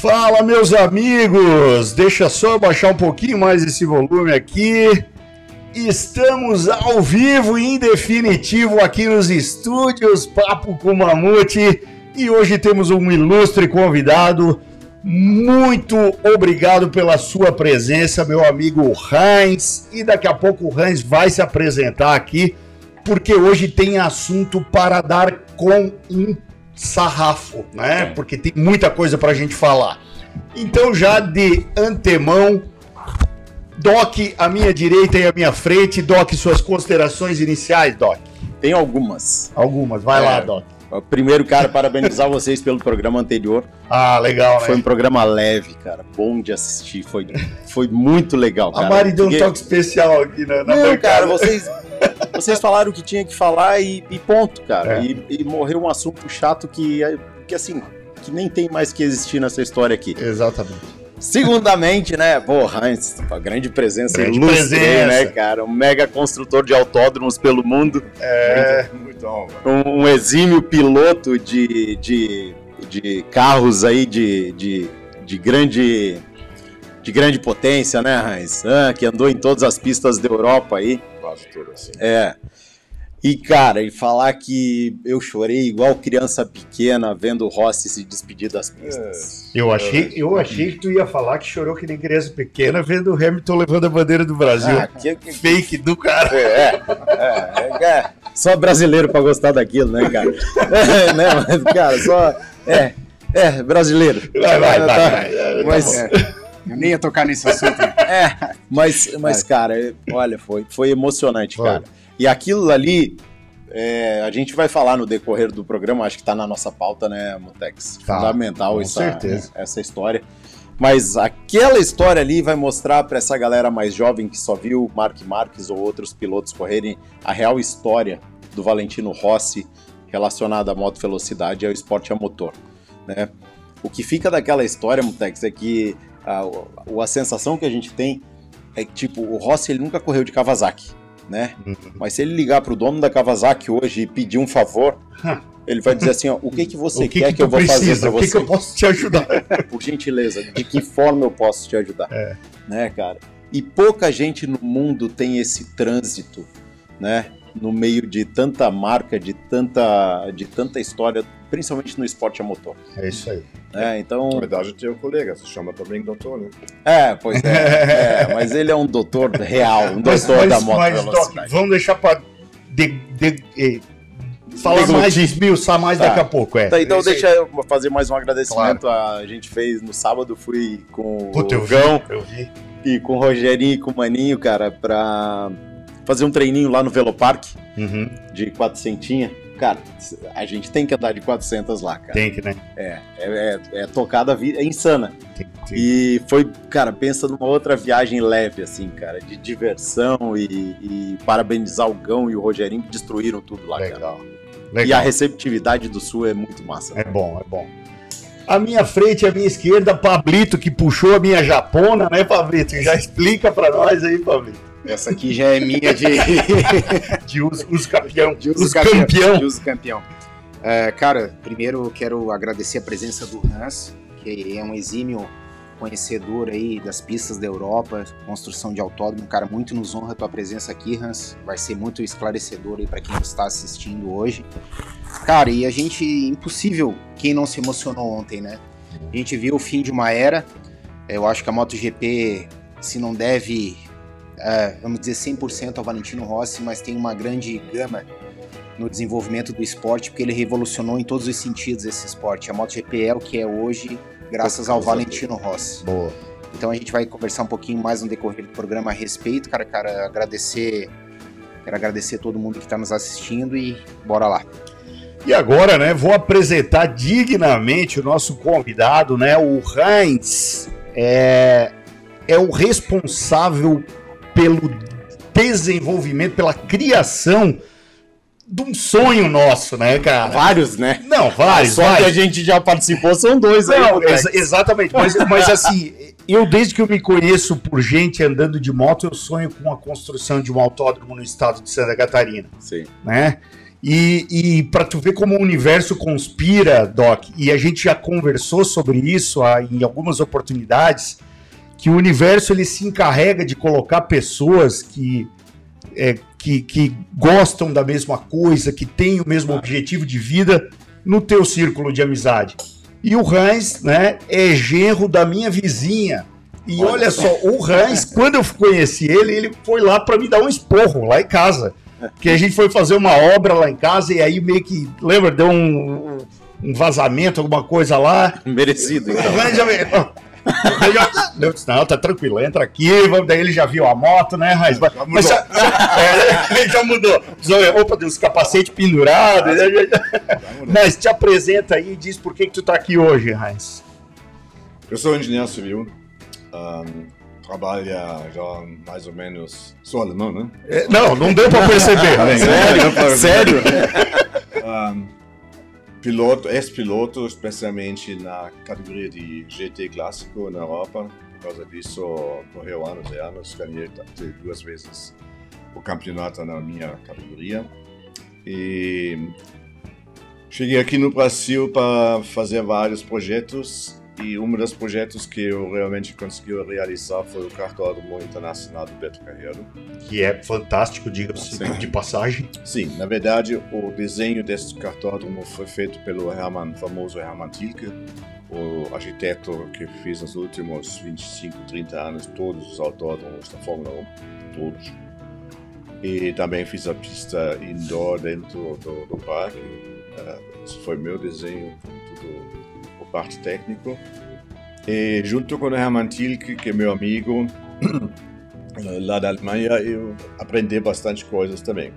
Fala, meus amigos! Deixa só baixar um pouquinho mais esse volume aqui. Estamos ao vivo e em definitivo aqui nos estúdios Papo com Mamute e hoje temos um ilustre convidado. Muito obrigado pela sua presença, meu amigo Heinz. E daqui a pouco o Heinz vai se apresentar aqui, porque hoje tem assunto para dar com um sarrafo, né? Porque tem muita coisa para a gente falar. Então, já de antemão, Doc, à minha direita e à minha frente. Doc, suas considerações iniciais, Doc. Tem algumas. Algumas, vai É. lá, Doc. Primeiro, cara, parabenizar vocês pelo programa anterior. Ah, legal, né? Foi um programa leve, cara. Bom de assistir. Foi, foi muito legal, A cara. Mari deu um toque especial aqui na, na Não, bancada. cara, vocês, vocês falaram o que tinha que falar e, e ponto, cara. É. E, e morreu um assunto chato que, é- que, assim, que nem tem mais que existir nessa história aqui. Exatamente. Segundamente, né, pô, Heinz, uma grande presença Grande ilustre, presença. né, cara? Um mega construtor de autódromos pelo mundo. É, Muito honra. um, um exímio piloto de, de, de carros aí de, de, de grande de grande potência, né, Heinz? Ah, que andou em todas as pistas da Europa aí. Quase assim. É. E, cara, e falar que eu chorei igual criança pequena vendo o Rossi se despedir das pistas. eu, achei, eu achei que tu ia falar que chorou que nem criança pequena vendo o Hamilton levando a bandeira do Brasil. Ah, que, que, Fake do cara. É, é, é, só brasileiro pra gostar daquilo, né, cara? É, né, mas, cara, só. É, é, brasileiro. Vai, vai, vai. Tá, vai. Mas, É, eu nem ia tocar nesse assunto. é, mas, mas cara, olha, foi, foi emocionante, Foi. cara. E aquilo ali, é, a gente vai falar no decorrer do programa, acho que tá na nossa pauta, né, Mutex? Tá, Fundamental com essa, certeza. essa história. Mas aquela história ali vai mostrar para essa galera mais jovem que só viu Mark Marques ou outros pilotos correrem a real história do Valentino Rossi relacionada à moto velocidade e ao esporte a motor. Né? O que fica daquela história, Mutex, é que a, o- a sensação que a gente tem é que tipo, o Rossi ele nunca correu de Kawasaki, né? Uhum. Mas se ele ligar pro dono da Kawasaki hoje e pedir um favor, ele vai dizer assim, ó, o que que você o que, quer que, que, eu vou fazer precisa? para O que, você? que eu posso te ajudar? por gentileza, de que forma eu posso te ajudar? É. Né, cara? E pouca gente no mundo tem esse trânsito, né? No meio de tanta marca, de tanta, de tanta história, principalmente no esporte a motor. É isso aí. Né? Então, Na verdade, teu colega se chama também doutor, né? é, pois é, é, mas ele é um doutor real, um Mas, doutor da mas, moto mas Doc, vamos deixar para de, de, eh, falar Deglutir. mais, esmiuçar mais Tá. daqui a pouco. É. Tá, então É deixa eu fazer mais um agradecimento. A gente fez no sábado, fui com Puta, o Gão, eu vi. e com o Rogerinho e com o Maninho, cara, pra fazer um treininho lá no Velopark Uhum. de 400. Cara, a gente tem que andar de 400 lá, cara. Tem que, né? É, é, é, é tocada, a vida, é insana. Tem, tem. E foi, cara, pensa numa outra viagem leve, assim, cara, de diversão e, e parabenizar o Gão e o Rogerinho que destruíram tudo lá, cara. Legal. E a Legal. receptividade do Sul é muito massa. É bom, é bom. A minha frente e a minha esquerda, Pablito, que puxou a minha japona, né, Pablito? Já explica pra nós aí, Pablito. Essa aqui já é minha de, De os, os campeão. de uso os campeão. campeão. De uso campeão. É, cara, primeiro eu quero agradecer a presença do Hans, que é um exímio conhecedor aí das pistas da Europa, construção de autódromo. Cara, muito nos honra a tua presença aqui, Hans. Vai ser muito esclarecedor aí para quem está assistindo hoje. Cara, e a gente, impossível quem não se emocionou ontem, né? A gente viu o fim de uma era. Eu acho que a MotoGP, se não deve, é, vamos dizer, 100% ao Valentino Rossi, mas tem uma grande gama no desenvolvimento do esporte, porque ele revolucionou em todos os sentidos esse esporte. A MotoGP é o que é hoje, graças ao Valentino Rossi. Boa. Então a gente vai conversar um pouquinho mais no decorrer do programa a respeito, cara, cara, agradecer, quero agradecer todo mundo que está nos assistindo e bora lá. E agora, né, vou apresentar dignamente o nosso convidado, né, o Heinz. É, é o responsável pelo desenvolvimento, pela criação de um sonho nosso, né, cara? Vários, né? Não, vários, Só que a gente já participou, são dois moleque. ex- exatamente. Mas, mas assim, eu desde que eu me conheço por gente andando de moto, eu sonho com a construção de um autódromo no estado de Santa Catarina Sim. né? E, e para tu ver como o universo conspira, Doc, e a gente já conversou sobre isso ah, em algumas oportunidades, que o universo ele se encarrega de colocar pessoas que, é, que, que gostam da mesma coisa, que têm o mesmo objetivo de vida no teu círculo de amizade. E o Hans, né, é genro da minha vizinha. E olha, olha só, o Hans, quando eu conheci ele, ele foi lá para me dar um esporro lá em casa que a gente foi fazer uma obra lá em casa e aí meio que, lembra, deu um, um vazamento, alguma coisa lá. Merecido, então. Já, eu disse, não, tá tranquilo, entra aqui. Daí ele já viu a moto, né, Raiz? Já mudou. Mas, é, já mudou. Opa, tem os capacetes pendurados. Mas te apresenta aí e diz por que, que tu tá aqui hoje, Raiz. Eu sou engenheiro civil. Um, trabalha já mais ou menos. Sou alemão, né? É, não, não deu para perceber. Sério? Sério? um, piloto, ex-piloto, especialmente na categoria de GT clássico na Europa. Por causa disso, correu anos e anos, ganhei duas vezes o campeonato na minha categoria. E cheguei aqui no Brasil para fazer vários projetos e um dos projetos que eu realmente consegui realizar foi o Cartódromo Internacional do Beto Carreiro. Que é fantástico, diga-se de passagem. Sim, na verdade, o desenho desse cartódromo foi feito pelo Hermann, famoso Hermann Tilke, o arquiteto que fez nos últimos 25, 30 anos todos os autódromos da Fórmula 1, todos. E também fiz a pista indoor dentro do, do parque. Uh, esse foi meu desenho, parte técnico. E junto com o Hermann Tilke, que é meu amigo lá da Alemanha, eu aprendi bastante coisas também.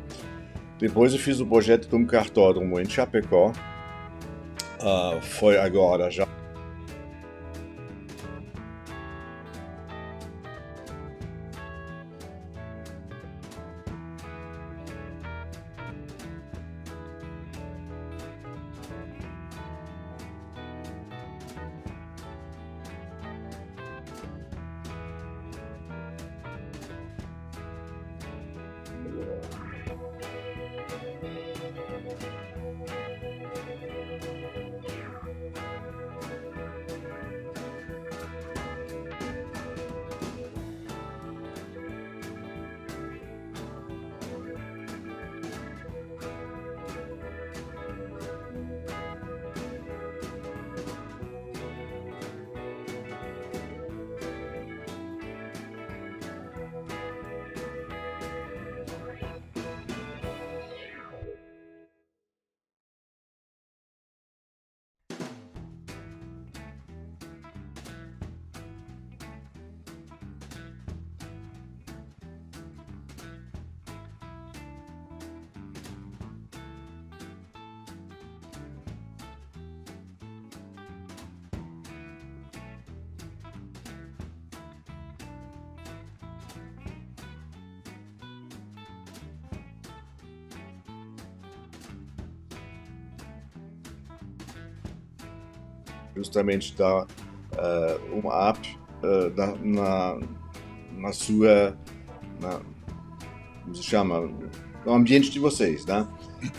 Depois eu fiz o projeto de um cartódromo em Chapecó. Uh, foi agora já justamente dar uh, uma app uh, da, na, na sua. Na, como se chama? No ambiente de vocês, né?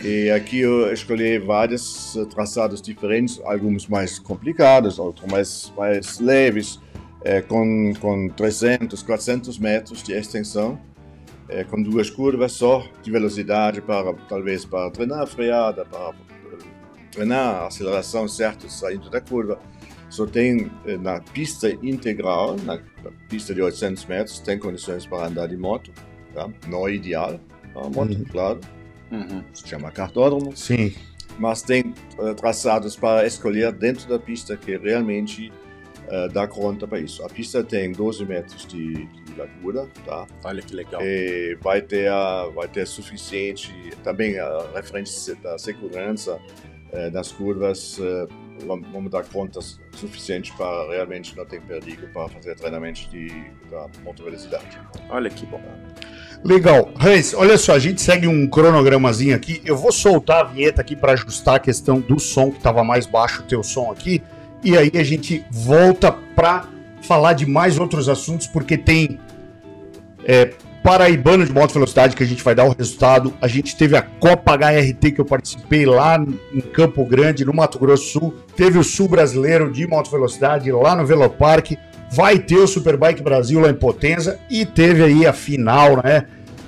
E aqui eu escolhi vários traçados diferentes, alguns mais complicados, outros mais, mais leves, com, com 300, 400 metros de extensão, com duas curvas só de velocidade para talvez para treinar a freada, para treinar a aceleração certa saindo da curva. Só tem eh, na pista integral, na pista de 800 metros, tem condições para andar de moto, tá? não é ideal, a moto, uhum. claro, uhum. se chama cartódromo. Sim. Mas tem uh, traçados para escolher dentro da pista que realmente uh, dá conta para isso. A pista tem 12 metros de, de largura, tá? Olha que legal. E vai ter, vai ter suficiente, também a referência da segurança, eh, das curvas eh, vamos dar contas suficientes para realmente não ter perigo para fazer treinamento de, da motovelocidade. Olha que bom. Legal. Hans, olha só, a gente segue um cronogramazinho aqui. Eu vou soltar a vinheta aqui para ajustar a questão do som, que estava mais baixo o teu som aqui. E aí a gente volta para falar de mais outros assuntos, porque tem é, paraibano de moto velocidade que a gente vai dar o resultado. A gente teve a Copa HRT que eu participei lá em Campo Grande, no Mato Grosso Sul. Teve o Sul Brasileiro de moto velocidade lá no Velopark. Vai ter o Superbike Brasil lá em Potenza e teve aí a final, né,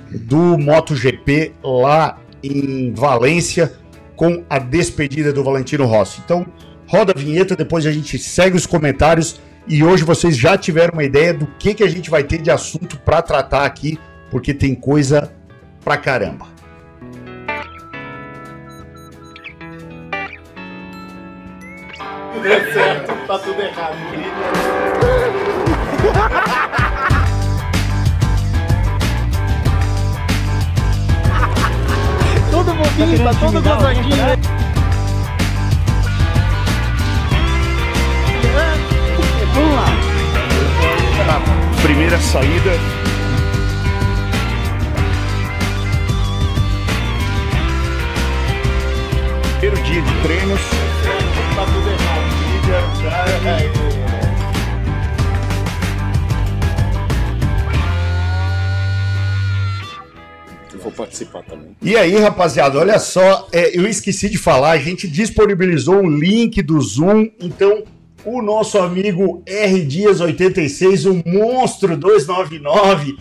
do MotoGP lá em Valência com a despedida do Valentino Rossi. Então, roda a vinheta, depois a gente segue os comentários e hoje vocês já tiveram uma ideia do que, que a gente vai ter de assunto para tratar aqui, porque tem coisa pra caramba. Deu certo, tá tudo errado. todo bobinho, tá todo gozadinho. Né? Vamos lá. Primeira saída. Primeiro dia de treinos. Tá tudo errado. Vou participar também. E aí, rapaziada, olha só, é, eu esqueci de falar, a gente disponibilizou um link do Zoom, então o nosso amigo R Dias 86, o Monstro 299,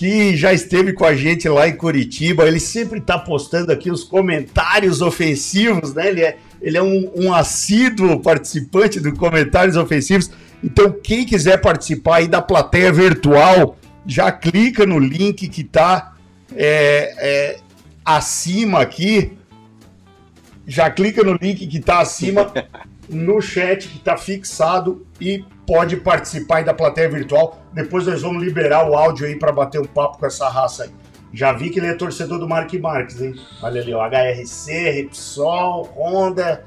que já esteve com a gente lá em Curitiba, ele sempre está postando aqui os comentários ofensivos, né? Ele é, ele é um, um assíduo participante do Comentários Ofensivos. Então, quem quiser participar aí da plateia virtual, já clica no link que está é, é, acima aqui, já clica no link que está acima no chat que está fixado e pode participar aí da plateia virtual. Depois nós vamos liberar o áudio aí para bater um papo com essa raça aí. Já vi que ele é torcedor do Mark Marques, hein? Olha ali, ó, HRC, Repsol, Honda,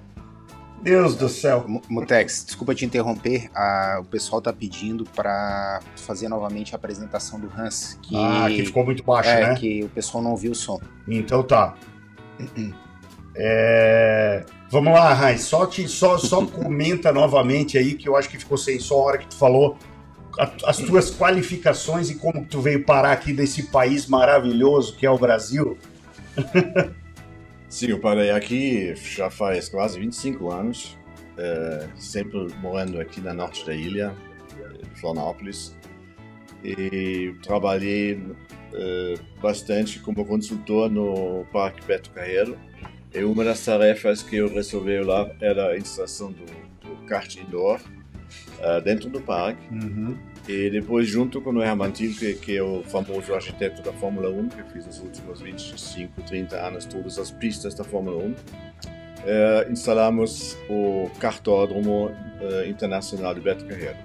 Deus do céu. Mutex, desculpa te interromper. A, o pessoal tá pedindo para fazer novamente a apresentação do Hans. Que, ah, que ficou muito baixo, é, né? que o pessoal não ouviu o som. Então tá. É... Vamos lá, Hans. Só, te, só, só comenta novamente aí, que eu acho que ficou sem som a hora que tu falou as tuas qualificações e como tu veio parar aqui desse país maravilhoso que é o Brasil. Sim, eu parei aqui já faz quase 25 anos, é, sempre morando aqui na norte da ilha, de Florianópolis. E trabalhei é, bastante como consultor no Parque Beto Carreiro. E uma das tarefas que eu resolvi lá era a instalação do, do kart indoor uh, dentro do parque. Uhum. E depois, junto com o Herman Tilke, que é o famoso arquiteto da Fórmula 1, que fez nos últimos 25, 30 anos todas as pistas da Fórmula 1, eh, instalamos o Cartódromo eh, Internacional de Beto Carreiro.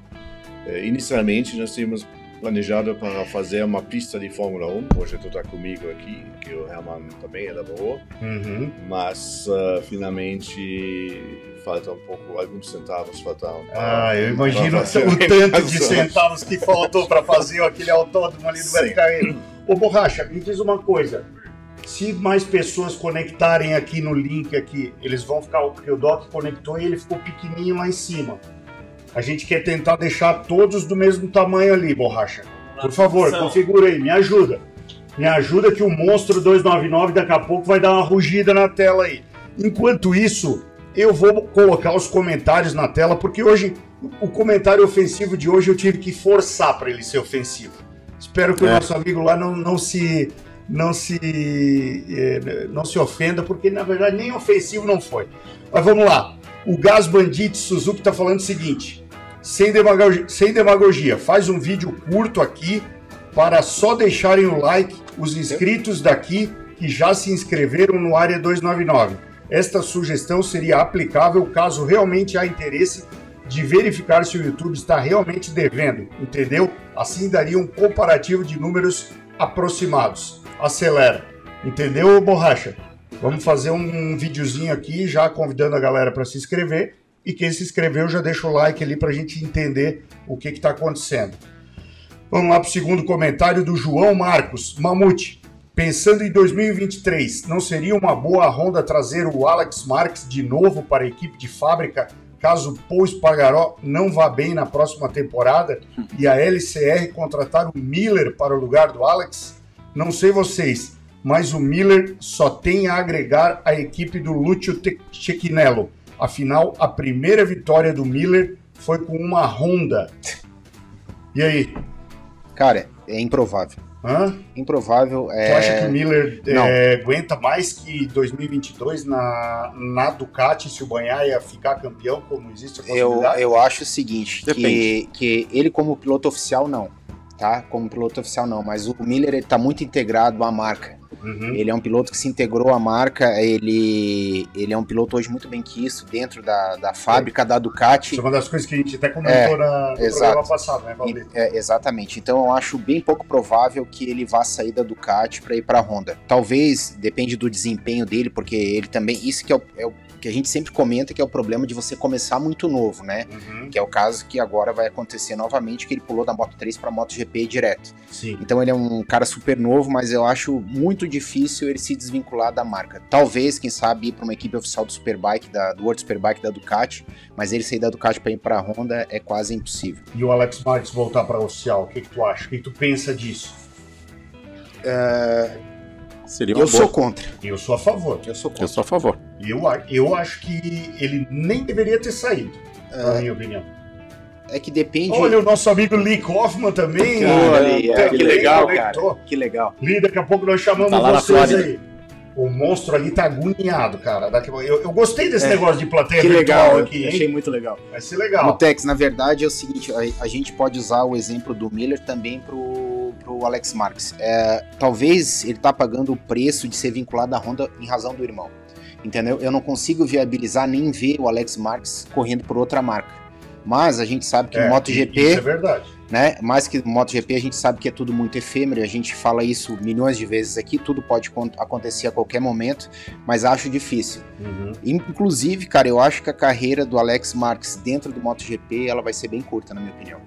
Eh, inicialmente, nós tínhamos planejado para fazer uma pista de Fórmula 1. O projeto está comigo aqui, que o Herman também elaborou. Uhum. Mas uh, finalmente falta um pouco, alguns centavos faltam. Ah, eu imagino o tanto de centavos que faltou para fazer aquele autódromo ali do Beto. Ô Borracha, me diz uma coisa. Se mais pessoas conectarem aqui no link aqui, eles vão ficar. Porque o Doc conectou e ele ficou pequenininho lá em cima. A gente quer tentar deixar todos do mesmo tamanho ali, borracha. Por favor, configura aí, me ajuda. Me ajuda que o Monstro 299 daqui a pouco vai dar uma rugida na tela aí. Enquanto isso, eu vou colocar os comentários na tela, porque hoje o comentário ofensivo de hoje eu tive que forçar para ele ser ofensivo. Espero que é. o nosso amigo lá não, não se não se eh, não se ofenda, porque na verdade nem ofensivo não foi. Mas vamos lá. O Gás Bandit Suzuki está falando o seguinte: sem demagogia, sem demagogia, faz um vídeo curto aqui para só deixarem o like os inscritos daqui que já se inscreveram no Área 299. Esta sugestão seria aplicável caso realmente há interesse de verificar se o YouTube está realmente devendo, entendeu? Assim daria um comparativo de números aproximados. Acelera. Entendeu, borracha? Vamos fazer um videozinho aqui já convidando a galera para se inscrever e quem se inscreveu já deixa o like ali para a gente entender o que está acontecendo. Vamos lá para o segundo comentário do João Marcos. Mamute, pensando em 2023, não seria uma boa a Honda trazer o Alex Marques de novo para a equipe de fábrica caso Paul Espargaró não vá bem na próxima temporada e a LCR contratar o Miller para o lugar do Alex? Não sei vocês, mas o Miller só tem a agregar à equipe do Lúcio Cecchinello. Afinal, a primeira vitória do Miller foi com uma Honda. E aí? Cara, é improvável. Hã? Improvável. É... Tu acha que o Miller é, aguenta mais que 2022 na, na Ducati se o Banhaia ficar campeão, como existe a Eu, possibilidade? eu acho o seguinte, que, que ele como piloto oficial não, tá? Como piloto oficial não, mas o Miller ele tá muito integrado à marca. Uhum. Ele é um piloto que se integrou à marca, ele, ele é um piloto hoje muito bem quisto dentro da, da fábrica da Ducati. Isso é uma das coisas que a gente até comentou na, no exato. programa passado, né, Valdir? é, exatamente. Então eu acho bem pouco provável que ele vá sair da Ducati para ir para a Honda. Talvez depende do desempenho dele, porque ele também isso que é o, é o que a gente sempre comenta que é o problema de você começar muito novo, né? Uhum. Que é o caso que agora vai acontecer novamente, que ele pulou da Moto 3 para Moto GP direto. Sim. Então ele é um cara super novo, mas eu acho muito difícil ele se desvincular da marca. Talvez, quem sabe, ir para uma equipe oficial do Superbike, da, do World Superbike da Ducati, mas ele sair da Ducati para ir para a Honda é quase impossível. E o Alex Marques voltar para oficial, o que, que tu acha? O que, que tu pensa disso? Seria Eu boa. sou contra. Eu sou a favor. Eu sou contra. Eu sou a favor. Eu, eu acho que ele nem deveria ter saído, na minha opinião. É que depende. Olha o nosso amigo Lee Kaufman também. Olha, né, é, também que legal, conectou. Que legal. Lee, daqui a pouco nós chamamos Tá vocês aí. O monstro ali tá agoniado, cara. Eu, eu gostei desse É. negócio de plateia Que virtual legal. aqui, hein? achei muito legal. Vai ser legal. Mutex, na verdade é o seguinte: a, a gente pode usar o exemplo do Miller também pro, pro Alex Marques. É, talvez ele tá pagando o preço de ser vinculado à Honda em razão do irmão. Entendeu? Eu não consigo viabilizar nem ver o Alex Marques correndo por outra marca. Mas a gente sabe que É, MotoGP. Isso é verdade. né? Mais que MotoGP a gente sabe que é tudo muito efêmero, a gente fala isso milhões de vezes aqui, tudo pode con- acontecer a qualquer momento, mas acho difícil. Uhum. Inclusive, cara, eu acho que a carreira do Alex Marques dentro do MotoGP, ela vai ser bem curta, na minha opinião.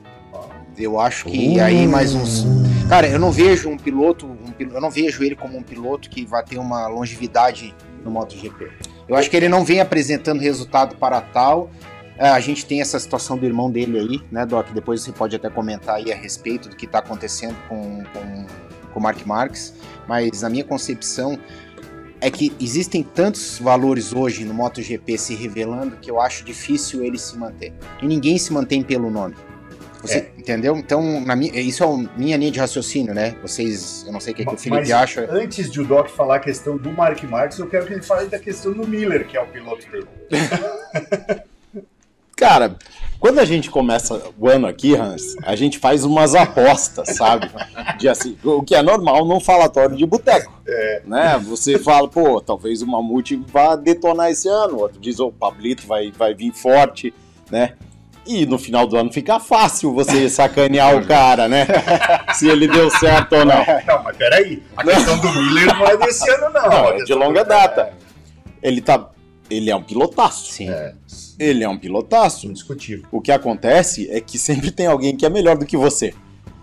Eu acho que aí mais uns. Cara, eu não vejo um piloto, um eu não vejo ele como um piloto que vai ter uma longevidade no MotoGP. Eu acho que ele não vem apresentando resultado para tal. É, A gente tem essa situação do irmão dele aí, né, Doc? Depois você pode até comentar aí a respeito do que está acontecendo com, com, com o Mark Marques. Mas na minha concepção é que existem tantos valores hoje no MotoGP se revelando que eu acho difícil ele se manter. E ninguém se mantém pelo nome. Você, Entendeu? Então, na minha, isso é minha linha de raciocínio, né? Vocês, eu não sei o que, que o Mas Felipe acha. Antes de o Doc falar a questão do Mark Marques, eu quero que ele fale da questão do Miller, que é o piloto dele. Cara, quando a gente começa o ano aqui, Hans, a gente faz umas apostas, sabe? De assim, o que é normal num falatório de boteco. Né? Você fala, pô, talvez o Mamute vá detonar esse ano, outro diz, o Pablito vai, vai vir forte, né? E no final do ano fica fácil você sacanear o cara, né? Se ele deu certo ou não. Não, mas peraí. A questão do Miller não é desse ano, não. Não, é de longa data. Ele tá. Ele é um pilotaço. Sim. Ele é um pilotaço. Indiscutível. O que acontece é que sempre tem alguém que é melhor do que você.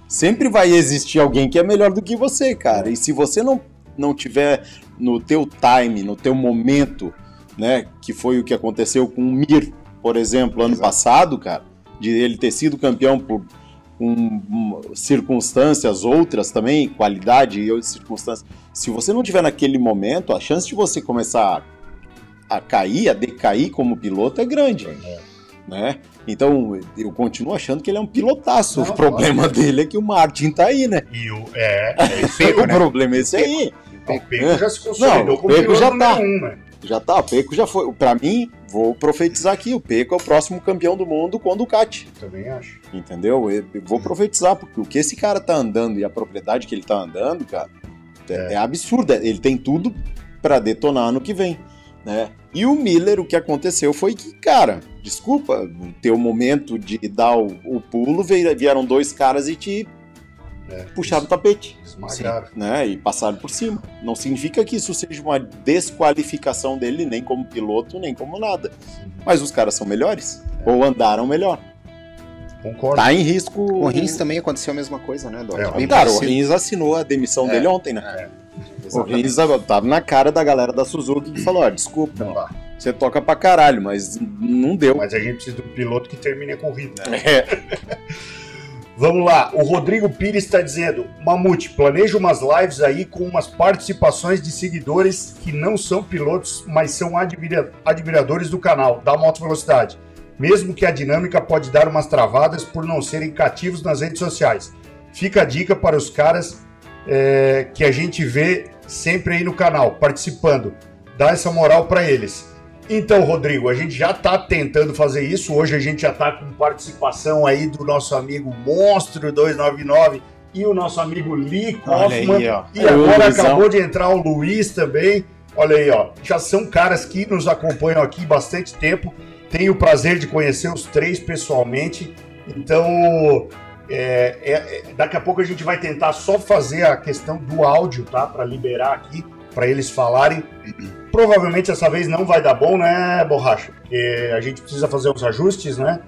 Sempre vai existir alguém que é melhor do que você, cara. E se você não, não tiver no teu time, no teu momento, né, que foi o que aconteceu com o Mir, por exemplo, ano Exato. passado, cara, de ele ter sido campeão por um- um- circunstâncias outras também, qualidade e outras circunstâncias. Se você não tiver naquele momento, a chance de você começar a cair, a decair como piloto é grande né? Então, eu continuo achando que ele é um pilotaço. Não, o problema dele é que o Martin tá aí, né? E o, é, é isso aí. o problema é esse aí. O Peco já se consolidou Não, o Peco já tá. um, né? Já tá, o Peco já foi. Pra mim, vou profetizar aqui: o Peco é o próximo campeão do mundo com o Ducati. Também acho. Entendeu? Eu vou profetizar, porque o que esse cara tá andando e a propriedade que ele tá andando, cara, é, é absurda. Ele tem tudo pra detonar ano que vem. Né? E o Miller, o que aconteceu foi que, cara, desculpa, no teu momento de dar o, o pulo, vieram dois caras e te É, puxaram o tapete, Esmagaram. né? E passaram por cima. Não significa que isso seja uma desqualificação dele, nem como piloto, nem como nada. Mas os caras são melhores, ou andaram melhor. Concordo. Tá em risco. O Rins também aconteceu a mesma coisa, né, Doc? É, o. Rins assinou a demissão É. dele ontem, né? O Exatamente. Rins tava na cara da galera da Suzuki que falou: ó, desculpa, Não você toca pra caralho, mas não deu. Mas a gente precisa de um piloto que termine a corrida. É. Vamos lá, o Rodrigo Pires está dizendo: Mamute, planeja umas lives aí com umas participações de seguidores que não são pilotos, mas são admira admiradores do canal, da Moto Velocidade. Mesmo que a dinâmica pode dar umas travadas por não serem cativos nas redes sociais. Fica a dica para os caras é, que a gente vê sempre aí no canal, participando. Dá essa moral para eles. Então, Rodrigo, a gente já está tentando fazer isso. Hoje a gente já está com participação aí do nosso amigo Monstro 299 e o nosso amigo Lee Kaufman. Aí, ó. e agora acabou de entrar o Luiz também. Olha aí, ó. Já são caras que nos acompanham aqui bastante tempo. Tenho o prazer de conhecer os três pessoalmente. Então, é, é, é, daqui a pouco a gente vai tentar só fazer a questão do áudio, tá? Para liberar aqui, para eles falarem. Provavelmente essa vez não vai dar bom, né, Borracha? Porque a gente precisa fazer uns ajustes, né?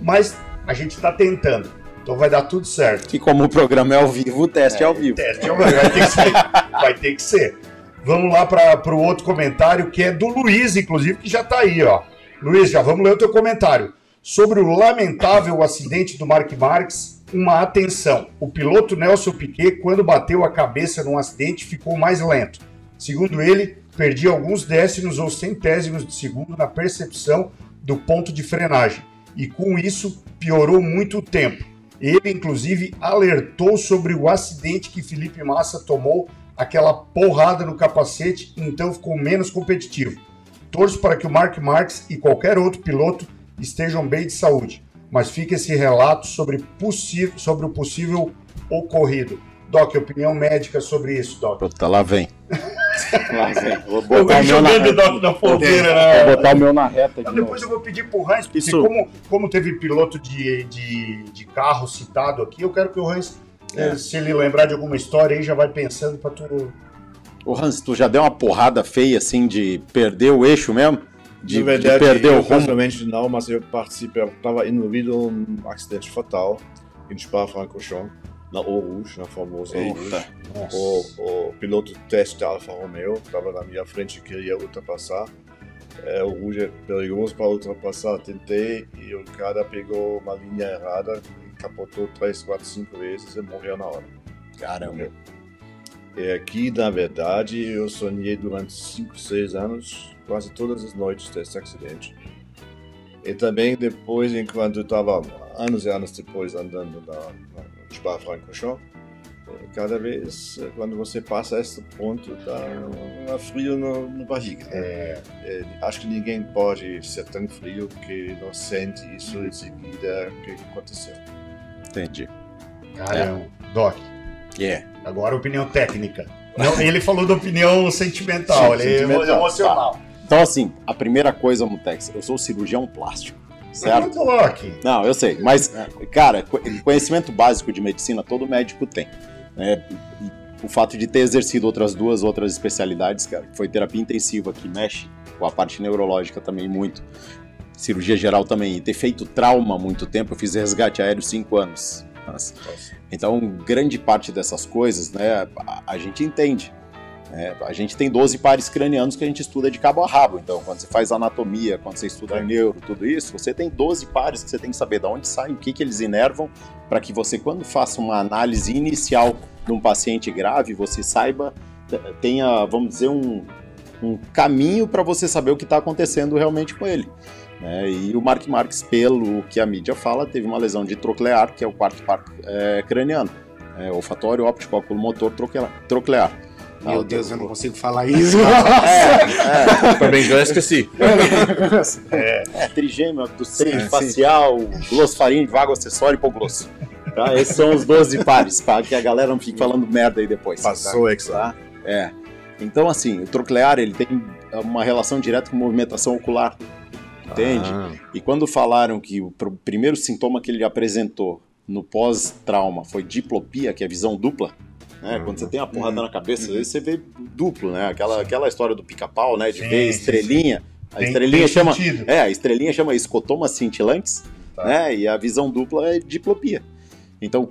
Mas a gente está tentando. Então vai dar tudo certo. E como o programa é ao vivo, o teste é, ao vivo. Teste ao vivo, vai ter que ser. vai ter que ser. Vamos lá para o outro comentário, que é do Luiz, inclusive, que já está aí, ó. Luiz, já vamos ler o teu comentário. Sobre o lamentável acidente do Mark Marques, uma atenção. O piloto Nelson Piquet, quando bateu a cabeça num acidente, ficou mais lento. Segundo ele, perdia alguns décimos ou centésimos de segundo na percepção do ponto de frenagem, e com isso piorou muito o tempo. Ele, inclusive, alertou sobre o acidente que Felipe Massa tomou aquela porrada no capacete e então ficou menos competitivo. Torço para que o Mark Marques e qualquer outro piloto estejam bem de saúde, mas fica esse relato sobre, sobre o possível ocorrido. Doc, opinião médica sobre isso, Doc. Puta, lá vem. lá vem. Vou botar o meu na, Doc na fogueira, né? Vou botar o meu na reta. Então, depois eu vou pedir pro Hans, porque isso... como, como teve piloto de, de, de carro citado aqui, eu quero que o Hans, é. se ele lembrar de alguma história aí, já vai pensando pra tu... Ô Hans, tu já deu uma porrada feia, assim, de perder o eixo mesmo? De, verdade, de perder o rumo? não, mas eu participei, eu estava envolvido num acidente fatal em Spa-Francorchamps na Eau Rouge, na famosa Eau Rouge. O, o, piloto teste da Alfa Romeo estava na minha frente e queria ultrapassar. É, o Rouge é perigoso para ultrapassar. Tentei e o cara pegou uma linha errada, capotou 3, 4, 5 vezes e morreu na hora. Caramba. E aqui, na verdade, eu sonhei durante 5, 6 anos, quase todas as noites desse acidente. E também depois, enquanto eu estava anos e anos depois andando na, na Spa-Francorchamps, cada vez quando você passa esse ponto dá um frio no, no barriga. Né? É. É, acho que ninguém pode ser tão frio que não sente isso em seguida o que aconteceu. Entendi. Caramba, é. Doc. Yeah. Agora opinião técnica. Não, ele falou da opinião sentimental, Sim, ele é sentimental. emocional. Tá. Então assim, a primeira coisa, Mutex, eu sou cirurgião plástico. Certo? Não, eu sei. Mas, cara, conhecimento básico de medicina todo médico tem. Né? o fato de ter exercido outras duas outras especialidades, cara, foi terapia intensiva, que mexe com a parte neurológica também muito, cirurgia geral também, e ter feito trauma há muito tempo, eu fiz resgate aéreo cinco anos. Então, grande parte dessas coisas, né, a, a gente entende. É, a gente tem 12 pares cranianos que a gente estuda de cabo a rabo. Então, quando você faz anatomia, quando você estuda neuro, tudo isso, você tem 12 pares que você tem que saber de onde saem, o que, que eles inervam, para que você, quando faça uma análise inicial de um paciente grave, você saiba, tenha, vamos dizer, um, um caminho para você saber o que está acontecendo realmente com ele. É, e o Mark Marques, pelo que a mídia fala, teve uma lesão de troclear, que é o quarto par é, craniano. É, olfatório, óptico, motor, troclear. Meu Deus, eu não consigo falar isso. é, é. Também já esqueci. É, é trigêmeo, abducente, facial, glossarinho, vago, acessório e hipoglosso. Tá? Esses são os 12 pares, para que a galera não fique falando merda aí depois. Passou, tá? tá? É. Então, assim, o troclear, ele tem uma relação direta com movimentação ocular. Entende? Ah. E quando falaram que o primeiro sintoma que ele apresentou no pós-trauma foi diplopia, que é visão dupla, né? Quando você tem a porrada na cabeça, uhum. você vê duplo, né? Aquela, aquela história do pica-pau, né? De sim, ver estrelinha. A tem, estrelinha chama. Sentido. É, a estrelinha chama escotomas cintilantes, tá. né? E a visão dupla é diplopia. Então,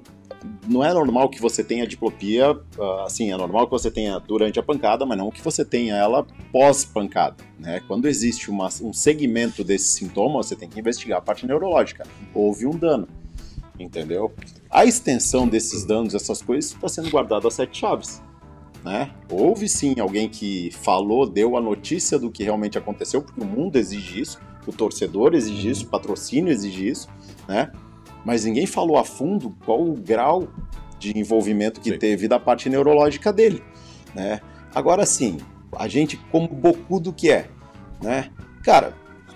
não é normal que você tenha diplopia, ah, assim, é normal que você tenha durante a pancada, mas não que você tenha ela pós-pancada, né? Quando existe uma, um segmento desse sintoma, você tem que investigar a parte neurológica. Houve um dano. Entendeu? A extensão desses danos, essas coisas, está sendo guardada a sete chaves. Né? Houve sim alguém que falou, deu a notícia do que realmente aconteceu, porque o mundo exige isso, o torcedor exige isso, o patrocínio exige isso, né? Mas ninguém falou a fundo qual o grau de envolvimento que Sim. teve da parte neurológica dele, né? Agora sim, a gente como bocudo que é, né? Cara,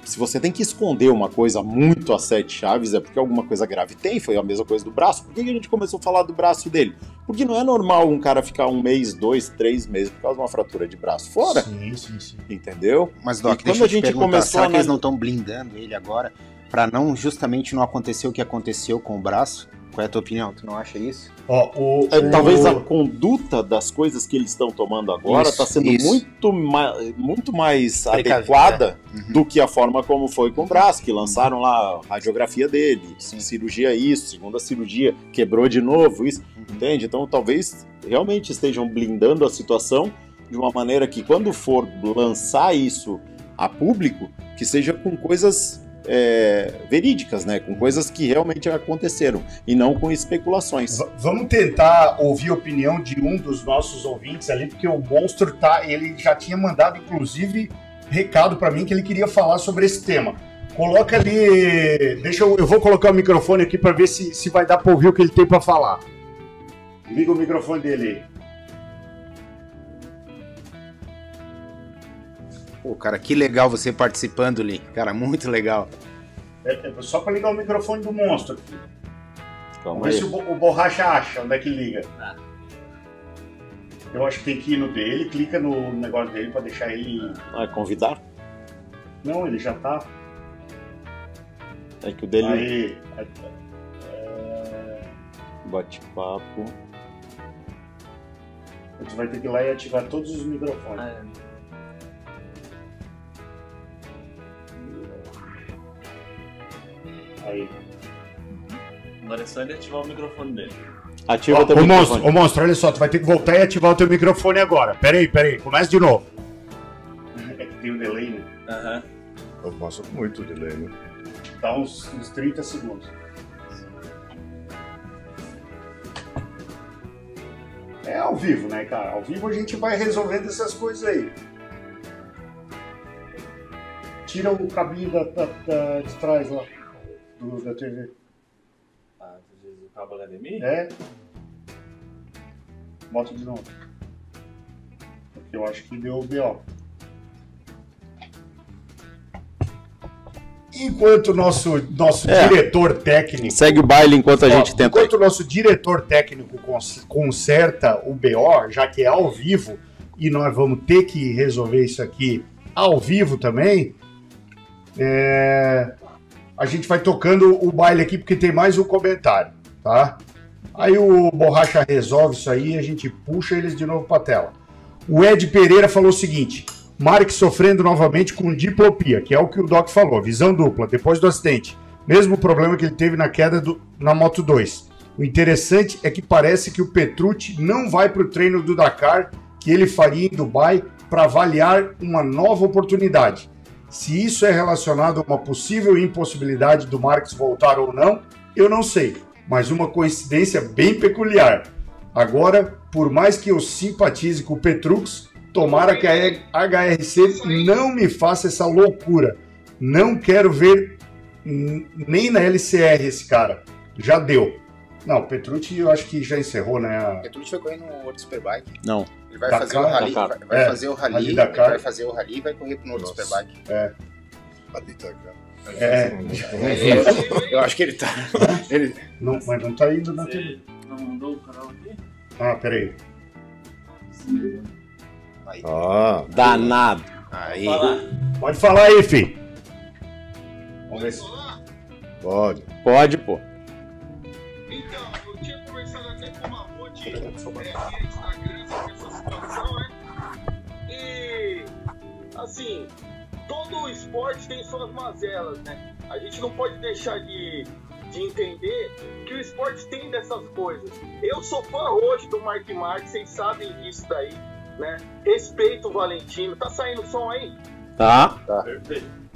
se você tem que esconder uma coisa muito a sete chaves, é porque alguma coisa grave tem, foi a mesma coisa do braço. Por que a gente começou a falar do braço dele? Porque não é normal um cara ficar um mês, dois, três meses por causa de uma fratura de braço fora, Sim, sim, sim. entendeu? Mas, Doc, E deixa quando eu te gente perguntar, começou será a que eles não estão blindando ele agora pra não justamente não acontecer o que aconteceu com o braço? Qual é a tua opinião? Tu não acha isso? Ó, o, É, o- Talvez a conduta das coisas que eles estão tomando agora está sendo isso. muito, ma muito mais Precavida. adequada Uhum. do que a forma como foi com o braço, que lançaram lá a radiografia dele, Sim. cirurgia isso, segunda cirurgia, quebrou de novo isso, Uhum. entende? Então talvez realmente estejam blindando a situação de uma maneira que quando for lançar isso a público, que seja com coisas é, verídicas, né? Com coisas que realmente aconteceram e não com especulações. V- Vamos tentar ouvir a opinião de um dos nossos ouvintes ali, porque o Monstro tá, ele já tinha mandado inclusive recado para mim que ele queria falar sobre esse tema. Coloca ali, deixa eu, eu vou colocar o microfone aqui para ver se, se vai dar para ouvir o que ele tem para falar. Liga o microfone dele. Pô, cara, que legal você participando, Lee. Cara, muito legal. É, é só para ligar o microfone do Monstro. aqui. Calma Vamos ver aí. se o, o Borracha acha onde é que liga. Eu acho que tem que ir no dele, clica no negócio dele para deixar ele. Ah, convidar? Não, ele já tá. É que o dele Aí. bate-papo. A gente vai ter que ir lá e ativar todos os microfones. Aí. Agora é só ele ativar o microfone dele. Ativa Ó, teu ô, microfone. monstro, ô monstro, olha só, tu vai ter que voltar e ativar o teu microfone agora. Pera aí, pera aí, começa de novo. É que tem um delay, né? Aham. Nossa, muito delay, né? Dá uns, uns 30 segundos. É ao vivo, né, cara? Ao vivo a gente vai resolvendo essas coisas aí. Tira o cabinho da, da- da- de trás lá, do- da TV. Ah, tu diz o cabo HDMI? É. Bota de novo. Porque eu acho que deu BO. Enquanto o nosso, nosso É. diretor técnico. Segue o baile enquanto a Ó, gente tenta. Enquanto o nosso diretor técnico cons- conserta o BO, já que é ao vivo, e nós vamos ter que resolver isso aqui ao vivo também, é, a gente vai tocando o baile aqui porque tem mais um comentário, tá? Aí o Borracha resolve isso aí e a gente puxa eles de novo para tela. O Ed Pereira falou o seguinte: Mark sofrendo novamente com diplopia, que é o que o Doc falou, visão dupla, depois do acidente. Mesmo problema que ele teve na queda do- na Moto 2. O interessante é que parece que o Petrucci não vai para o treino do Dakar que ele faria em Dubai para avaliar uma nova oportunidade. Se isso é relacionado a uma possível impossibilidade do Marques voltar ou não, eu não sei, mas uma coincidência bem peculiar. Agora, por mais que eu simpatize com o Petrux, tomara que a HRC não me faça essa loucura. Não quero ver nem na LCR esse cara. Já deu. Não, o Petrucci eu acho que já encerrou, né? a- Petrucci foi correr no World Superbike. Não. Ele vai Dakar, fazer o rally, Dakar. vai, vai É, fazer o rally, Rally ele Dakar. vai fazer o rally e vai correr pro World Nossa. Superbike. Ali tá, cara. É, Eu acho que ele tá. Ele... não, mas não tá indo na TV. Não mandou o canal aqui? Ah, peraí. Ah, Danado. Aí. Pode falar aí, fi. Vamos ver se. pode. Pode, pô. E, assim, todo esporte tem suas mazelas, né? A gente não pode deixar de, de entender que o esporte tem dessas coisas. Eu sou fã hoje do Mark Marques, vocês sabem disso daí, né? Respeito o Valentino. Tá saindo som aí? Tá? Perfeito.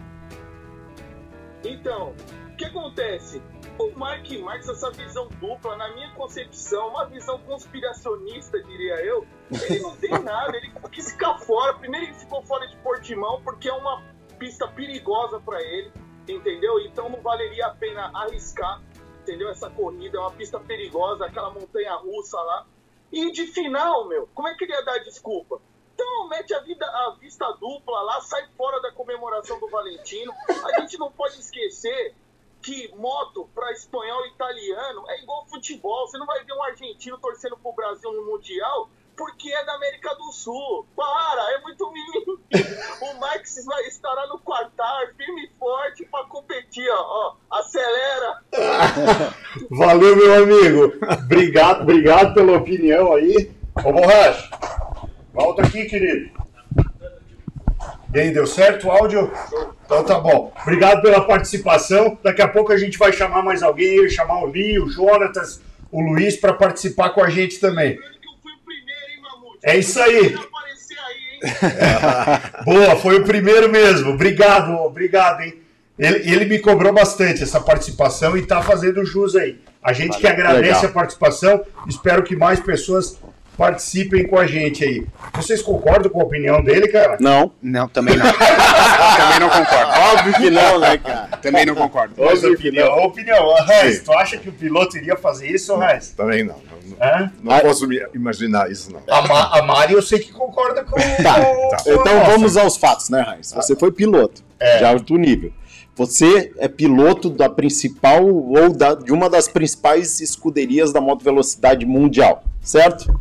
Então, o que acontece? O Mark Marx, essa visão dupla, na minha concepção, uma visão conspiracionista, diria eu, ele não tem nada, ele quis ficar fora. Primeiro ele ficou fora de Portimão, porque é uma pista perigosa para ele, entendeu? Então não valeria a pena arriscar, entendeu? Essa corrida é uma pista perigosa, aquela montanha russa lá. E de final, meu, como é que ele ia dar desculpa? Então mete a, vida, a vista dupla lá, sai fora da comemoração do Valentino. A gente não pode esquecer que moto para espanhol e italiano é igual futebol. Você não vai ver um argentino torcendo pro Brasil no Mundial porque é da América do Sul. Para, é muito mínimo. O Max vai estará no quartar, firme e forte para competir, ó, ó. Acelera. Valeu, meu amigo. Obrigado, obrigado pela opinião aí. Ô, Borracha, volta aqui, querido. E aí, deu certo o áudio? Então tá bom. Obrigado pela participação. Daqui a pouco a gente vai chamar mais alguém, chamar o Lee, o Jonatas, o Luiz para participar com a gente também. É isso aí. Boa, foi o primeiro mesmo. Obrigado, obrigado, hein? Ele, ele me cobrou bastante essa participação e tá fazendo jus aí. A gente que agradece Legal. a participação, espero que mais pessoas participem com a gente aí. Vocês concordam com a opinião dele, cara? Não, Não, também não. também não concordo. óbvio que não, né, cara? Também não concordo. Mas opinião, opinião. Reis, tu acha que o piloto iria fazer isso, Reis? Também não. Não, não- Hã? não posso me imaginar isso, não. A, Ma- a Mari eu sei que concorda com, Tá, com, com a Então nossa. vamos aos fatos, né, Raiz? Você foi piloto, de alto nível. Você é piloto da principal ou da, de uma das principais escuderias da moto velocidade mundial, certo?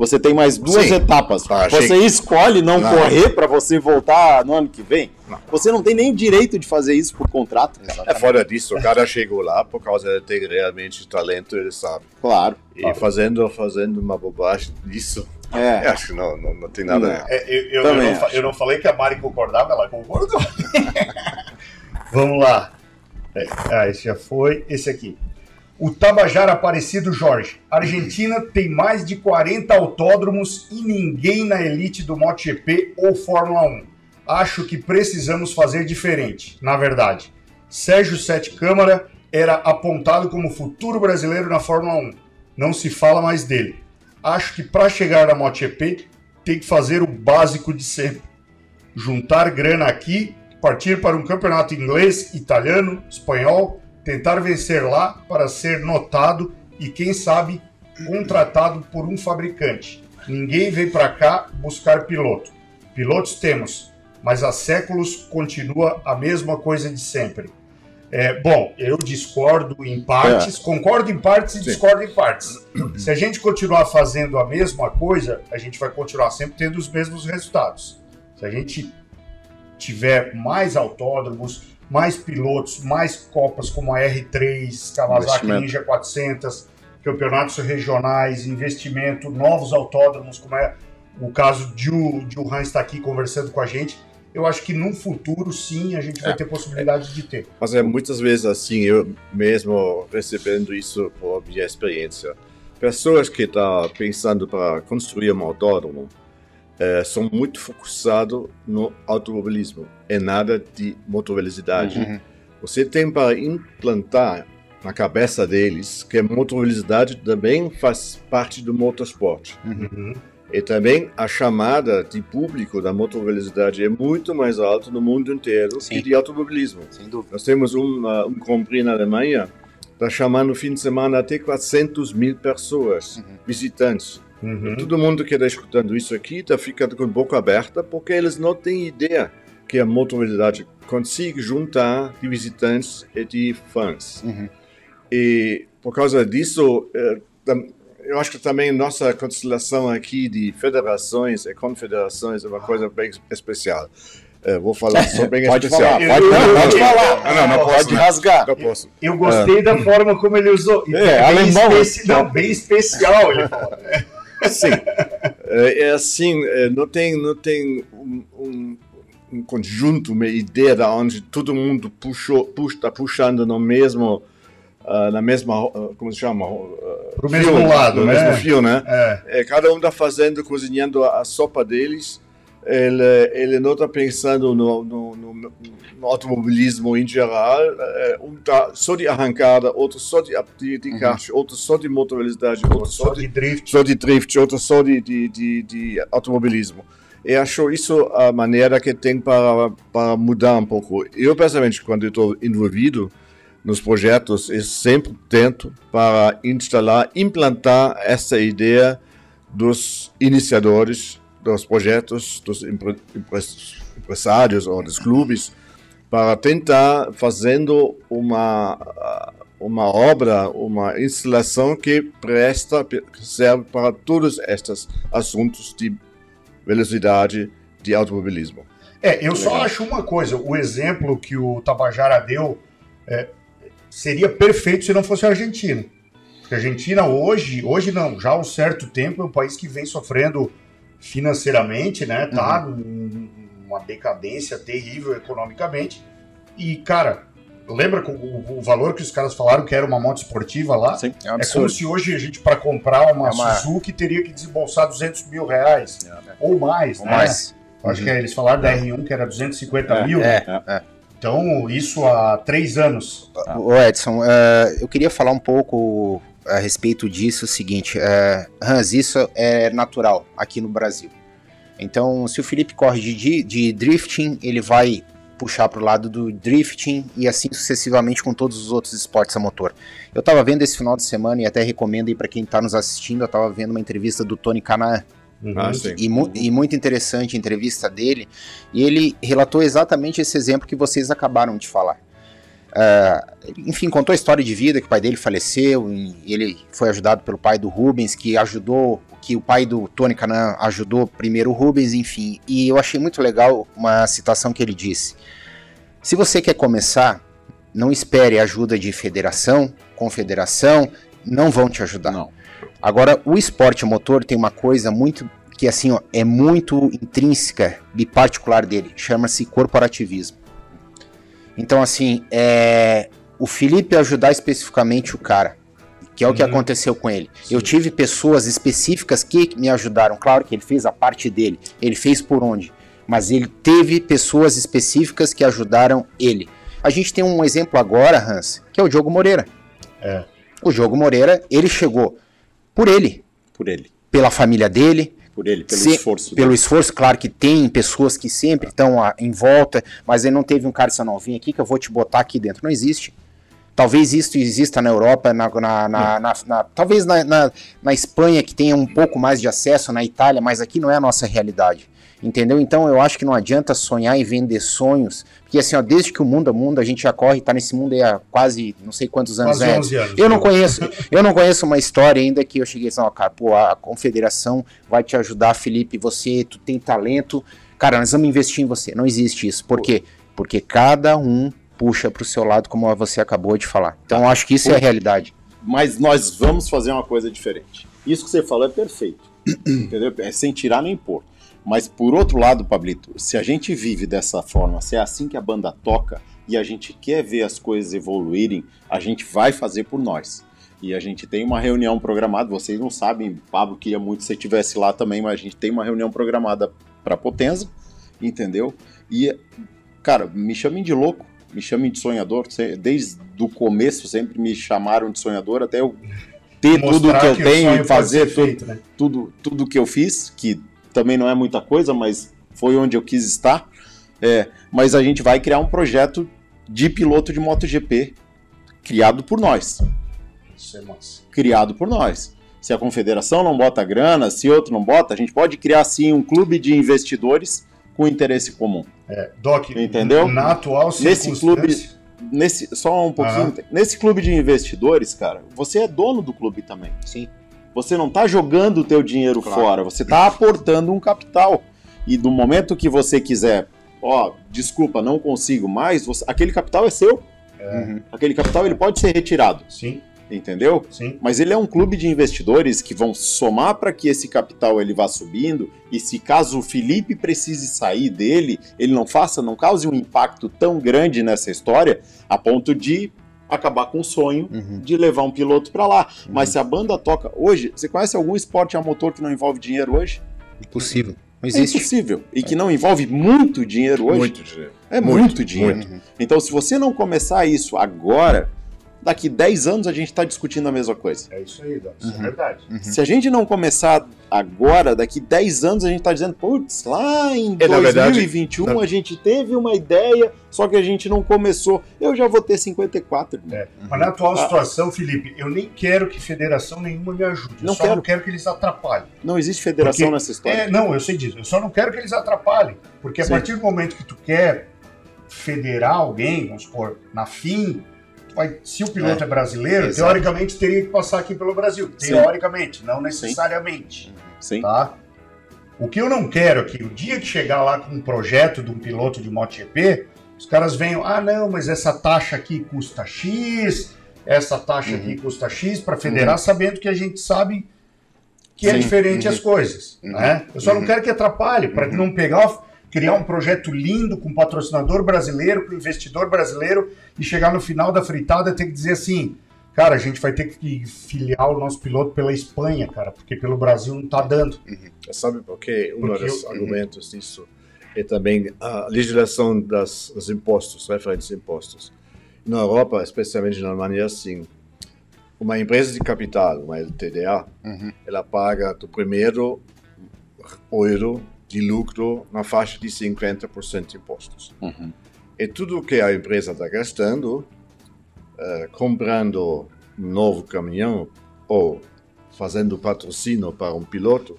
Você tem mais duas Sim. etapas. Ah, achei você escolhe não, Não. correr para você voltar no ano que vem. Não. Você não tem nem direito de fazer isso por contrato. É fora disso, o cara chegou lá por causa de ter realmente talento, ele sabe. Claro. E fazendo, fazendo uma bobagem disso, É. eu acho que não, não, não tem nada. Não. É, eu, eu- eu Também não, eu não falei que a Mari concordava, ela concordou. Vamos lá. É, ah, esse já foi. Esse aqui. O Tabajara Aparecido Jorge. Argentina tem mais de 40 autódromos e ninguém na elite do MotoGP ou Fórmula 1. Acho que precisamos fazer diferente, na verdade. Sérgio Sete Câmara era apontado como futuro brasileiro na Fórmula 1. Não se fala mais dele. Acho que para chegar na MotoGP tem que fazer o básico de sempre. Juntar grana aqui, partir para um campeonato inglês, italiano, espanhol, tentar vencer lá para ser notado e, quem sabe, contratado por um fabricante. Ninguém vem para cá buscar piloto. Pilotos temos, mas há séculos continua a mesma coisa de sempre. É, bom, eu discordo em partes, concordo em partes e discordo em partes. Se a gente continuar fazendo a mesma coisa, a gente vai continuar sempre tendo os mesmos resultados. Se a gente tiver mais autódromos, mais pilotos, mais copas como a R3, Kawasaki. Ninja 400, campeonatos regionais, investimento, novos autódromos, como é o caso de o, de o Hans estar aqui conversando com a gente. Eu acho que no futuro, sim, a gente vai ter possibilidade de ter. Mas é muitas vezes assim, eu mesmo recebendo isso por minha experiência. Pessoas que estão pensando para construir um autódromo eh, são muito focados no automobilismo e nada de motovelocidade. Uhum. Você tem para implantar na cabeça deles que a motovelocidade também faz parte do motorsport. Uhum. E também a chamada de público da motovelocidade é muito mais alta no mundo inteiro Sim. que de automobilismo. Nós temos um, uh, um Grand Prix na Alemanha, está chamando no fim de semana até 400 mil pessoas, visitantes. Uhum. Todo mundo que está escutando isso aqui está ficando com a boca aberta porque eles não têm ideia que a motovelocidade consiga juntar de visitantes e de fãs. Uhum. E por causa disso, eh, eu acho que também nossa constelação aqui de federações e confederações é uma coisa bem especial. Eh, vou falar só bem Pode especial. falar, pode, Eu- não, eu- pode eu- falar. Ah, não, não posso, pode né? rasgar. Não posso. Eu gostei da forma como ele usou. É, bem alemão. especi- Não, bem especial, ele falou. Sim. É, é assim, é, não tem, não tem um, um, um conjunto, uma ideia de onde todo mundo puxou, puxa, está puxando no mesmo, ah, na mesma, ah, como se chama? Uh, Pro mesmo lado, no né? mesmo fio, né? É. É, cada um está fazendo, cozinhando a, a sopa deles ele, ele não está pensando no, no, no, no, automobilismo em geral. É, um tá só de arrancada, outro só de, de, de kart, outro só de motor velocidade, outro só, Só de, de drift. só de drift, outro só de, de, de, de automobilismo. E acho isso a maneira que tem para, para mudar um pouco. Eu, pessoalmente, quando estou envolvido nos projetos, eu sempre tento para instalar, implantar essa ideia dos iniciadores dos projetos, dos empre- empre- empresários ou dos clubes, para tentar fazendo uma uma obra, uma instalação que presta, que serve para todos estes assuntos de velocidade de automobilismo. É, eu só acho uma coisa, o exemplo que o Tabajara deu é, seria perfeito se não fosse a Argentina. Porque a Argentina hoje, hoje não, já há um certo tempo é um país que vem sofrendo financeiramente, né? Tá numa decadência terrível economicamente. E, cara, lembra com o, o valor que os caras falaram que era uma moto esportiva lá? Sim. É um É como se hoje a gente, para comprar uma, É uma- Suzuki, teria que desembolsar 200 mil reais. Ou mais, Ou né? mais. Acho que eles falaram da R1 que era 250 É, mil. É, É. é. Então, isso há três anos. Ô Edson, eu queria falar um pouco a respeito disso, o seguinte, eh, Hans, isso é natural aqui no Brasil. Então, se o Felipe corre de, de drifting, ele vai puxar para o lado do drifting e assim sucessivamente com todos os outros esportes a motor. Eu estava vendo esse final de semana e até recomendo aí para quem está nos assistindo, eu estava vendo uma entrevista do Tony Canaan, Ah, sim. e, mu- e muito interessante a entrevista dele, e ele relatou exatamente esse exemplo que vocês acabaram de falar. Ah, enfim, contou a história de vida que o pai dele faleceu, e ele foi ajudado pelo pai do Rubens, que ajudou, que o pai do Tony Canan ajudou primeiro o Rubens, enfim. E eu achei muito legal uma citação que ele disse: Se você quer começar, não espere ajuda de federação, confederação, não vão te ajudar. Não. Agora, o esporte motor tem uma coisa muito que assim, ó, é muito intrínseca e particular dele, chama-se corporativismo. Então, assim, é, o Felipe ajudar especificamente o cara, que é o que Uhum. aconteceu com ele. Eu tive pessoas específicas que me ajudaram. Claro que ele fez a parte dele, ele fez por onde, mas ele teve pessoas específicas que ajudaram ele. A gente tem um exemplo agora, Hans, que é o Diogo Moreira. É. O Diogo Moreira, ele chegou por ele, Por ele. pela família dele, Por ele, pelo Se- esforço pelo dele. esforço, claro que tem pessoas que sempre estão ah, em volta, mas ele não teve um cara não, vem aqui que eu vou te botar aqui dentro. Não existe. Talvez isso exista na Europa, na, na- na- na- na- talvez na, na- na Espanha, que tenha um pouco mais de acesso, na Itália, mas aqui não é a nossa realidade. Entendeu? Então eu acho que não adianta sonhar em vender sonhos, porque assim, ó, desde que o mundo é mundo, a gente já corre e tá nesse mundo aí há quase não sei quantos anos. Quase? 11 anos. Eu não conheço, eu não conheço uma história ainda que eu cheguei assim, ó, cara, pô, a confederação vai te ajudar, Felipe, você, tu tem talento, cara, nós vamos investir em você. Não existe isso. Por quê? Porque cada um puxa pro seu lado, como você acabou de falar. Então eu acho que isso é a realidade. Mas nós vamos fazer uma coisa diferente. Isso que você falou é perfeito. entendeu? É sem tirar nem pôr. Mas por outro lado, Pablito, se a gente vive dessa forma, se é assim que a banda toca e a gente quer ver as coisas evoluírem, a gente vai fazer por nós. E a gente tem uma reunião programada, vocês não sabem, Pablo queria muito que você estivesse lá também, mas a gente tem uma reunião programada para Potenza, entendeu? E, cara, me chamem de louco, me chamem de sonhador, desde o começo sempre me chamaram de sonhador, até eu ter tudo Mostrar que eu o tenho e fazer tudo, feito, né? tudo, tudo que eu fiz, que também não é muita coisa, mas foi onde eu quis estar. É, mas a gente vai criar um projeto de piloto de MotoGP criado por nós. Isso é massa. Criado por nós. Se a confederação não bota grana, se outro não bota, a gente pode criar sim um clube de investidores com interesse comum. É, Doc, Entendeu? na atual Nesse circunstância... Nesse, só um pouquinho. Nesse clube de investidores, cara, você é dono do clube também. Sim. Você não tá jogando o teu dinheiro Claro. fora, você tá aportando um capital. E do momento que você quiser, ó, desculpa, não consigo mais, você- aquele capital é seu. Uhum. Aquele capital ele pode ser retirado, Sim, entendeu? sim. Mas ele é um clube de investidores que vão somar para que esse capital ele vá subindo e se caso o Felipe precise sair dele, ele não faça, não cause um impacto tão grande nessa história a ponto de acabar com o sonho Uhum. de levar um piloto para lá. Mas se a banda toca hoje, você conhece algum esporte a motor que não envolve dinheiro hoje? Impossível. Não É existe. impossível. E que não envolve muito dinheiro hoje. Muito dinheiro. É muito, dinheiro. Uhum. Então, se você não começar isso agora, daqui 10 anos a gente está discutindo a mesma coisa. É isso aí, Dom. Isso Uhum. é verdade. Se a gente não começar agora, daqui 10 anos a gente está dizendo, putz, lá em É, na verdade, 2021 na- a gente teve uma ideia, só que a gente não começou. Eu já vou ter 54. irmão. É. Mas na atual Ah. situação, Felipe, eu nem quero que federação nenhuma me ajude. Eu Não só quero. não quero que eles atrapalhem. Não existe federação Porque- nessa história. É, não, eu sei disso. Eu só não quero que eles atrapalhem. Porque a Sim. partir do momento que tu quer federar alguém, vamos supor, na FIM, vai, se o piloto é, brasileiro, Exato. teoricamente teria que passar aqui pelo Brasil. Sim. Teoricamente, não necessariamente. Sim. Tá? O que eu não quero é que o dia que chegar lá com um projeto de um piloto de MotoGP, os caras venham, ah não, mas essa taxa aqui custa X, essa taxa aqui custa X, para federar, sabendo que a gente sabe que é Sim. diferente Uhum. as coisas. Uhum. Né? Eu só não Uhum. quero que atrapalhe, para Uhum. não pegar, criar um projeto lindo com patrocinador brasileiro, com investidor brasileiro, e chegar no final da fritada e ter que dizer assim, cara, a gente vai ter que filiar o nosso piloto pela Espanha, cara, porque pelo Brasil não tá dando. Sabe por quê? Um Porque dos eu- argumentos disso é também a legislação das, dos impostos, referentes impostos. Na Europa, especialmente na Alemanha, é assim. Uma empresa de capital, uma LTDA, Uhum. ela paga do primeiro euro de lucro na faixa de 50% de impostos. Uhum. E tudo que a empresa está gastando, eh, comprando um novo caminhão ou fazendo patrocínio para um piloto,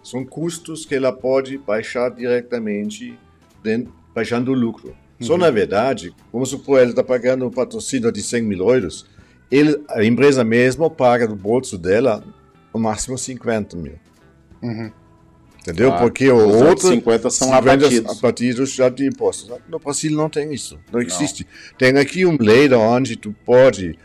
são custos que ela pode baixar diretamente, dentro, baixando o lucro. Só na verdade, vamos supor, ela está pagando um patrocínio de 100 mil euros, ele, a empresa mesmo paga do bolso dela o máximo 50 mil. Uhum. Entendeu? Claro. Porque o Os outro. outros 50 são 50 abatidos. abatidos já de impostos. No Brasil não tem isso. Não existe. Tem aqui um lei onde tu pode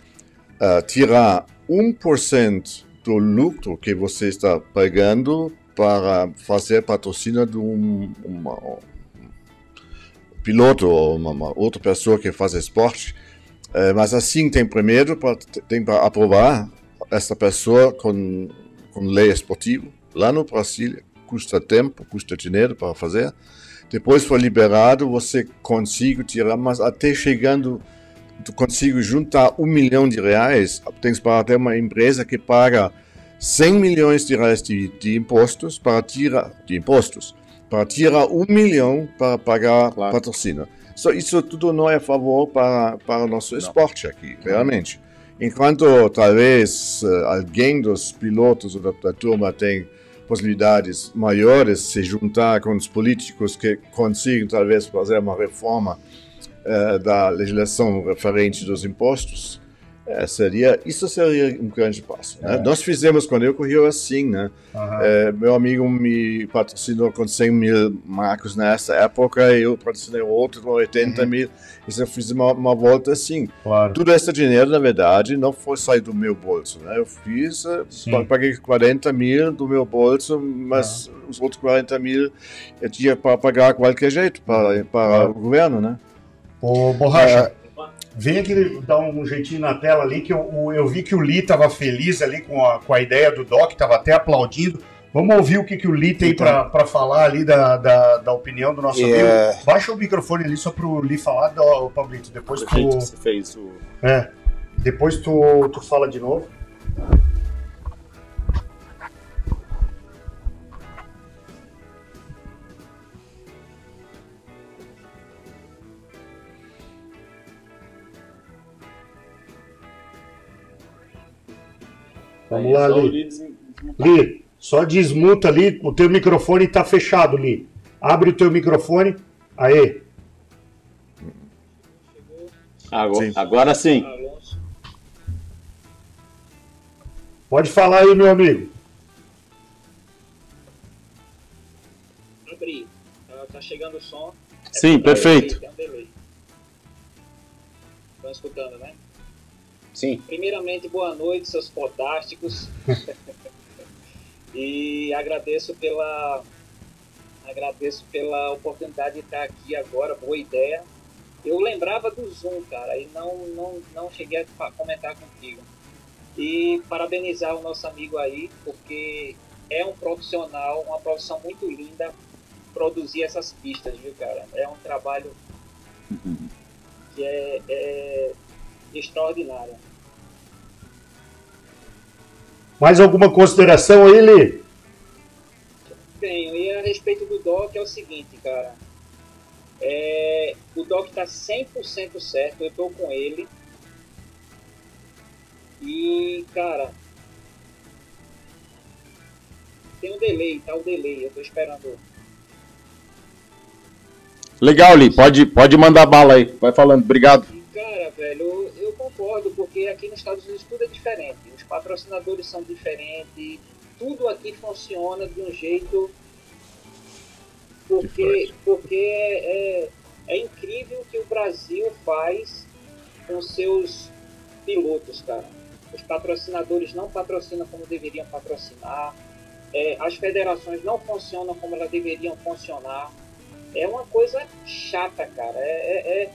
ah, tirar 1% do lucro que você está pagando para fazer patrocínio de um, uma- um piloto ou uma, uma outra pessoa que faz esporte. Eh, mas assim tem primeiro pra, tem para aprovar essa pessoa com, com lei esportiva lá no Brasil custa tempo, custa dinheiro para fazer. Depois foi liberado, você consegue tirar, mas até chegando, tu consegue juntar um milhão de reais, tem para ter uma empresa que paga 100 milhões de reais de, de impostos para tirar de impostos para tirar um milhão para pagar Claro. patrocínio. So, isso tudo não é a favor para, para nosso esporte aqui, realmente. Enquanto talvez eh, alguém dos pilotos ou da, da turma tem possibilidades maiores se juntar com os políticos que consigam talvez fazer uma reforma eh, da legislação referente dos impostos, eh, seria isso seria um grande passo. Né? É. Nós fizemos quando eu corri assim, né? Aham. Eh, meu amigo me patrocinou com 100 mil marcos nessa época, eu patrocinei outro com 80 mil, e eu fiz uma, uma volta assim. Claro. Tudo esse dinheiro, na verdade, não foi sair do meu bolso, né? Eu fiz, eh, Sim. pa- paguei 40 mil do meu bolso, mas os outros 40 mil eu tinha para pagar de qualquer jeito para, para o governo, né? Ô, Borracha, vem aqui dar um jeitinho na tela ali, que eu, o- eu vi que o Lee tava feliz ali com a, com a ideia do Doc, tava até aplaudindo. Vamos ouvir o que, que o Lee tem Então. pra para falar ali da, da, da opinião do nosso É. amigo. Baixa o microfone ali só pro Lee falar, do, Pablito. Depois Do tu, você fez o. é, depois tu, tu fala de novo. Vamos lá, Lee. Lee des- Li, só desmuta ali, o teu microfone tá fechado, Li. Abre o teu microfone. Aê. Agora Sim. agora sim. Pode falar aí, meu amigo. Abri. Tá, tá chegando o som. Sim, perfeito. Um delay. Estão escutando, né? Sim. Primeiramente, boa noite, seus fodásticos. e agradeço pela agradeço pela oportunidade de estar aqui agora, boa ideia. Eu lembrava do Zoom, cara, e não, não, não cheguei a comentar contigo. E parabenizar o nosso amigo aí, porque é um profissional, uma profissão muito linda, produzir essas pistas, viu, cara? É um trabalho que é, é extraordinário. Mais alguma consideração aí, Li? Tenho. E a respeito do DOC é o seguinte, cara. É, o DOC tá 100% certo, eu tô com ele. E, cara, tem um delay, tá o delay, eu tô esperando. Legal, Li. Pode, pode mandar bala aí. Vai falando. Obrigado. E, cara, velho, eu, eu concordo, porque aqui nos Estados Unidos tudo é diferente. Patrocinadores são diferentes, tudo aqui funciona de um jeito. Porque, porque é, é, é incrível o que o Brasil faz com seus pilotos, cara. Os patrocinadores não patrocinam como deveriam patrocinar. É, as federações não funcionam como elas deveriam funcionar. É uma coisa chata, cara. É, é, é-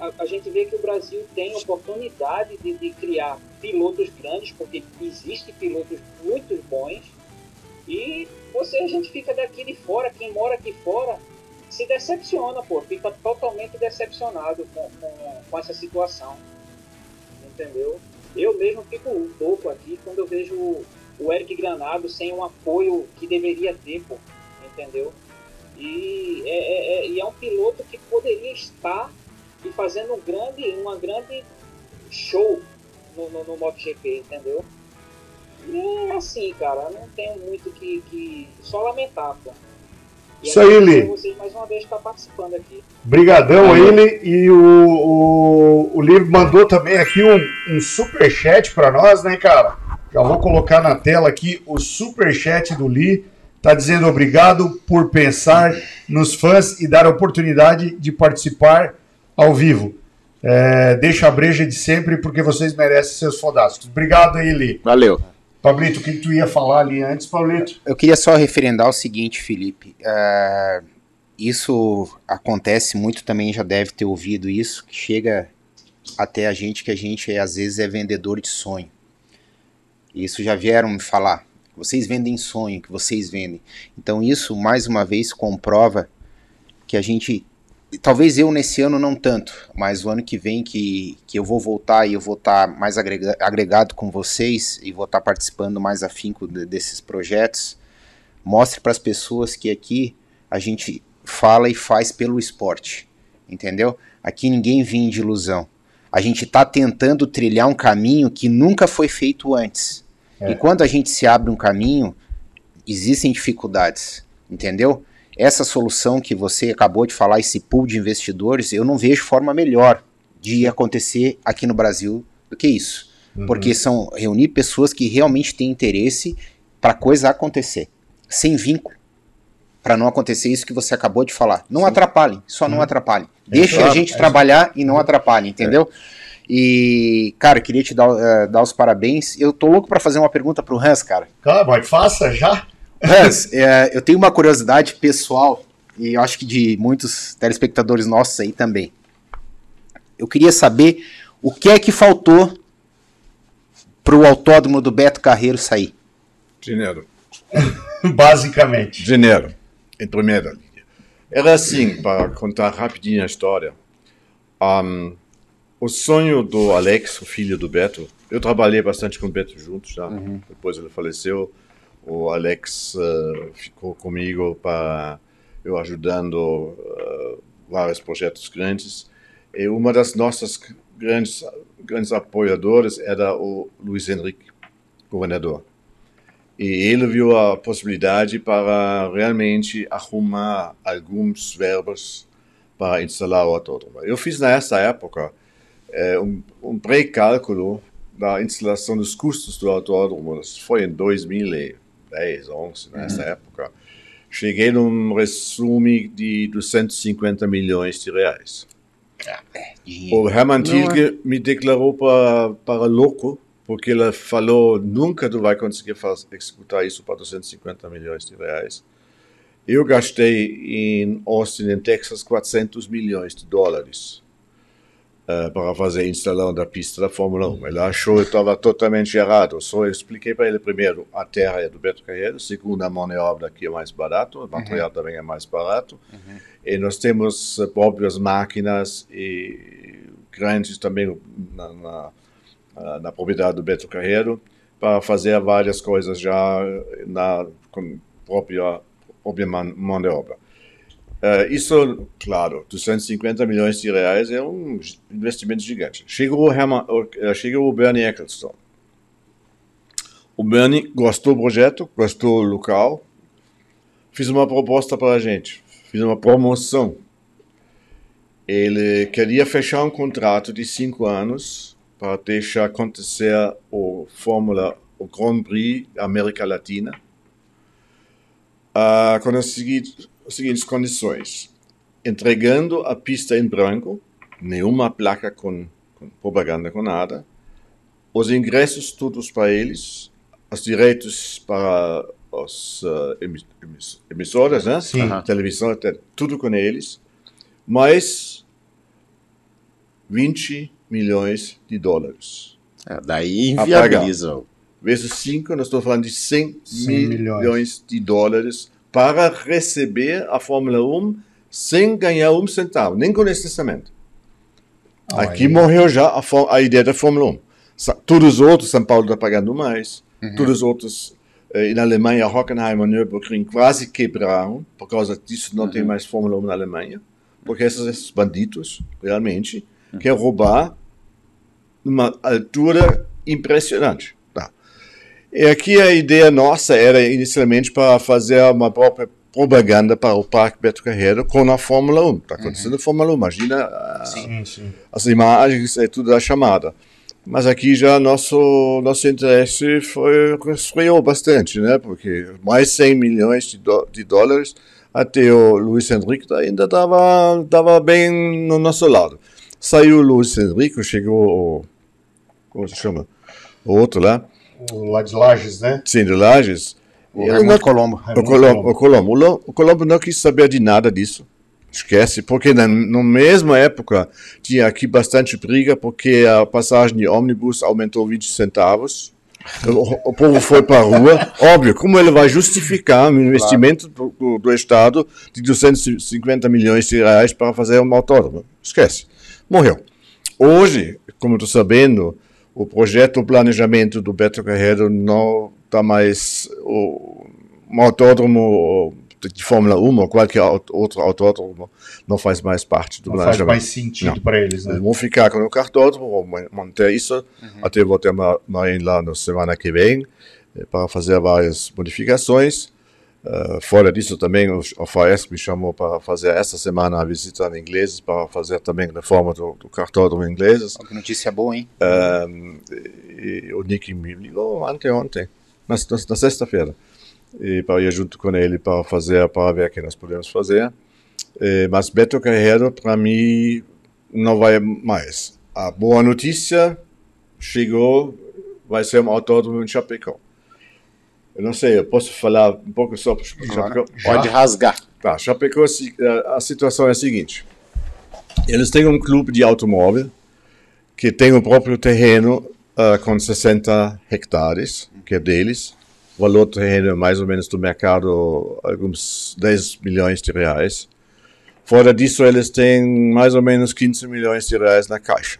a, a gente vê que o Brasil tem oportunidade de, de criar pilotos grandes, porque existem pilotos muito bons. E você, a gente fica daqui de fora, quem mora aqui fora, se decepciona, pô. Fica totalmente decepcionado com, com, com essa situação. Entendeu? Eu mesmo fico louco aqui quando eu vejo o- Eric Granado sem um apoio que deveria ter, pô. Entendeu? E é, é- é- e é um piloto que poderia estar e fazendo um grande, uma grande show no, no, no MotoGP, entendeu? E é assim, cara, não tenho muito que, que só lamentar, pô. E Isso aí, Li. vocês mais uma vez estar participando aqui. Brigadão aí, Li. E o, o, o Li mandou também aqui um, um superchat para nós, né, cara? Já vou colocar na tela aqui o superchat do Li. Tá dizendo obrigado por pensar nos fãs e dar a oportunidade de participar ao vivo. É, deixa a breja de sempre porque vocês merecem seus fodásticos. Obrigado aí. Valeu. Pablito, o que tu ia falar ali antes, Pablito? Eu queria só referendar o seguinte, Felipe. É, isso acontece muito também, já deve ter ouvido isso, que chega até a gente que a gente às vezes é vendedor de sonho. Isso já vieram me falar. Vocês vendem sonho, que vocês vendem. Então isso, mais uma vez, comprova que a gente. Talvez eu nesse ano não tanto, mas o ano que vem que, que eu vou voltar e eu vou estar mais agrega- agregado com vocês e vou estar participando mais afinco de- desses projetos, mostre para as pessoas que aqui a gente fala e faz pelo esporte, entendeu? Aqui ninguém vende ilusão. A gente está tentando trilhar um caminho que nunca foi feito antes. É. E quando a gente se abre um caminho, existem dificuldades, entendeu? Essa solução que você acabou de falar, esse pool de investidores, eu não vejo forma melhor de acontecer aqui no Brasil do que isso. Porque são reunir pessoas que realmente têm interesse para a coisa acontecer, sem vínculo. Para não acontecer isso que você acabou de falar. Não atrapalhem, só não atrapalhem. Deixa a Exato, gente é trabalhar e não atrapalhem, entendeu? E, cara, queria te dar, eh, dar os parabéns. Eu tô louco para fazer uma pergunta pro Hans, cara. Cara, mas faça já. Hans, é, eu tenho uma curiosidade pessoal, e eu acho que de muitos telespectadores nossos aí também. Eu queria saber o que é que faltou pro autódromo do Beto Carreiro sair. Dinheiro. Basicamente. Dinheiro, em primeira linha. Era assim, para contar rapidinho a história. Ahm, o sonho do Alex, o filho do Beto, eu trabalhei bastante com o Beto juntos, já. depois ele faleceu. O Alex eh, ficou comigo para eu ajudando eh, vários projetos grandes. E uma das nossas grandes, grandes apoiadores era o Luiz Henrique, governador. E ele viu a possibilidade para realmente arrumar alguns verbos para instalar o autódromo. Eu fiz nessa época eh, um, um pré-cálculo da instalação dos custos do autódromo. Foi em 2010, 11, nessa época. Cheguei num resumo de 250 milhões de reais. O Hermann Tilke me declarou para, para louco, porque ele falou, nunca tu vai conseguir faz, executar isso para 250 milhões de reais. Eu gastei em Austin, em Texas, 400 milhões de dólares. Uh, para fazer instalão da pista da Fórmula 1. Ele achou que estava totalmente errado. Só expliquei para ele primeiro, a terra é do Beto Carreiro, segundo, a mão de obra aqui é mais barato, o material uhum. também é mais barato. Uhum. E nós temos uh, próprias máquinas e grandes também na, na, na propriedade do Beto Carreiro para fazer várias coisas já na com própria, própria mão de obra. Uh, isso, claro, 250 milhões de reais é um investimento gigante. Chegou o, Herman, uh, chegou o Bernie Ecclestone. O Bernie gostou do projeto, gostou do local, fiz uma proposta para a gente, fiz uma promoção. Ele queria fechar um contrato de cinco anos para deixar acontecer o Fórmula, o Grand Prix América Latina, uh, com as seguintes, condições: entregando a pista em branco, nenhuma placa com, com propaganda com nada, os ingressos todos para eles, os direitos para os uh, emissoras, né? Sim. televisão, tudo com eles, mais 20 milhões de dólares. É, daí inviabiliza. Vezes 5, nós estamos falando de 100, 100 milhões. milhões. de dólares para receber a Fórmula 1 sem ganhar um centavo, nem com esse testamento. Oh, Aqui morreu já a, a, ideia da Fórmula 1. Todos os outros, São Paulo está pagando mais, uhum. todos os outros, eh, na Alemanha, Hockenheim e Nürburgring quase quebraram, por causa disso não uhum. tem mais Fórmula 1 na Alemanha, porque esses, esses bandidos, realmente, uhum. querem roubar numa altura impressionante. Tá. E aqui a ideia nossa era inicialmente para fazer uma própria propaganda para o Parque Beto Carreiro com a Fórmula 1. Está acontecendo uhum. a Fórmula 1, imagina sim, sim. as imagens e tudo da chamada. Mas aqui já nosso nosso interesse foi resfriou bastante, né? Porque mais 100 milhões de, do, de dólares até o Luiz Henrique ainda estava tava bem no nosso lado. Saiu o Luiz Henrique, chegou o. Como se chama? O outro lá. O lá de Lages, né? Sim, de Lages. O Raimundo não, Colombo. O Colombo, o Colombo. O Colombo não quis saber de nada disso. Esquece, porque na, na mesma época tinha aqui bastante briga, porque a passagem de ônibus aumentou 20 centavos. O, o povo foi para a rua. Óbvio, como ele vai justificar um investimento claro. do, do, Estado de 250 milhões de reais para fazer um autódromo? Esquece morreu. Hoje, como estou sabendo, o projeto, o planejamento do Beto Carreiro não está mais. O, um autódromo de Fórmula 1 ou qualquer outro autódromo não faz mais parte do não planejamento. Não faz mais sentido para eles, né? Eles vão ficar com o cartódromo, vão manter isso. Uhum. Até vou ter uma, uma lá na semana que vem eh, para fazer várias modificações. Uh, fora disso, também o, o me chamou para fazer essa semana a visita em inglês, para fazer também reforma do, do cartódromo inglês. Que notícia boa, hein? Uh, e, e, o Nick me ligou anteontem, na, na, na sexta-feira, para ir junto com ele para fazer, para ver o que nós podemos fazer. E, mas Beto Carreiro, para mim, não vai mais. A boa notícia chegou, vai ser um autódromo em Chapecó. Eu não sei, eu posso falar um pouco sobre Chapecó? Pode rasgar. Tá, Chapecó, a situação é a seguinte. Eles têm um clube de automóvel que tem o próprio terreno uh, com 60 hectares, que é deles. O valor do terreno é mais ou menos do mercado, alguns 10 milhões de reais. Fora disso, eles têm mais ou menos 15 milhões de reais na caixa.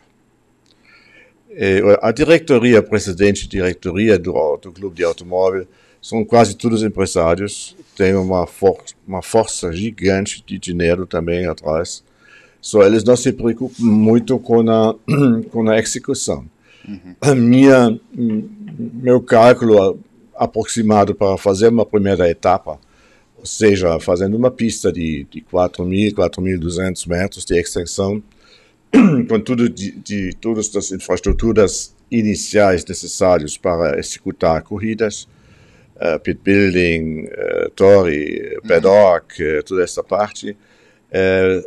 E a diretoria, a presidente de diretoria do, do clube de automóvel, são quase todos empresários, têm uma, for uma força gigante de dinheiro também atrás. Só eles não se preocupam muito com a, com a execução. Uhum. A minha, meu cálculo aproximado para fazer uma primeira etapa, ou seja, fazendo uma pista de, de 4.000, 4.200 metros de extensão, com tudo de, de todas as infraestruturas iniciais necessárias para executar corridas, uh, pit building, uh, torre, uhum. paddock, uh, toda essa parte,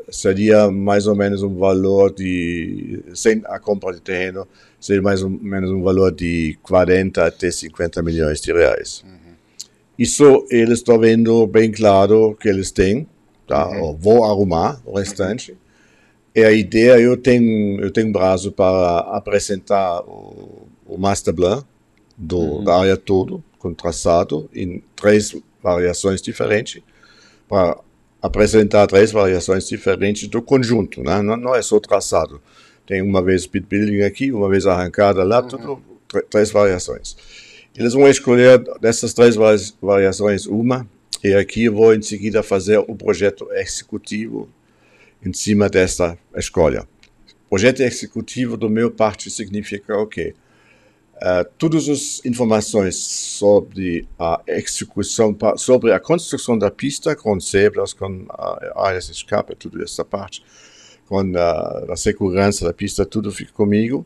seria mais ou menos um valor de, sem a compra de terreno, seria mais ou menos um valor de 40 até 50 milhões de reais. Uhum. Isso eles estão vendo bem claro que eles têm, tá? Uhum. vou arrumar o restante. E a ideia, eu tenho, eu tenho prazo para apresentar o, o Master Plan do, Uhum. da área todo, com traçado, em três variações diferentes, para apresentar três variações diferentes do conjunto, né? não, não é só traçado. Tem uma vez pit building aqui, uma vez arrancada lá, tudo tr- três variações. Eles vão escolher dessas três vari- variações uma, e aqui eu vou em seguida fazer o projeto executivo em cima desta escolha. Projeto executivo, do meu parte, significa o quê? Uh, todas as informações sobre a execução, sobre a construção da pista, com zebras, com a áreas de escape, tudo essa parte, com a, a segurança da pista, tudo fica comigo.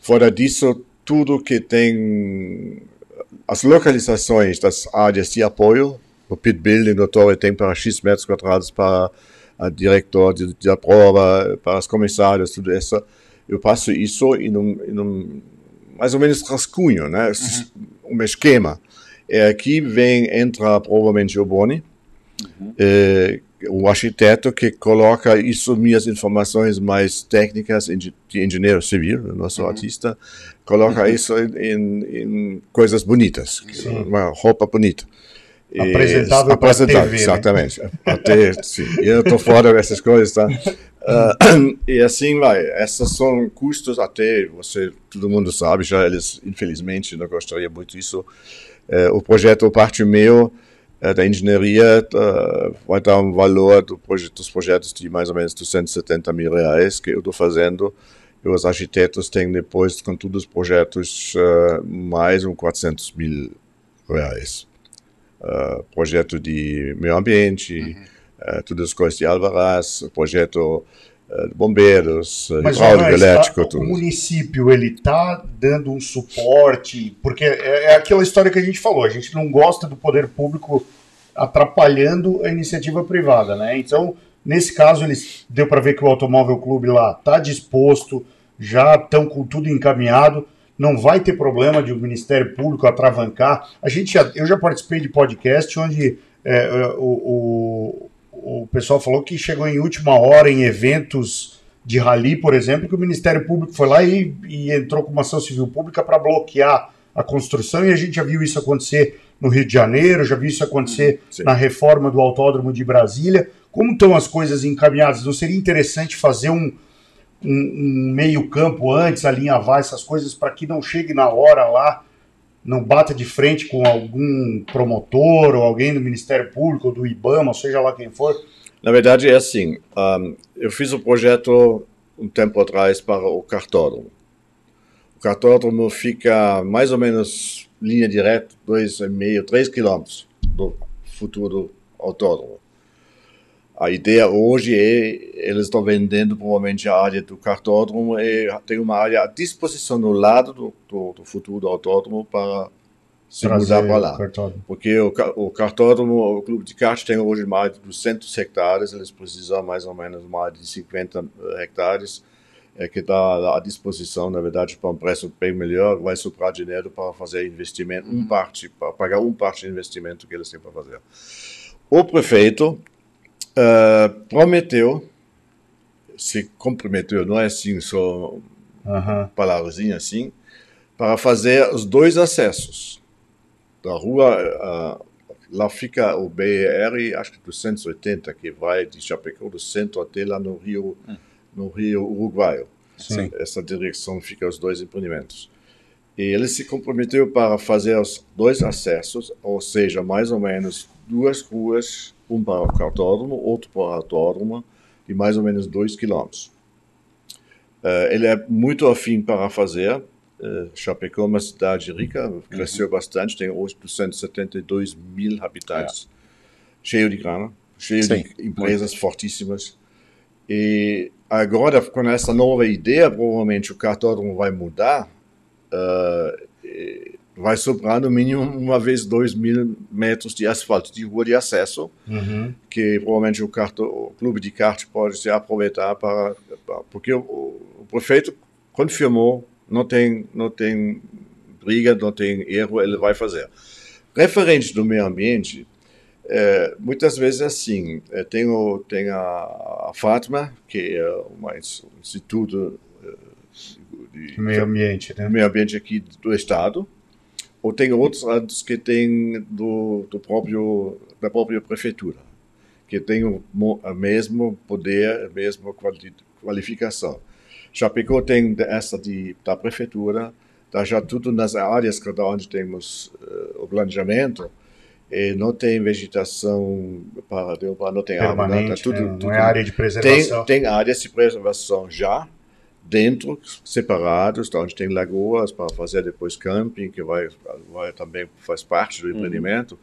Fora disso, tudo que tem as localizações das áreas de apoio, o pit building, o torre tem para X metros quadrados para diretor de, da prova, para os comissários, tudo isso. Eu passo isso em um, em um mais ou menos rascunho, né? Um esquema. E aqui vem, entra provavelmente o Boni, eh, o arquiteto que coloca isso, minhas informações mais técnicas de engenheiro civil, nosso artista, coloca isso em, em coisas bonitas, uma roupa bonita. Apresentável apresentável, TV, né? exatamente. Até, sim. Eu estou fora dessas coisas, tá? Ah, e assim vai. Esses são custos até você, todo mundo sabe já. Eles infelizmente não gostariam muito disso. Eh, o projeto, parte meu eh, da engenharia, eh, vai dar um valor do proje- dos projetos de mais ou menos 270 mil reais que eu estou fazendo. E os arquitetos têm depois, com todos os projetos, eh, mais um 400 mil reais. Uh, projeto de meio ambiente, uh, todas as coisas de alvarás, projeto uh, de bombeiros, Mas hidráulico, elétrico, tudo. o município ele tá dando um suporte, porque é, é aquela história que a gente falou, a gente não gosta do poder público atrapalhando a iniciativa privada, né? Então, nesse caso, eles deu para ver que o Automóvel Clube lá tá disposto, já estão com tudo encaminhado, não vai ter problema de o Ministério Público atravancar. A gente já, eu já participei de podcast onde é, é, o, o, o pessoal falou que chegou em última hora em eventos de rally, por exemplo, que o Ministério Público foi lá e, e entrou com uma ação civil pública para bloquear a construção, e a gente já viu isso acontecer no Rio de Janeiro, já viu isso acontecer Sim. na reforma do Autódromo de Brasília. Como estão as coisas encaminhadas? Não seria interessante fazer um, um, um meio-campo antes, alinhavar essas coisas para que não chegue na hora lá, não bata de frente com algum promotor ou alguém do Ministério Público ou do IBAMA, seja lá quem for? Na verdade é assim, um, eu fiz o projeto um tempo atrás para o cartódromo. O cartódromo fica mais ou menos linha direta, dois e meio, três quilômetros do futuro autódromo. A ideia hoje é, eles estão vendendo provavelmente a área do cartódromo e tem uma área à disposição no lado do, do, do futuro do autódromo para se mudar para lá. cartódromo. Porque o, o cartódromo, o clube de kart tem hoje mais de 200 hectares, eles precisam mais ou menos mais de 50 hectares, é, que dá à disposição, na verdade, para um preço bem melhor, vai sobrar dinheiro para fazer investimento, um parte, para pagar um parte do investimento que eles têm para fazer. O prefeito eh, prometeu, se comprometeu, não é assim só Aham. palavrazinha assim, para fazer os dois acessos. Da rua, ah, lá fica o BR, acho que 280, que vai de Chapecó do centro até lá no Rio, no Rio Uruguaio. Sim. Essa direção fica os dois empreendimentos. E ele se comprometeu para fazer os dois acessos, ou seja, mais ou menos duas ruas, um para o cartódromo, outro para o autódromo, de mais ou menos dois quilômetros. Eh, ele é muito afim para fazer. Uh, Chapecó é uma cidade rica, cresceu bastante, tem hoje 272 mil habitantes, cheio de grana, cheio Sim, de empresas fortíssimas. E agora, com essa nova ideia, provavelmente o cartódromo vai mudar, uh, vai sobrar no mínimo uma vez dois mil metros de asfalto, de rua de acesso, Uhum. que provavelmente o, carto, o clube de kart pode se aproveitar para, para- porque o, o prefeito confirmou não tem não tem briga não tem erro ele vai fazer referente do meio ambiente É, muitas vezes é assim, é, tem, o, tem a, a Fatma, que é um instituto de Meio ambiente, né? meio ambiente aqui do estado, ou tem outros que tem do, do próprio da própria prefeitura, que tem o, a mesmo poder, a mesma quali- qualificação. Chapecó tem essa de, da prefeitura, tá já tudo nas áreas cada onde temos eh, o planejamento, e não tem vegetação para, não tem árvore, Tá tudo, né? tudo não é área de tem, preservação. tem áreas de preservação já, dentro, separados, onde tem lagoas para fazer depois camping, que vai, vai também faz parte do empreendimento.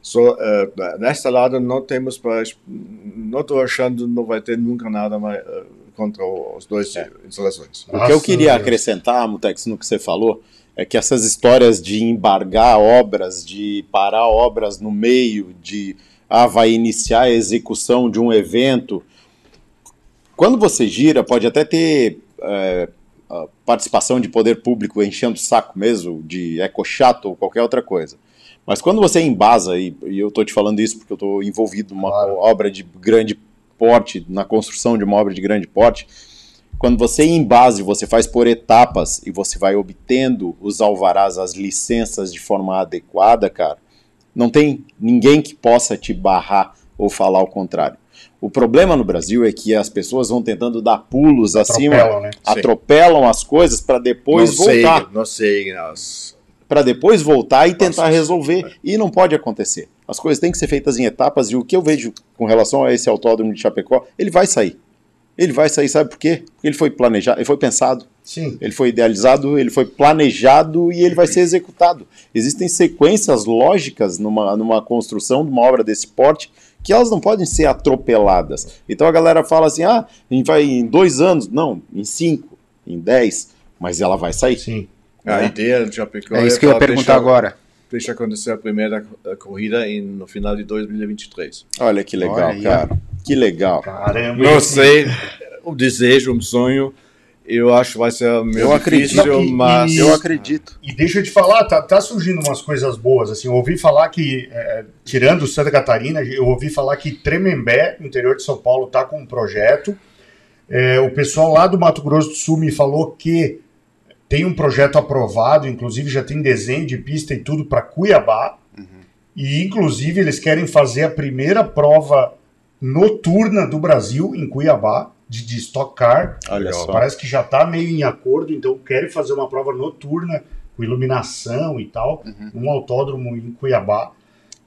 Só, eh, nesta lado não temos para, não estou achando não vai ter nunca nada mais eh, contra os dois instalações. O que eu queria acrescentar, Mutex, no que você falou, é que essas histórias de embargar obras, de parar obras no meio, de ah, vai iniciar a execução de um evento. Quando você gira, pode até ter é, participação de poder público enchendo o saco mesmo, de ecochato ou qualquer outra coisa. Mas quando você embasa, e, e eu estou te falando isso porque eu estou envolvido numa Claro. obra de grande porte, na construção de uma obra de grande porte, quando você em base, você faz por etapas e você vai obtendo os alvarás, as licenças de forma adequada, cara, não tem ninguém que possa te barrar ou falar o contrário. O problema no Brasil é que as pessoas vão tentando dar pulos acima, Atropelam, né? atropelam as coisas para depois não voltar Sei, não sei as, para depois voltar e tentar Passos. resolver. E não pode acontecer. As coisas têm que ser feitas em etapas e o que eu vejo com relação a esse autódromo de Chapecó, ele vai sair. Ele vai sair, sabe por quê? Porque ele foi planejado, ele foi pensado, Sim. ele foi idealizado, ele foi planejado e ele vai ser executado. Existem sequências lógicas numa, numa construção de uma obra desse porte que elas não podem ser atropeladas. Então a galera fala assim: ah, a gente vai em dois anos. Não, em cinco, em dez, mas ela vai sair. Sim. a né? ideia de Chapecó É isso que eu ia perguntar deixar- agora. Deixa acontecer a primeira eh, corrida em, no final de 2023. Olha que legal, Olha cara. Que legal. Caramba. Não sei, o desejo, um sonho, eu acho que vai ser meio Eu acredito difícil, que- mas... e- Eu acredito. E deixa eu te falar, tá, tá surgindo umas coisas boas. Assim, eu ouvi falar que, é, tirando Santa Catarina, eu ouvi falar que Tremembé, no interior de São Paulo, tá com um projeto. É, o pessoal lá do Mato Grosso do Sul me falou que tem um projeto aprovado, inclusive já tem desenho de pista e tudo para Cuiabá. E inclusive eles querem fazer a primeira prova noturna do Brasil em Cuiabá, de, de Stock Car. Olha só. Parece que já está meio em acordo, então querem fazer uma prova noturna com iluminação e tal, num autódromo em Cuiabá.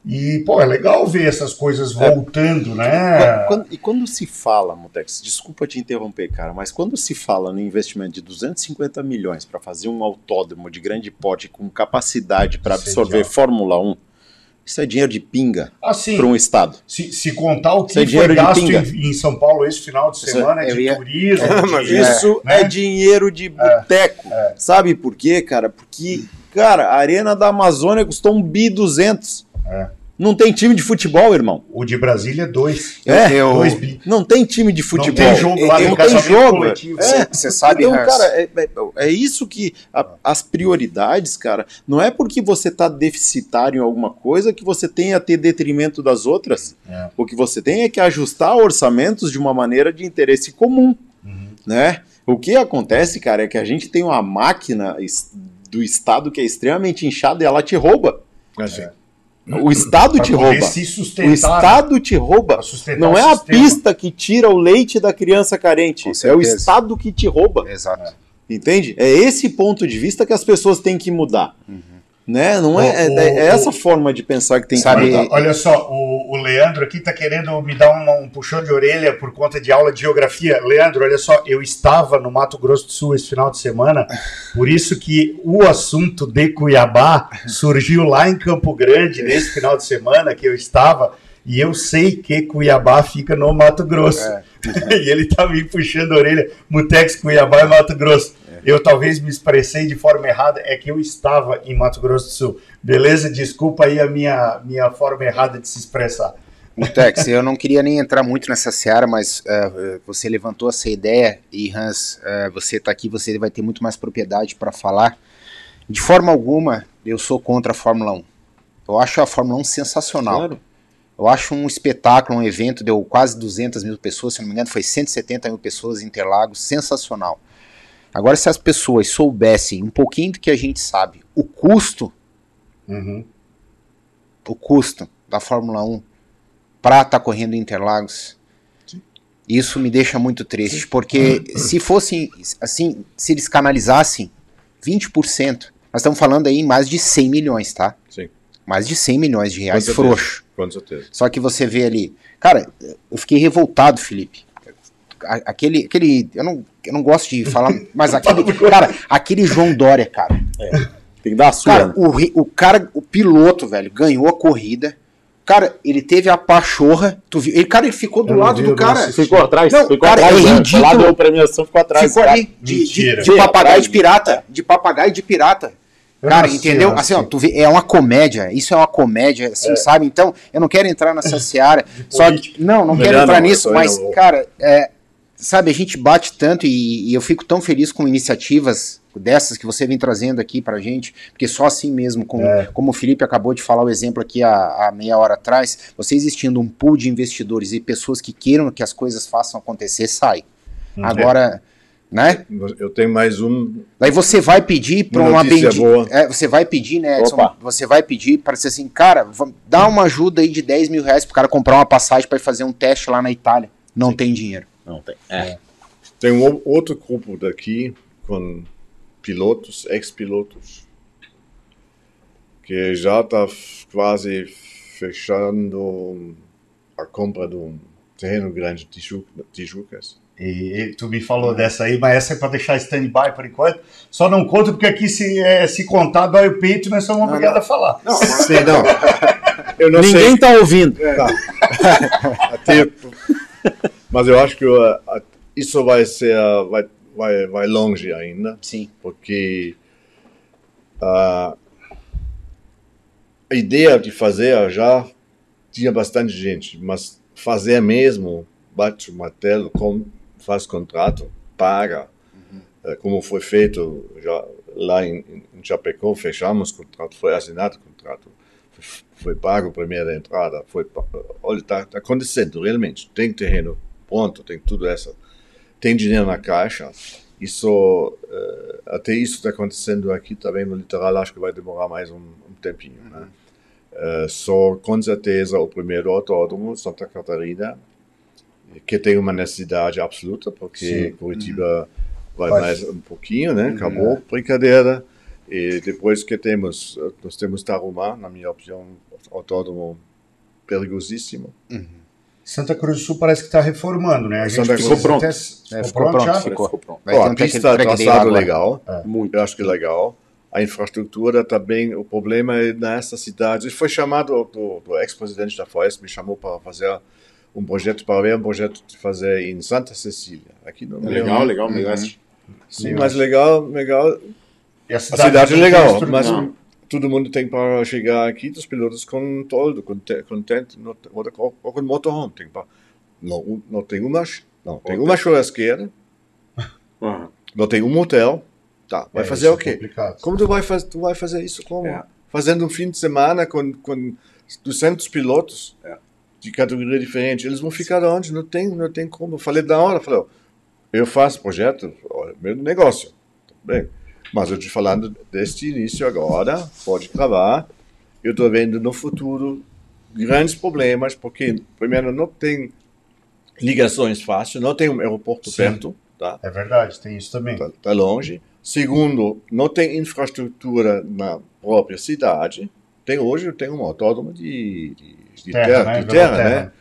E, pô, é legal ver essas coisas voltando, né? Quando- e quando se fala, Mutex, desculpa te interromper, cara, mas quando se fala no investimento de 250 milhões para fazer um autódromo de grande porte com capacidade para é absorver. Fórmula 1, isso é dinheiro de pinga Assim, para um estado. se, se contar o que é foi gasto em, em São Paulo esse final de Isso é- semana eu de ia- turismo, Mas de- Isso né? é dinheiro de boteco. Sabe por quê, cara? Porque, cara, a Arena da Amazônia custou um bi 200. É. Não tem time de futebol, irmão. O de Brasília é dois. É, eu- Dois bi. Não tem time de futebol. tem jogo lá, não tem jogo. coletivo. É. Você sabe, então, Hans, cara, é, é- é isso que a- as prioridades, cara, não é porque você tá deficitário em alguma coisa que você tem a ter detrimento das outras. É. O que você tem é que ajustar orçamentos de uma maneira de interesse comum, Uhum. né? O que acontece, cara, é que a gente tem uma máquina do Estado que é extremamente inchada e ela te rouba. Assim, O Estado Pra te rouba. se O. Estado te rouba. Não é a pista que tira o leite da criança carente. É o. Estado que te rouba. Exato. Entende? É esse ponto de vista que as pessoas têm que mudar. Né? Não é, O- é, é o- essa forma de pensar que tem Sabe- que. Olha só, o, o Leandro aqui tá querendo me dar um, um puxão de orelha por conta de aula de geografia. Leandro, olha só, eu estava no Mato Grosso do Sul esse final de semana, por isso que o assunto de Cuiabá surgiu lá em Campo Grande nesse final de semana que eu estava. E eu sei que Cuiabá fica no Mato Grosso. e ele tá me puxando a orelha. Mutex, Cuiabá é Mato Grosso. Eu talvez me expressei de forma errada, é que eu estava em Mato Grosso do Sul. Beleza? Desculpa aí a minha, minha forma errada de se expressar. Tex, eu não queria nem entrar muito nessa seara, mas eh, você levantou essa ideia e Hans, eh, você está aqui, você vai ter muito mais propriedade para falar. De forma alguma, eu sou contra a Fórmula 1. Eu acho a Fórmula 1 sensacional. Claro. Eu acho um espetáculo, um evento, deu quase 200 mil pessoas, se não me engano, foi 170 mil pessoas em Interlagos, sensacional. Agora, se as pessoas soubessem um pouquinho do que a gente sabe, o custo, Uhum. o custo da Fórmula 1 para estar correndo em Interlagos, isso me deixa muito triste, porque se fossem, assim, se eles canalizassem 20%, nós estamos falando aí em mais de 100 milhões, tá? Sim. Mais de 100 milhões de reais Com frouxo. Com certeza. Só que você vê ali. Cara, eu fiquei revoltado, Felipe. Aquele. aquele eu, não, eu não gosto de falar, mas aquele. Cara, aquele João Dória, cara. Tem que dar a sua. Cara, né? o, o cara, o piloto, velho, ganhou a corrida. Cara, ele teve a pachorra. Tu viu? Ele, cara, ele ficou do Eu lado vi, do cara. assisti. Ficou atrás, Não, ficou cara, atrás. é né? ridículo. Lá deu premiação, ficou atrás. Ficou cara. ali de, de, Mentira. de papagaio de pirata. De papagaio de pirata. Cara, entendeu? Assim, ó, tu vê, é uma comédia. Isso é uma comédia, assim, sabe? Então, eu não quero entrar nessa seara. Só que, não, não Melhor quero entrar não, nisso, mas, não cara, é, sabe, a gente bate tanto e, e eu fico tão feliz com iniciativas dessas que você vem trazendo aqui pra gente, porque só assim mesmo, com, É. como o Felipe acabou de falar o exemplo aqui há, há meia hora atrás, você existindo um pool de investidores e pessoas que queiram que as coisas façam acontecer, sai. Uhum. Agora, né? Eu tenho mais um. Daí você vai pedir para Uma bendita. É, você vai pedir, né, Edson? Opa. Você vai pedir para ser assim, cara, dá uma ajuda aí de 10 mil reais pro cara comprar uma passagem para ir fazer um teste lá na Itália. Não tem dinheiro. Não tem. É. Tem um outro grupo daqui com pilotos, ex-pilotos, que já está quase fechando a compra de um terreno grande de Tiju- Tijucas. E, e tu me falou dessa aí, mas essa é pra deixar stand-by por enquanto. Só não conta porque aqui se, é, se contar dói o peito, nós somos obrigados a falar. Sim, não. Eu não Ninguém sei. tá ouvindo. até- mas eu acho que uh, isso vai ser uh, vai, vai, vai longe ainda. Sim. porque ah, a ideia de fazer já tinha bastante gente, mas fazer mesmo, bate o martelo, com, faz contrato, paga, Eh, como foi feito já lá em, em Chapecó, fechamos o contrato, foi assinado o contrato, foi, foi pago a primeira entrada, foi, olha, está tá acontecendo realmente, tem terreno pronto, tem tudo essa, tem dinheiro na caixa, isso, eh, até isso está acontecendo aqui também no litoral, acho que vai demorar mais um, um tempinho. Né? Eh, só com certeza o primeiro autódromo, Santa Catarina, que tem uma necessidade absoluta, porque Sim. Curitiba vai Vai. mais um pouquinho, né? Acabou a brincadeira. E depois que temos, eh, nós temos Tarumã, na minha opinião, autódromo perigosíssimo. Santa Cruz do Sul parece que está reformando, né? A gente Santa precisa Cruz ficou até- É, ficou pronto já? ficou. Ficou pronto. Vai Ó, a pista, traçado agora. legal, Muito. eu acho que é legal. A infraestrutura também, o problema é nessa cidade. Foi chamado, do, do ex-presidente da FOES me chamou para fazer um projeto, para ver um projeto de fazer em Santa Cecília. Aqui no Legal, legal, Uhum. legal. Sim, mas legal, legal. E a A cidade é legal, mas Não. Todo mundo tem para chegar aqui, os pilotos com toldo, conte- contente, não tem- ou ou com motorhome. Tem para, não, não tem uma, não, tem uma churrasqueira, não tem um hotel. Tá, vai É, fazer isso o é quê? complicado. Como tu vai, faz, tu vai fazer isso? Como? É. Fazendo um fim de semana com, com 200 pilotos É. de categoria diferente. Eles vão ficar onde? Não tem, não tem como. Eu falei da hora, falei, ó, eu faço projeto, ó, é meu negócio. Tudo bem. Mas eu te falando deste início agora, pode gravar. Eu estou vendo no futuro grandes problemas, porque, primeiro, não tem ligações fáceis, não tem um aeroporto Sim. perto, tá? É verdade, tem isso também. Está tá longe. Segundo, não tem infraestrutura na própria cidade. Tem hoje tem um autódromo de, de, de terra, né? de terra, Vela né?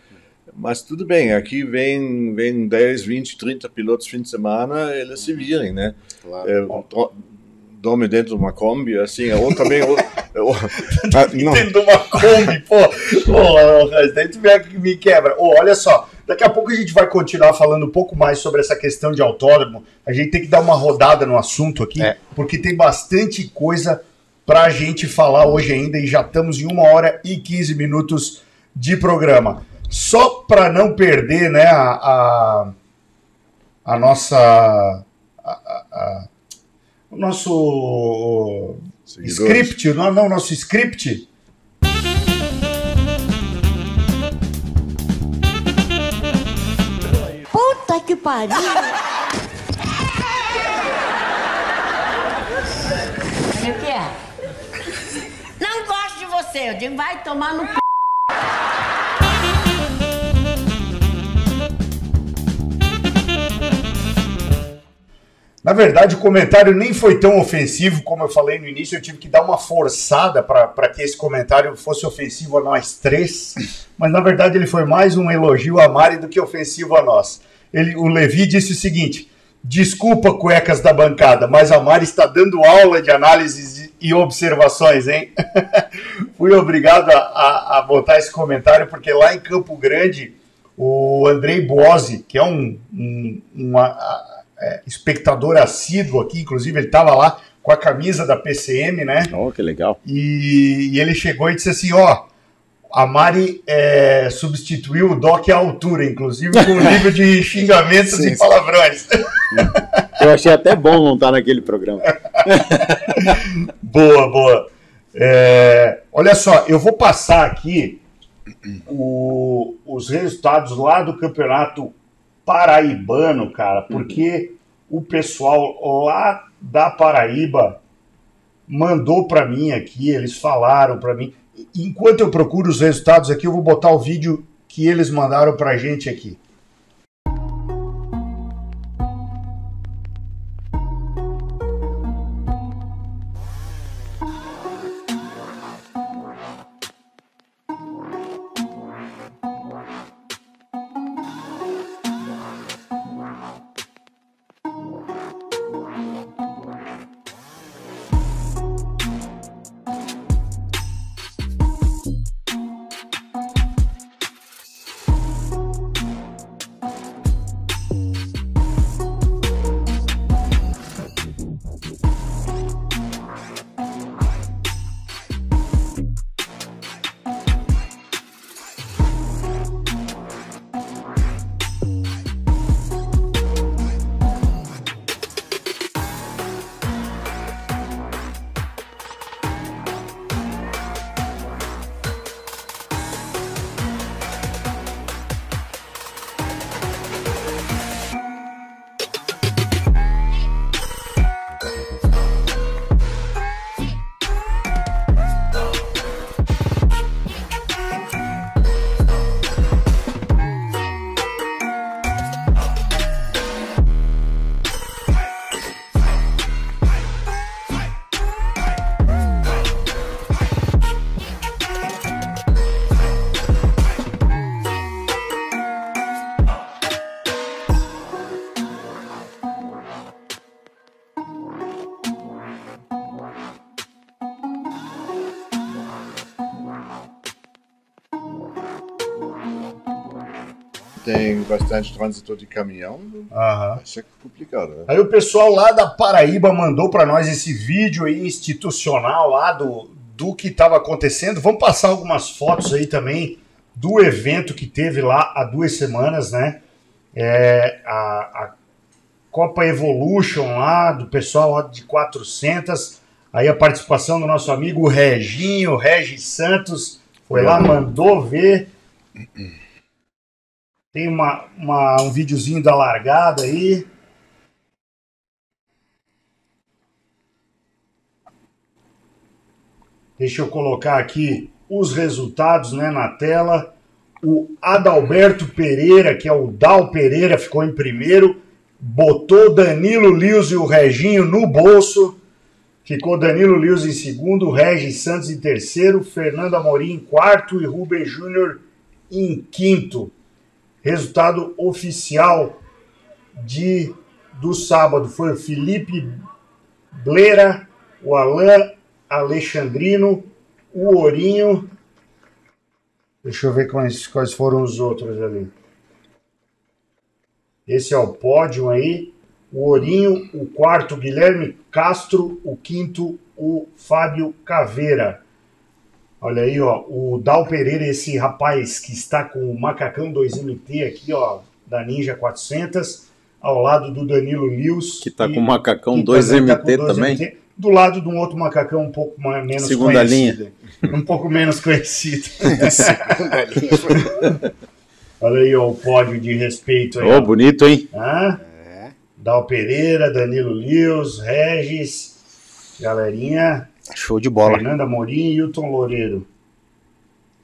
Mas tudo bem, aqui vem, vem 10, 20, 30 pilotos fim de semana, eles se virem, né? Claro. É, dorme dentro de uma Kombi, assim, ou também... ou, ou- ah, não, Dentro de uma Kombi, pô. Pô, Raiz, daí tu vem aqui e me quebra. Ô, olha só, daqui a pouco a gente vai continuar falando um pouco mais sobre essa questão de autódromo. A gente tem que dar uma rodada no assunto aqui, É. porque tem bastante coisa pra gente falar hoje ainda e já estamos em uma hora e 15 minutos de programa. Só para não perder, né, a, a, a nossa. a- a- nosso Seguidores. script, não, não, nosso script. Puta que pariu! O é que é? Não gosto de você, eu digo, vai tomar no cu. Na verdade, o comentário nem foi tão ofensivo como eu falei no início. Eu tive que dar uma forçada para que esse comentário fosse ofensivo a nós três. Mas na verdade, ele foi mais um elogio a Mari do que ofensivo a nós. Ele, o Levi disse o seguinte: Desculpa, cuecas da bancada, mas a Mari está dando aula de análises e observações, hein? Fui obrigado a, a, a botar esse comentário porque lá em Campo Grande, o Andrei Bose, que é um, um uma, a, é, espectador assíduo aqui, inclusive ele estava lá com a camisa da PCM, né? Oh, que legal. E, e ele chegou e disse assim: Ó, a Mari é, substituiu o Doc à altura, inclusive com um nível de xingamentos Sim, e palavrões. Eu achei até bom não estar naquele programa. boa, boa. É, olha só, eu vou passar aqui o- os resultados lá do campeonato paraibano, cara, porque o pessoal lá da Paraíba mandou para mim aqui, eles falaram para mim. Enquanto eu procuro os resultados aqui, eu vou botar o vídeo que eles mandaram pra gente aqui. Bastante trânsito de caminhão. Aham. Isso é complicado, né? Aí o pessoal lá da Paraíba mandou para nós esse vídeo aí institucional lá do, do que estava acontecendo. Vamos passar algumas fotos aí também do evento que teve lá há duas semanas, né? É, a, a Copa Evolution lá, do pessoal de 400. Aí a participação do nosso amigo Reginho, Regi Santos, foi lá, mandou ver. Tem uma, uma- um videozinho da largada aí. Deixa eu colocar aqui os resultados né, na tela. O Adalberto Pereira, que é o Dal Pereira, ficou em primeiro. Botou Danilo Lius e o Reginho no bolso. Ficou Danilo Lius em segundo, Regis Santos em terceiro, Fernando Amorim em quarto e Rubem Júnior em quinto. Resultado oficial de do sábado foi o Felipe Bleira, o Alain Alexandrino, o Ourinho. Deixa eu ver quais, quais foram os outros ali. Esse é o pódio aí. O Ourinho, o quarto, Guilherme Castro, o quinto, o Fábio Caveira. Olha aí, ó, o Dal Pereira, esse rapaz que está com o Macacão 2MT aqui, ó, da Ninja 400, ao lado do Danilo Lewis. Que tá e- com o macacão que 2MT tá com 2MT, também. Do lado de um outro macacão um pouco mais, menos Segunda conhecido. Um pouco menos conhecido. Segunda linha. Olha aí ó, o pódio de respeito aí. Ô, ó. bonito, hein? É. Dal Pereira, Danilo Lios, Regis, galerinha, Show de bola. Fernanda Morim e Hilton Loureiro.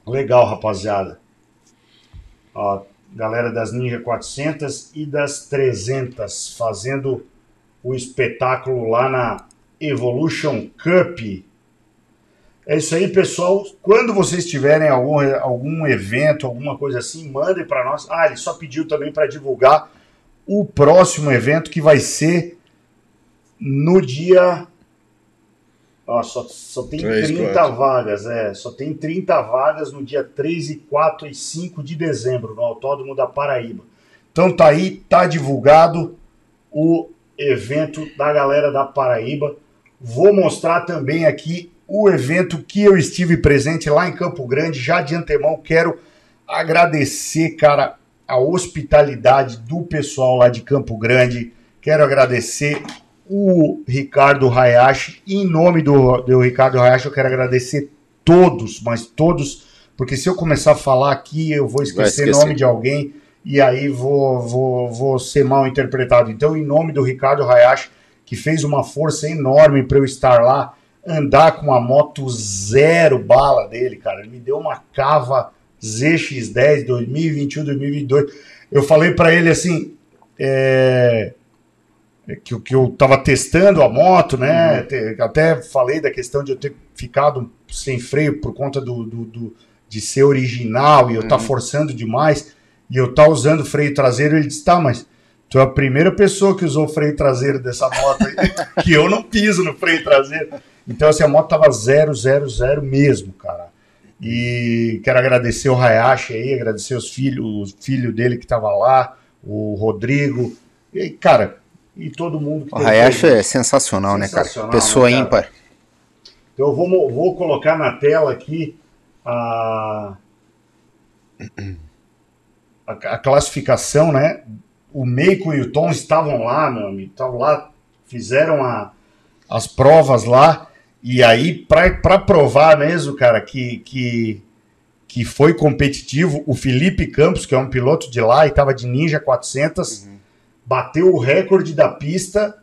Legal, rapaziada. Ó, galera das Ninja 400 e das 300 fazendo o espetáculo lá na Evolution Cup. É isso aí, pessoal. Quando vocês tiverem algum, algum evento, alguma coisa assim, mandem para nós. Ah, ele só pediu também para divulgar o próximo evento que vai ser no dia. Ó, só, só tem Três, 30 quatro. vagas, é. Só tem 30 vagas no dia 3 e 4 e 5 de dezembro, no Autódromo da Paraíba. Então tá aí, tá divulgado o evento da galera da Paraíba. Vou mostrar também aqui o evento que eu estive presente lá em Campo Grande. Já de antemão quero agradecer, cara, a hospitalidade do pessoal lá de Campo Grande. Quero agradecer o Ricardo Hayashi. Em nome do, do Ricardo Hayashi, eu quero agradecer todos, mas todos, porque se eu começar a falar aqui, eu vou esquecer o esquecer. nome de alguém e aí vou, vou, vou ser mal interpretado. Então, em nome do Ricardo Hayashi, que fez uma força enorme para eu estar lá, andar com a moto zero bala dele, cara. Ele me deu uma cava ZX10 2021, 2022. Eu falei para ele assim, é, que, eu- que eu tava testando a moto, né? Te- Até falei da questão de eu ter ficado sem freio por conta do, do- do- de ser original e eu estar forçando demais e eu estar usando freio traseiro. Ele disse: tá, mas tu é a primeira pessoa que usou o freio traseiro dessa moto aí, que eu não piso no freio traseiro. Então, assim, a moto tava 000 mesmo, cara. E quero agradecer o Hayashi aí, agradecer os filhos, o filho dele que tava lá, o Rodrigo. E, cara, e todo mundo que O Hayashi é sensacional, né, cara? Sensacional, Pessoa né, cara? ímpar. Então eu vou, vou colocar na tela aqui a, a, a classificação, né? O Meiko e o Tom estavam lá, meu amigo, estavam lá, fizeram a, as provas lá, e aí, para provar mesmo, cara, que, que, que foi competitivo, o Felipe Campos, que é um piloto de lá e estava de Ninja 400, bateu o recorde da pista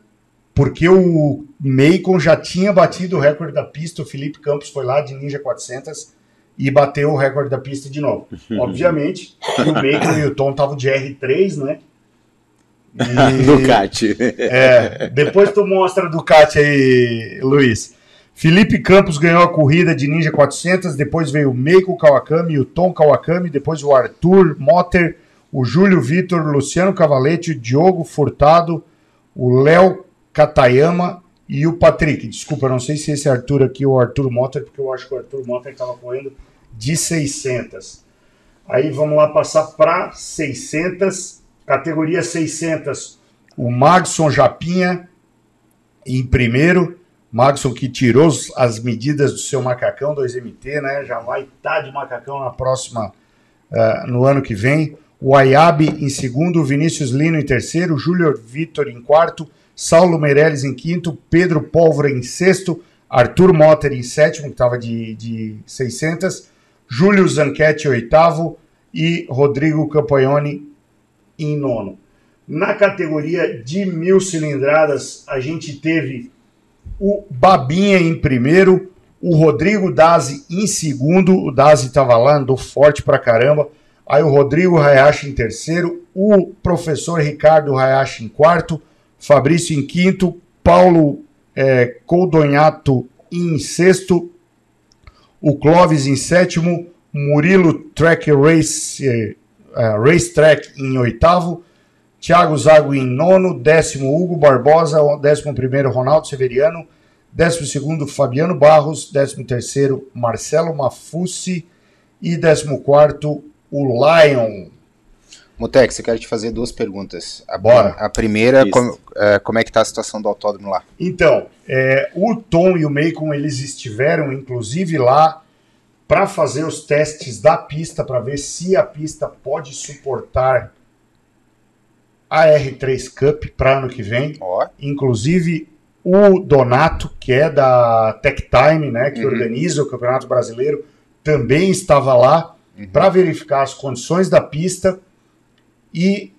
porque o Macon já tinha batido o recorde da pista, o Felipe Campos foi lá de Ninja 400 e bateu o recorde da pista de novo. Obviamente, o Macon e o Tom estavam de R3, né? E- Ducati. é, depois tu mostra a Ducati aí, Luiz. Felipe Campos ganhou a corrida de Ninja 400, depois veio o Meiko Kawakami, o Tom Kawakami, depois o Arthur Motter, o Júlio Vitor, Luciano Cavalete, Diogo Furtado, o Léo Katayama e o Patrick. Desculpa, não sei se esse Arthur aqui é o Arthur Motter, porque eu acho que o Arthur Motter estava correndo de 600. Aí vamos lá passar para 600, categoria 600. O Magson Japinha em primeiro. Magson que tirou as medidas do seu macacão 2MT, né? Já vai estar de macacão na próxima, ah, no ano que vem. O Ayabe em segundo, Vinícius Lino em terceiro, Júlio Vitor em quarto, Saulo Meirelles em quinto, Pedro Pólvora em sexto, Arthur Motter em sétimo, que estava de, de 600, Júlio Zanchetti em oitavo e Rodrigo Campagnoni em nono. Na categoria de mil cilindradas, a gente teve o Babinha em primeiro, o Rodrigo Dazi em segundo, o Dazi estava lá, andou forte pra caramba. Aí o Rodrigo Hayashi em terceiro, o professor Ricardo Hayashi em quarto, Fabrício em quinto, Paulo é, Coldonhato em sexto, o Clóvis em sétimo, Murilo Track Race, eh, eh, Race Track em oitavo, Thiago Zago em nono, décimo Hugo Barbosa, décimo primeiro Ronaldo Severiano, décimo segundo Fabiano Barros, décimo terceiro Marcelo Mafucci e décimo quarto o Lion. Motex, eu quero te fazer duas perguntas. A, Bora. a primeira, é, como é que tá a situação do autódromo lá? Então, é, o Tom e o Macon eles estiveram inclusive lá para fazer os testes da pista para ver se a pista pode suportar a R3 Cup para ano que vem. Ó, Inclusive o Donato, que é da Tech Time, né, que Uhum. organiza o Campeonato Brasileiro, também estava lá Uhum. para verificar as condições da pista E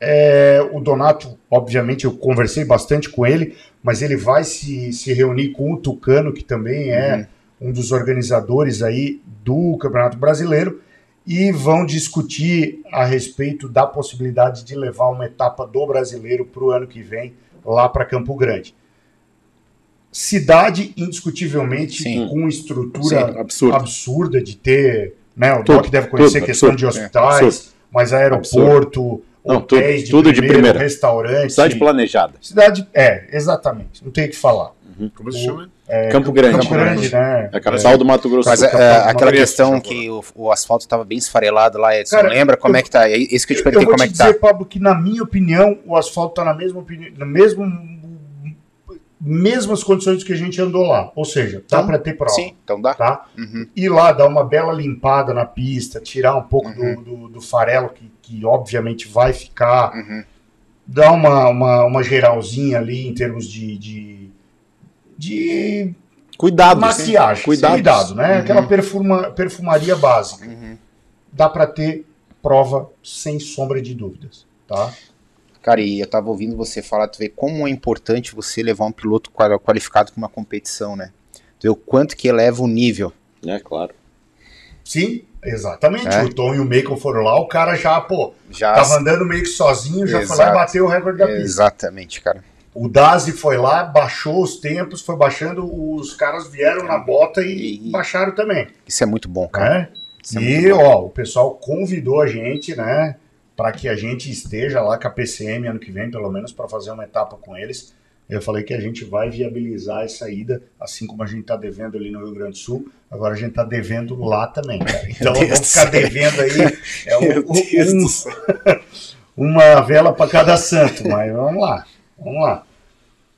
é, o Donato, obviamente, eu conversei bastante com ele, mas ele vai se, se reunir com o Tucano, que também é um dos organizadores aí do Campeonato Brasileiro, e vão discutir a respeito da possibilidade de levar uma etapa do brasileiro para o ano que vem lá para Campo Grande. Cidade, indiscutivelmente, Sim. com estrutura Sim, absurda de ter, né? O Tudo, Doc deve conhecer tudo, questão absurdo. de É, hospitais, absurdo. mas aeroporto, Não, tudo- hotéis de, tudo de primeiro, primeira. restaurante. Cidade planejada. Cidade, é, exatamente. Não tem o que falar. Como se chama? É, Campo Grande. Campo Grande, né? É a capital do Mato Grosso Mas é, é, aquela questão que o, o asfalto estava bem esfarelado lá, Edson. Cara, lembra como eu- é que tá? É isso que eu te Eu perguntei vou como é que tá. dizer, Pablo, que na minha opinião, o asfalto está na mesma opinião, na mesma mesmas condições que a gente andou lá. Ou seja, dá Então, para ter prova. Sim, então dá. Tá? Uhum. Ir lá, dar uma bela limpada na pista, tirar um pouco do, do, do farelo, que, que obviamente vai ficar, Uhum. dar uma, uma, uma geralzinha ali em termos de, de, de Cuidado. maquiagem, Cuidados. cuidado, né? Uhum. Aquela perfuma, perfumaria básica. Uhum. Dá para ter prova sem sombra de dúvidas, tá? Cara, e eu tava ouvindo você falar, tu vê como é importante você levar um piloto qual- qualificado para uma competição, né? Tu vê o quanto que eleva o nível. É, claro. Sim, exatamente. É. O Tom e o Macon foram lá, o cara já, pô, Já tava andando meio que sozinho, já foi lá e Exato. bateu o recorde da pista. Exatamente, cara. O Dazi foi lá, baixou os tempos, foi baixando, os caras vieram na bota e, E- baixaram também. Isso é muito bom, cara. Né? É E, muito bom. ó, o pessoal convidou a gente, né, para que a gente esteja lá com a PCM ano que vem, pelo menos, para fazer uma etapa com eles. Eu falei que a gente vai viabilizar essa ida, assim como a gente tá devendo ali no Rio Grande do Sul, agora a gente tá devendo lá também, cara. Então vamos ficar devendo aí é um- um- uma vela para cada santo, mas vamos lá, vamos lá.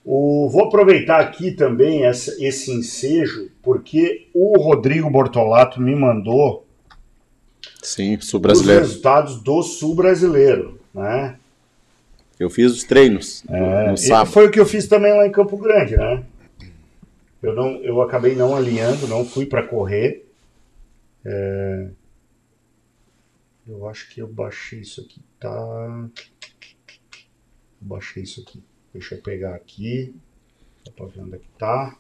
O- vou aproveitar aqui também essa- esse ensejo, porque o Rodrigo Bortolato me mandou Sim, sul os brasileiro. resultados do Sul Brasileiro, né? Eu fiz os treinos no- É, no e sábado. foi o que eu fiz também lá em Campo Grande, né? Eu, não, eu acabei não alinhando, não fui para correr. É, Eu acho que eu baixei isso aqui, tá? Baixei isso aqui. Deixa eu pegar aqui. Só pra ver onde é que tá.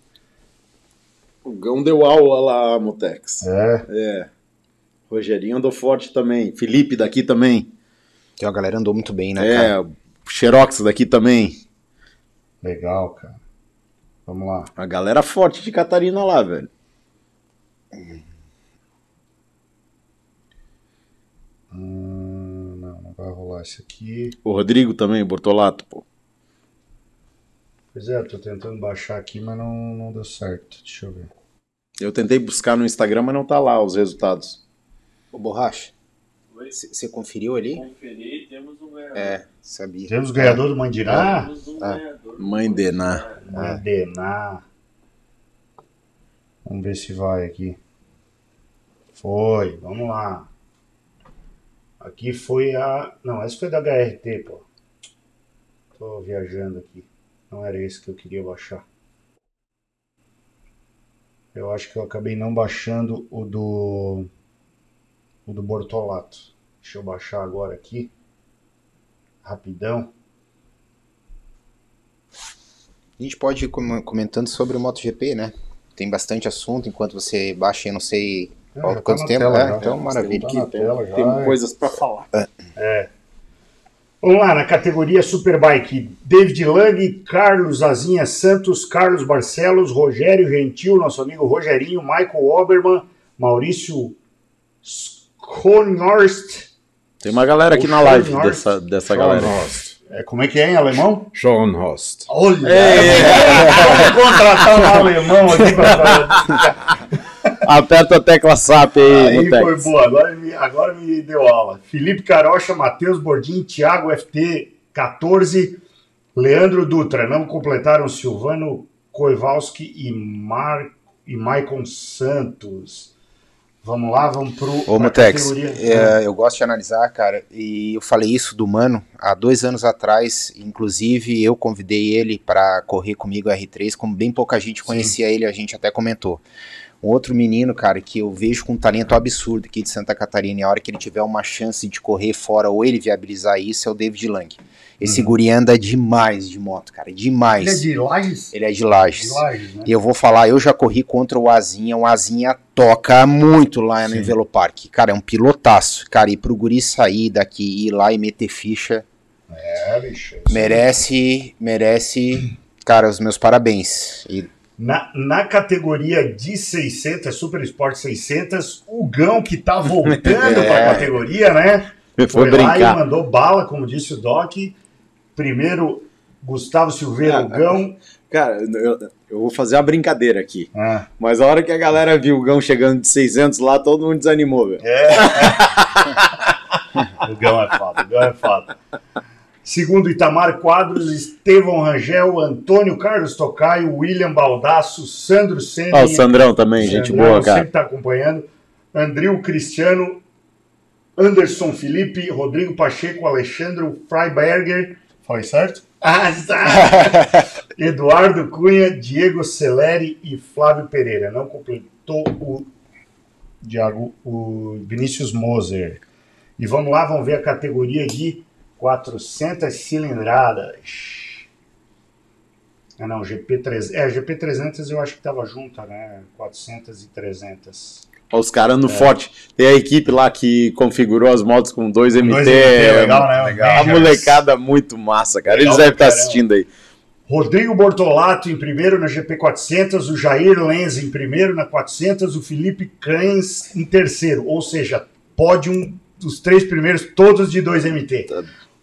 O Gão deu aula lá, Mutex. É, É. Rogerinho andou forte também. Felipe daqui também. Então a galera andou muito bem, né, cara? É, o Xerox daqui também. legal, cara. Vamos lá. A galera forte de Catarina lá, velho. Hum, não, não vai rolar isso aqui. O Rodrigo também, Bortolato, pô. Pois é, eu tô tentando baixar aqui, mas não, não deu certo. Deixa eu ver. Eu tentei buscar no Instagram, mas não tá lá os resultados. Ô, Borracha, você conferiu ali? Conferi, temos um ganhador. É, sabia. Temos ganhador do Mandirá? Temos um Ah. ganhador. Mãe de Ná. Mandená. Vamos ver se vai aqui. Foi, vamos lá. Aqui foi a. Não, essa foi da HRT, pô. Tô viajando aqui. Não era esse que eu queria baixar. Eu acho que eu acabei não baixando o do. O do Bortolato. Deixa eu baixar agora aqui. Rapidão. A gente pode ir com- comentando sobre o MotoGP, né? Tem bastante assunto enquanto você baixa, eu não sei É, qual- tá quanto tempo. tela é, já. então, maravilha. Tá na tela já. Tem coisas pra falar. Vamos lá, na categoria Superbike, David Lang, Carlos Azinha Santos, Carlos Barcelos, Rogério Gentil, nosso amigo Rogerinho, Michael Oberman, Maurício Schonhorst. Tem uma galera aqui O na live Schonhorst. dessa, dessa galera. Schonhorst. É, como é que é em alemão? Sean Host. Olha! É. Vamos contratar um alemão aqui para Aperta a tecla SAP aí, Aí Mutex. foi boa, agora me, agora me deu aula. Felipe Carocha, Matheus Bordim, Thiago FT 14, Leandro Dutra. Não completaram Silvano Koivalski e, Mar, e Maicon Santos. Vamos lá, vamos pro. Ô, Mutex, é, eu gosto de analisar, cara, e eu falei isso do Mano há dois anos atrás, inclusive eu convidei ele para correr comigo a R3, como bem pouca gente conhecia ele, a gente até comentou. Um outro menino, cara, que eu vejo com um talento absurdo aqui de Santa Catarina, e a hora que ele tiver uma chance de correr fora ou ele viabilizar isso, é o David Lang. Esse guri anda demais de moto, cara, demais. Ele é de Lages? Ele é de Lages. De Lages, né? E eu vou falar, eu já corri contra o Azinha, o Azinha toca muito lá no Sim. Cara, é um pilotaço. Cara, e pro guri sair daqui, ir lá e meter ficha, É, bicho. merece, merece, cara, os meus parabéns. E Na, na categoria de 600, é Super Sport 600, o Gão que tá voltando É. pra categoria, né? Foi, lá e mandou bala, como disse o Doc. Primeiro, Gustavo Silveira, Ah, o Gão. Cara, eu, eu vou fazer uma brincadeira aqui. Ah, Mas a hora que a galera viu o Gão chegando de 600 lá, todo mundo desanimou, velho. é. o Gão é foda, o Gão é foda. Segundo Itamar Quadros, Estevão Rangel, Antônio Carlos Tocaio, William Baldasso, Sandro Sene. Ó, o Sandrão também, gente Sandrão boa, cara. sempre tá acompanhando. Andril Cristiano, Anderson Felipe, Rodrigo Pacheco, Alexandre Freiberger. Falei certo? Ah, tá. Eduardo Cunha, Diego Celeri e Flávio Pereira. Não completou o Diago, o Vinícius Moser. E vamos lá, vamos ver a categoria de 400 cilindradas. Ah, não, GP300. É, GP300 eu acho que tava junta, né? 400 e 300. Ó, os caras É. no forte. Tem a equipe lá que configurou as motos com 2MT. Dois MT, legal, né? Legal. A molecada muito massa, cara. Legal Eles devem estar caramba. assistindo aí. Rodrigo Bortolato em primeiro na GP400, o Jair Lenz em primeiro na 400, o Felipe Cães em terceiro. Ou seja, pódio dos três primeiros, todos de 2MT.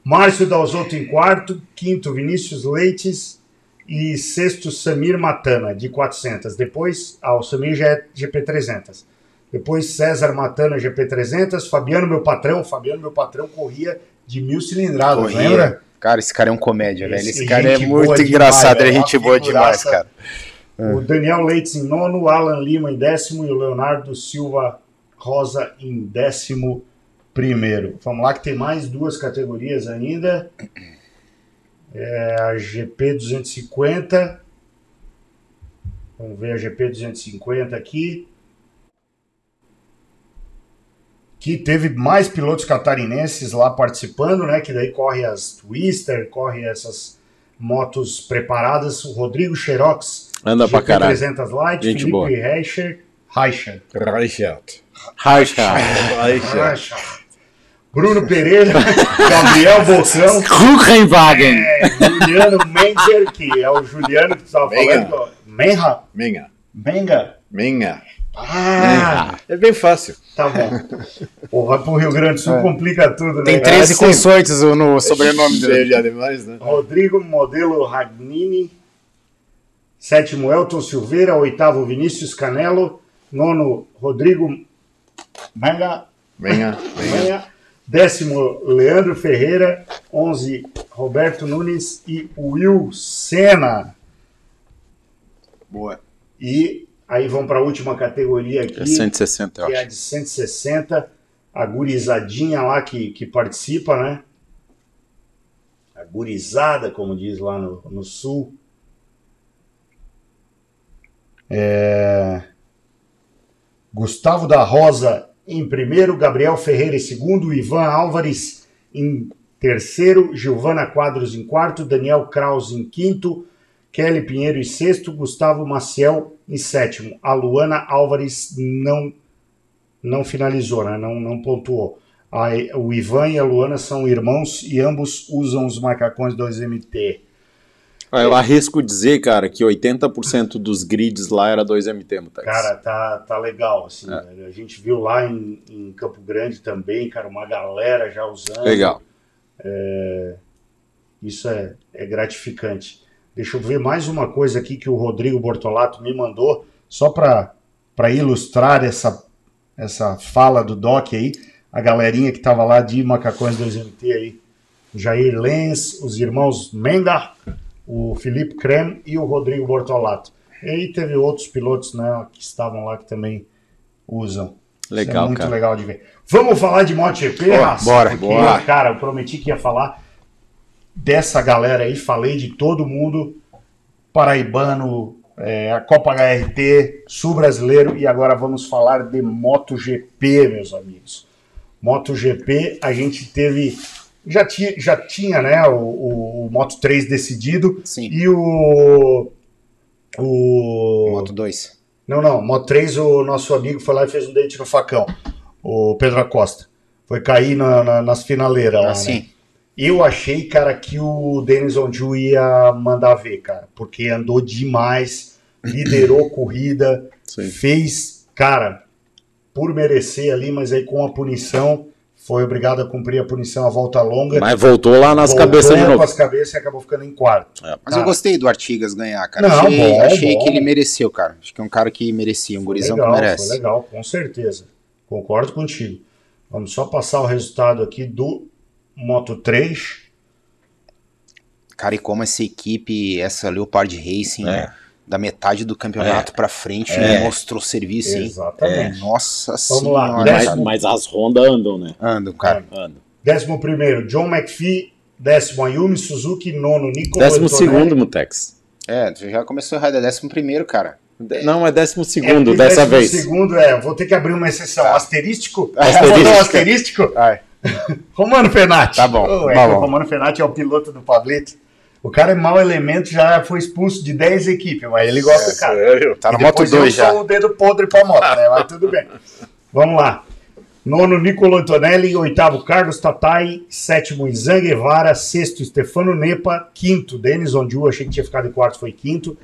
Márcio Dalzotto em quarto, quinto Vinícius Leites e sexto Samir Matana de 400. Depois, ah, o Samir já é GP300. Depois César Matana GP300, Fabiano meu patrão, Fabiano meu patrão corria de mil cilindradas, corria. lembra? Cara, esse cara é um comédia, velho. Esse Esse cara é muito demais, engraçado, ele é Uma gente boa demais, cara. O Daniel Leites em nono, Alan Lima em décimo e o Leonardo Silva Rosa em décimo primeiro. Vamos lá que tem mais duas categorias ainda. É a GP 250. Vamos ver a GP 250 aqui. Que teve mais pilotos catarinenses lá participando, né? Que daí corre as Twister, corre essas motos preparadas. O Rodrigo Xerox Anda pra caralho. 300 Light, Gente Felipe boa. Reicher, Reicher. Reichert. Reichert. Bruno Pereira, Gabriel Bocão, Kuchenwagen. é, Juliano Menzer, que é o Juliano que tu estava falando. Menha? Minha. Menga? Minha. Ah, É bem fácil. tá bom. Porra, pro Rio Grande do Sul complica tudo, né? Tem cara? 13 consoantes no sobrenome dele. Demais, né? Rodrigo Modelo Ragnini. Sétimo, Elton Silveira. Oitavo, Vinícius Canelo. Nono, Rodrigo Menga. Venha, venha. Manha. Décimo, Leandro Ferreira. 11, Roberto Nunes e Will Senna. Boa. E aí vamos para a última categoria aqui, É 160, eu que é a de 160. A gurizadinha lá que, que participa, né? A gurizada, como diz lá no, no sul. É... Gustavo da Rosa em primeiro, Gabriel Ferreira em segundo, Ivan Álvares em terceiro, Giovana Quadros em quarto, Daniel Kraus em quinto, Kelly Pinheiro em sexto, Gustavo Maciel em sétimo. A Luana Álvares não não finalizou, né? não, não pontuou. A- o Ivan e a Luana são irmãos e ambos usam os macacões 2MT. Ah, Eu arrisco dizer, cara, que 80% dos grids lá era 2MT, Mutex. Cara, tá, tá legal, assim. velho. A gente viu lá em, em Campo Grande também, cara, uma galera já usando. Legal. Isso é, é gratificante. Deixa eu ver mais uma coisa aqui que o Rodrigo Bortolato me mandou, só para ilustrar essa, essa fala do Doc aí. A galerinha que tava lá de Macacões 2MT aí. Jair Lenz, os irmãos Menda, o Felipe Creme e o Rodrigo Bortolato. E teve outros pilotos né, que estavam lá que também usam. Isso Legal, é muito cara. legal de ver. Vamos falar de MotoGP, Raça? bora, Porque, bora. Cara, eu prometi que ia falar dessa galera aí, falei de todo mundo paraibano, é, a Copa HRT, Sul Brasileiro e agora vamos falar de MotoGP, meus amigos. MotoGP, a gente teve. Já, ti, já tinha né, o, o, o Moto 3 decidido Sim. e o. O. Moto 2. Não, não. Moto 3, o nosso amigo foi lá e fez um dente no facão. O Pedro Acosta. Foi cair na- na- nas finaleiras lá. né? Assim. Eu achei, cara, que o Denis Onju ia mandar ver, cara. Porque andou demais, liderou corrida, Sim. fez, cara, por merecer ali, mas aí com a punição, foi obrigado a cumprir a punição a volta longa. Mas voltou lá nas Voltou cabeças de novo. as cabeças e acabou ficando em quarto. Mas Cara, eu gostei do Artigas ganhar, cara. Não, achei bom, achei bom. que ele mereceu, cara. Acho que é um cara que merecia, um gurizão legal, que merece. Foi legal, com certeza. Concordo contigo. Vamos só passar o resultado aqui do Moto 3. Cara, e como essa equipe, essa Leopard Racing, É. da metade do campeonato pra frente, É. mostrou serviço, hein? Exatamente. Nossa lá, senhora. Mas, décimo- mas as Honda andam, né? Andam, cara. Andam. Décimo primeiro, John McPhee. Décimo, Ayumi Suzuki. Nono, Nicolas Décimo Antonelli. segundo, Mutex. É, já começou errado, é décimo primeiro, cara. Não, é décimo É, segundo e dessa décimo vez. segundo, é, vou ter que abrir uma exceção. Tá. Asterístico? Asterístico. Um asterístico? Ai. Romano Fenati. Tá bom, é tá que bom. O Romano Fenati é o piloto do Pablito. O cara é mau elemento, já foi expulso de 10 equipes, mas ele gosta do cara. Sério? Tá na moto depois eu 2 já. sou o dedo podre pra moto, né? Mas tudo bem. Vamos lá. Nono, Nicolo Antonelli. Oitavo, Carlos Tatai. Sétimo, Izan Guevara. Sexto, Stefano Nepa. Quinto, Denis Ondiu. Achei que tinha ficado em quarto, foi quinto.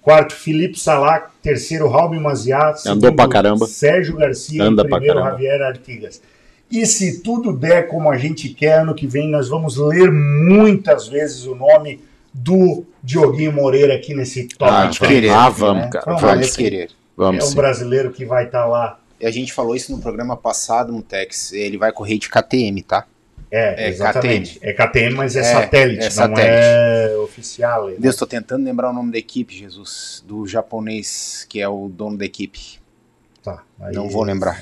Quarto, Felipe Salá. Terceiro, Raul Maziat. Andou pra caramba. Sérgio Garcia. Anda primeiro. Javier Artigas. E se tudo der como a gente quer, ano que vem nós vamos ler muitas vezes o nome do Dioguinho Moreira aqui nesse top Ah, de 3, querer. ah, vamos, né? cara. Vamos Vamos querer. Vamos é um sim. brasileiro que vai estar lá. E a gente falou isso no programa passado, Mutex. Ele vai correr de KTM, tá? É, É exatamente. É KTM, mas é, É, satélite, é não satélite. é oficial. né? Deus, tô tentando lembrar o nome da equipe, Jesus. Do japonês que é o dono da equipe. Tá, aí- Não vou lembrar.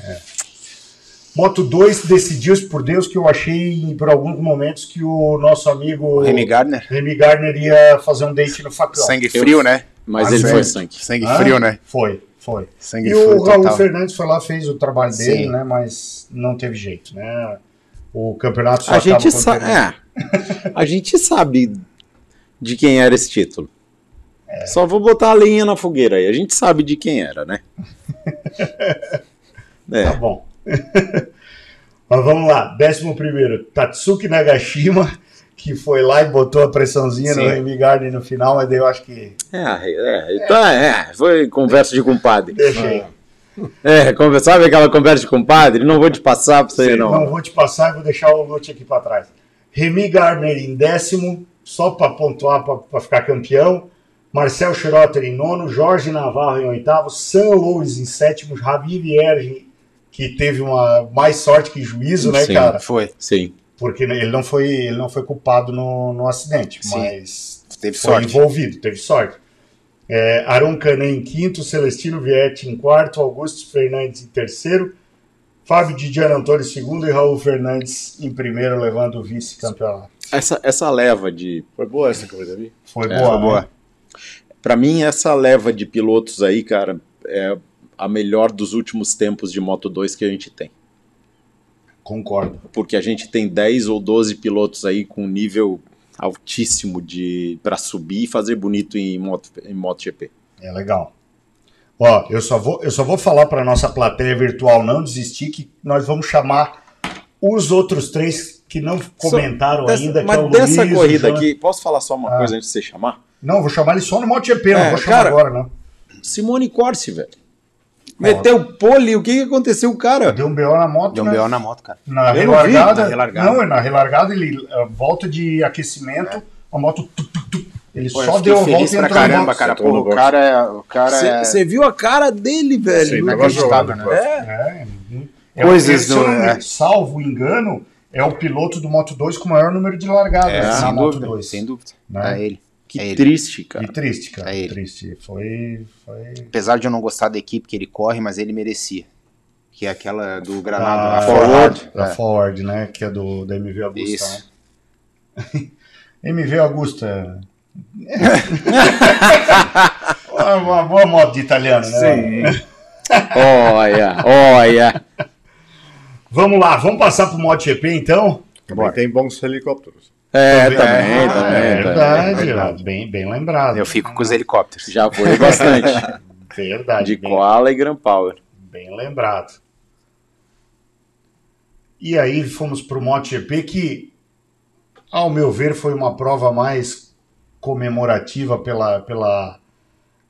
Moto 2 decidiu-se por Deus que eu achei por alguns momentos que o nosso amigo Remy Gardner. Remy Gardner ia fazer um date no facão. Sangue frio, né? Mas Ah, ele foi sangue. Sangue Hã? frio, né? Foi, foi. Sangue E frio o Raul total. Fernandes foi lá, fez o trabalho dele, Sim. né? Mas não teve jeito, né? O campeonato só A gente, quando sa termina. é, a gente sabe de quem era esse título. Só vou botar a lenha na fogueira aí. A gente sabe de quem era, né? É. Tá bom. Mas vamos lá. Décimo primeiro, Tatsuki Nagashima, que foi lá e botou a pressãozinha no Sim. Remy Gardner no final, mas daí eu acho que É, é, tá, é, foi conversa de compadre. deixei. É, sabe aquela conversa de compadre? Não vou te passar pra você, Não. não. vou te passar e vou deixar o Lute aqui para trás. Remy Gardner em décimo, só para pontuar, para ficar campeão. Marcel Schroeter em nono, Jorge Navarro em oitavo, Sam Louis em sétimo, Javi Vierge, que teve uma mais sorte que juízo, né, Sim. cara? Foi. Sim. Porque ele não foi, ele não foi culpado no, no acidente, Sim. mas Teve foi sorte. envolvido, teve sorte. É, Aron Canet em quinto, Celestino Vietti em quarto, Augusto Fernandes em terceiro, Fábio Didiano Antônio em segundo e Raul Fernandes em primeiro, levando o vice-campeonato. Essa, essa leva de. Foi boa essa corrida ali? Foi É, boa, foi né? boa. Pra mim, essa leva de pilotos aí, cara, é a melhor dos últimos tempos de Moto 2 que a gente tem. Concordo. Porque a gente tem 10 ou 12 pilotos aí com nível altíssimo de para subir e fazer bonito em Moto, em MotoGP. É legal. Ó, eu só vou, eu só vou falar para nossa plateia virtual não desistir que nós vamos chamar os outros três que não comentaram ainda. que mas é o dessa Luiz, corrida Jonas- aqui, posso falar só uma Ah. coisa antes de você chamar? Não, vou chamar ele só no MotoGP, não É, vou chamar cara, agora, não. Simone Corsi, velho. Meteu pole, o que, que aconteceu, cara? Deu um BO na moto, Deu um né? BO na moto, cara. Na Eu não vi, relargada, na relargada. Não, na relargada ele uh, volta de aquecimento, a moto tu, tu, tu, ele Pô, só deu a volta e entrou no caramba, box. cara. Pô, no o cara, é- o cara é... Você viu a cara dele, velho? Sim, não jogando, né? cara. É, uhum. é Coisas do- é. salvo engano, é o piloto do Moto 2 com o maior número de largadas É, na sem Moto dúvida, 2. sem dúvida. Né? É ele. Que É triste, cara. E triste, cara. É ele. Triste. Foi. foi... Apesar de eu não gostar da equipe que ele corre, mas ele merecia. Que é aquela do Granado, Ah, a Forward. Da É. Forward, né? Que é do, da MV Augusta. Isso. Né? MV Augusta. Uma, boa moto de italiano, né? Sim. Olha, olha. Vamos lá, vamos passar pro MotoGP então? Também tem bons helicópteros. É, Também. também, Ah, também. É também. verdade, verdade. Bem, bem lembrado. Eu fico com os helicópteros. Já foi bastante. Verdade, De bem, Koala e Grand Power. bem lembrado. E aí fomos pro MotoGP que, ao meu ver, foi uma prova mais comemorativa pela, pela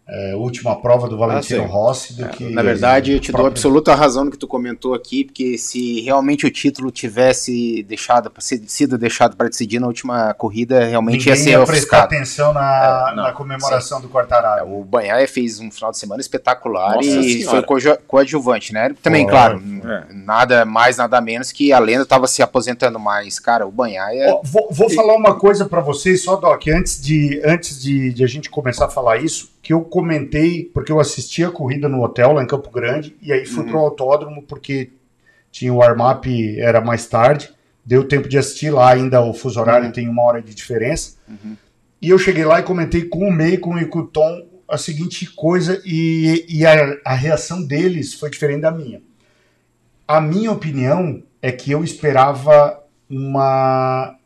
é, última prova do Valentino Ah, sim. Rossi do que... Na verdade, eu te dou próprio- absoluta razão no que tu comentou aqui, porque se realmente o título tivesse deixado sido deixado para decidir na última corrida, realmente ia Ninguém ser ia prestar ofuscado. atenção na, É, não, na comemoração do Quartararo. O Banhaia fez um final de semana espetacular Nossa e Senhora. foi coadju- coadjuvante, né? Também, Foi. claro, É. nada mais, nada menos que a lenda estava se aposentando mais. Cara, o Banhaia. Vou vou falar uma coisa pra vocês, só, Doc, antes, de, antes de, de a gente começar a falar isso, que eu comentei, porque eu assisti a corrida no hotel lá em Campo Grande, e aí fui pro autódromo porque tinha o warm-up, era mais tarde, deu tempo de assistir lá ainda, o fuso horário tem uma hora de diferença, e eu cheguei lá e comentei com o Meikon e com o Tom a seguinte coisa, e, e a, a reação deles foi diferente da minha. A minha opinião é que eu esperava uma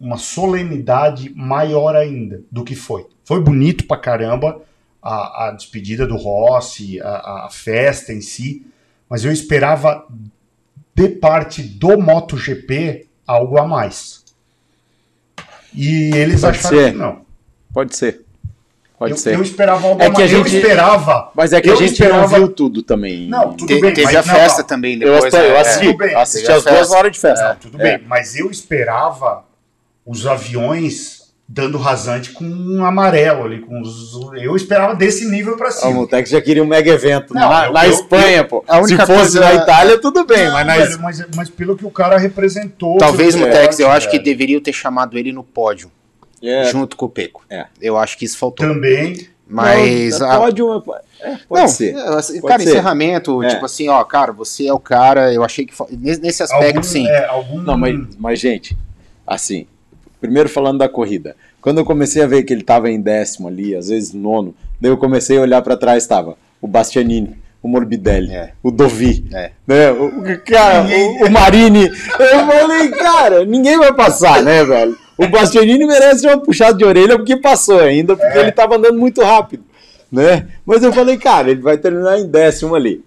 uma solenidade maior ainda do que foi. Foi bonito pra caramba a, a despedida do Rossi, a, a festa em si, mas eu esperava de parte do MotoGP algo a mais. E eles Pode acharam ser. que não. Pode ser. Pode eu, ser. eu esperava algo É a que a mais. Eu gente- esperava. Mas é que eu a gente esperava- não viu tudo também. Não, tudo Te- bem, teve mas a festa não. também eu, depois. assisti, eu né? assisti, tudo bem, assisti teve a as duas horas de festa. É, tudo bem, mas eu esperava os aviões dando rasante com um amarelo ali, com os, eu esperava desse nível pra O cima. Mutex já queria um mega evento Não, na, eu- na eu- Espanha, pô. a única Se fosse coisa- na Itália, tudo bem, Não, mas na velho, mas, mas pelo que o cara representou. Talvez, Mutex, eu acho que velho. deveriam ter chamado ele no pódio, É, junto com o Peco. É. Eu acho que isso faltou. Também. Mas. não, a- pode, uma, é, pode não, ser. é, assim, Pode cara, ser. encerramento, É. tipo assim, ó, cara, você é o cara, eu achei que. nesse aspecto, algum, sim. é, algum, Não, mas, mas, gente, assim, primeiro falando da corrida. Quando eu comecei a ver que ele tava em décimo ali, às vezes nono, daí eu comecei a olhar pra trás, tava o Bastianini, o Morbidelli, É. o Dovi, É. né? O, cara, o, o Marini. Eu falei, cara, ninguém vai passar, né, velho? O Bastianini merece uma puxada de orelha porque passou ainda, porque É. ele tava andando muito rápido, né? Mas eu falei, cara, ele vai terminar em décimo ali.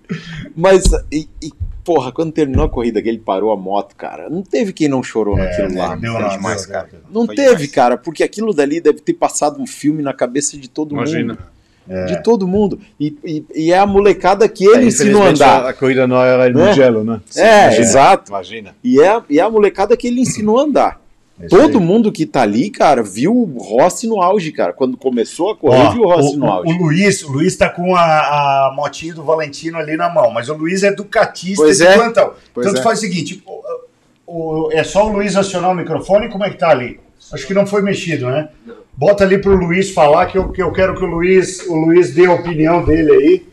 Mas, e, e, porra, quando terminou a corrida que ele parou a moto, cara, não teve quem não chorou naquilo né, lá. deu foi não, demais, deu, cara. Não Foi teve, demais. cara, porque aquilo dali deve ter passado um filme na cabeça de todo Imagina. mundo. De todo mundo. E, e, e é a molecada que ele É, ensinou a andar. A, a corrida não era no Né? gelo, né? É, Imagina. exato. Imagina. E é, e é a molecada que ele ensinou a andar. É isso Todo aí. mundo que tá ali, cara, viu o Rossi no auge, cara. Quando começou a correr, Ó, viu o Rossi o, no auge. o Luiz, o Luiz tá com a, a motinha do Valentino ali na mão, mas o Luiz é ducatista Pois de é. plantão. Pois então é. faz o seguinte, o- o- é só o Luiz acionar o microfone, como é que tá ali? Acho que não foi mexido, né? Bota ali pro Luiz falar que eu, que eu quero que o Luiz, o Luiz dê a opinião dele aí.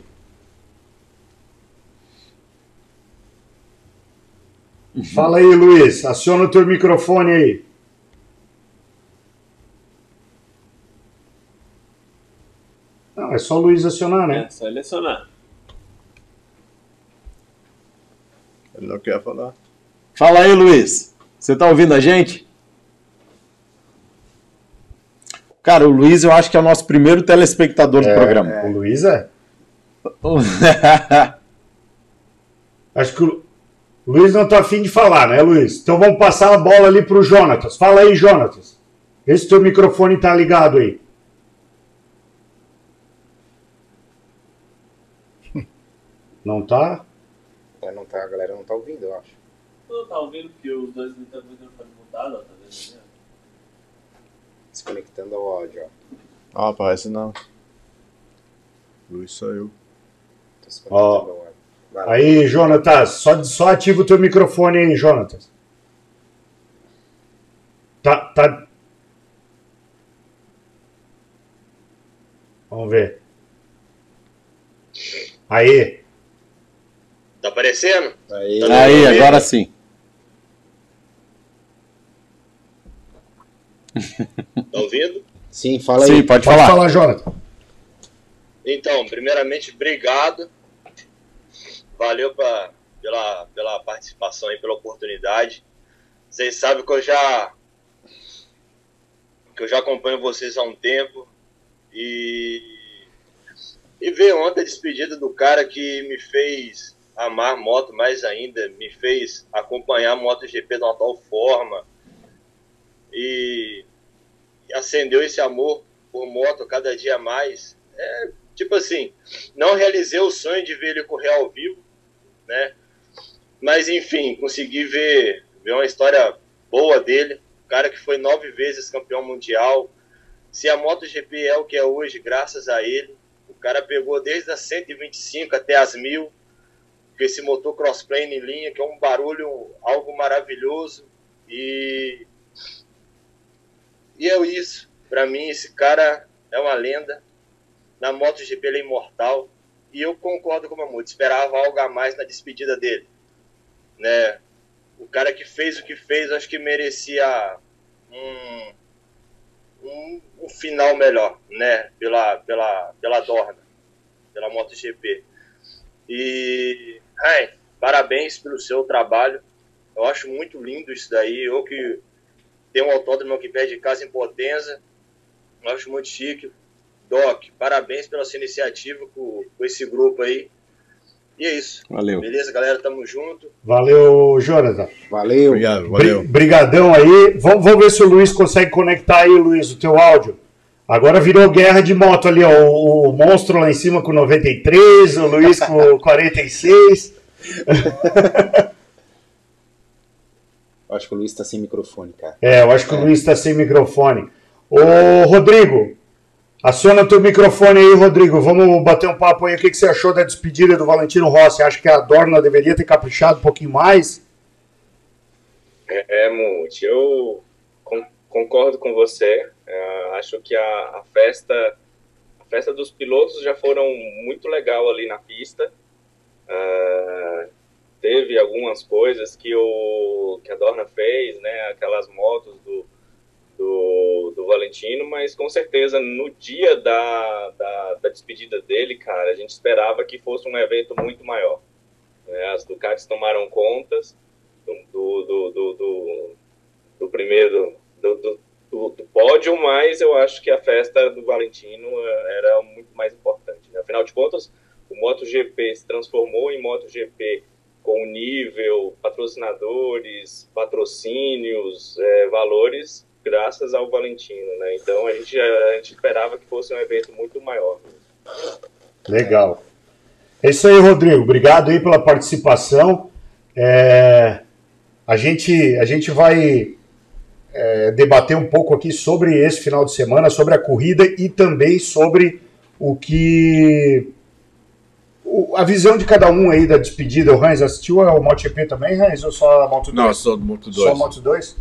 Fala aí, Luiz. Aciona o teu microfone aí. Não, é só o Luiz acionar, né? É, só selecionar. Ele não quer falar. Fala aí, Luiz. Você tá ouvindo a gente? Cara, o Luiz eu acho que é o nosso primeiro telespectador do programa. O Luiz é? Acho que o Luiz não tá afim de falar, né, Luiz? Então vamos passar a bola ali pro Jonatas. Fala aí, Jonatas. Vê se teu microfone tá ligado aí. Não tá? Não tá, a galera não tá ouvindo, eu acho. Tu tá ouvindo que os dois microfones foram mutados, ó, tá vendo? ali, Desconectando ao áudio, ó. Ah, parece não. Luiz saiu. Tô Ó. desconectando ao áudio. Vai lá. Aí, Jonatas, só, só ativa o teu microfone aí, Jonatas. Tá, tá. Vamos ver. Aí. Tá aparecendo? Aí, Aí, agora sim. Tá ouvindo? sim, fala Sim, aí. pode Pode falar. falar, Jonathan. Então, primeiramente, obrigado. Valeu pra, pela, pela participação e pela oportunidade. Vocês sabem que eu já que eu já acompanho vocês há um tempo e e ver ontem a despedida do cara que me fez amar moto mais ainda, me fez acompanhar a MotoGP de uma tal forma e acendeu esse amor por moto cada dia mais. É, tipo assim, não realizei o sonho de ver ele correr ao vivo, né? Mas enfim, consegui ver, ver uma história boa dele, um cara que foi nove vezes campeão mundial. Se a MotoGP é o que é hoje, graças a ele, o cara pegou desde as 125 até as 1000, com esse motor crossplane em linha, que é um barulho, algo maravilhoso. E, e é isso. Para mim, esse cara é uma lenda. Na MotoGP ele é imortal. E eu concordo com o Mamute. Esperava algo a mais na despedida dele. Né? O cara que fez o que fez, acho que merecia um, um, um final melhor, né? Pela, pela, pela Dorna, pela MotoGP. E, ai, parabéns pelo seu trabalho. Eu acho muito lindo isso daí. Eu que tenho um autódromo aqui perto de casa em Potenza, eu acho muito chique. Doc, parabéns pela sua iniciativa com, com esse grupo aí. E é isso. Valeu. Beleza, galera? Tamo junto. Valeu, Jonathan. Valeu. Obrigado, valeu. Bri- Brigadão aí. Vamos, vamos ver se o Luiz consegue conectar aí, Luiz, o teu áudio. Agora virou guerra de moto ali, ó. O, o monstro lá em cima com 93, o Luiz com 46. Eu acho que o Luiz tá sem microfone, cara. É, eu acho que o Luiz está sem microfone. Ô, Rodrigo, aciona o teu microfone aí, Rodrigo. Vamos bater um papo aí. O que, que você achou da despedida do Valentino Rossi? Acha que a Dorna deveria ter caprichado um pouquinho mais? É, Mute, eu con- concordo com você. É, acho que a, a festa a festa dos pilotos já foram muito legal ali na pista. É, teve algumas coisas que, o, que a Dorna fez, né? Aquelas motos do, do, do Valentino, mas com certeza no dia da, da, da despedida dele, cara, a gente esperava que fosse um evento muito maior. né? As Ducatis tomaram contas do, do, do, do, do primeiro do, do, do, do pódio, mas eu acho que a festa do Valentino eh, era muito mais importante. né? Afinal de contas, o MotoGP se transformou em MotoGP com nível, patrocinadores, patrocínios, eh, valores, graças ao Valentino. Né? Então a gente, a gente esperava que fosse um evento muito maior. Legal. É isso aí, Rodrigo. Obrigado aí pela participação. É, a, gente, a gente vai é, debater um pouco aqui sobre esse final de semana, sobre a corrida e também sobre o que. o- a visão de cada um aí da despedida. O Hans assistiu ao MotoGP também, Hans, ou só a Moto 2? Não, só do Moto 2. Só a Moto 2?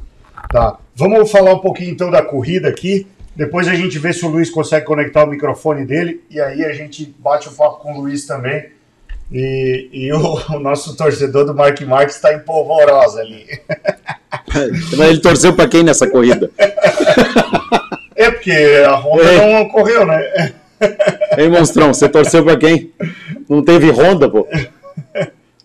Tá. Vamos falar um pouquinho então da corrida aqui. Depois a gente vê se o Luiz consegue conectar o microfone dele. E aí a gente bate o papo com o Luiz também. E, e o, o nosso torcedor do Mark Marques está em polvorosa ali. Mas ele torceu pra quem nessa corrida? É porque a Honda É. não correu, né? Hein, monstrão? Você torceu pra quem? Não teve Honda, pô?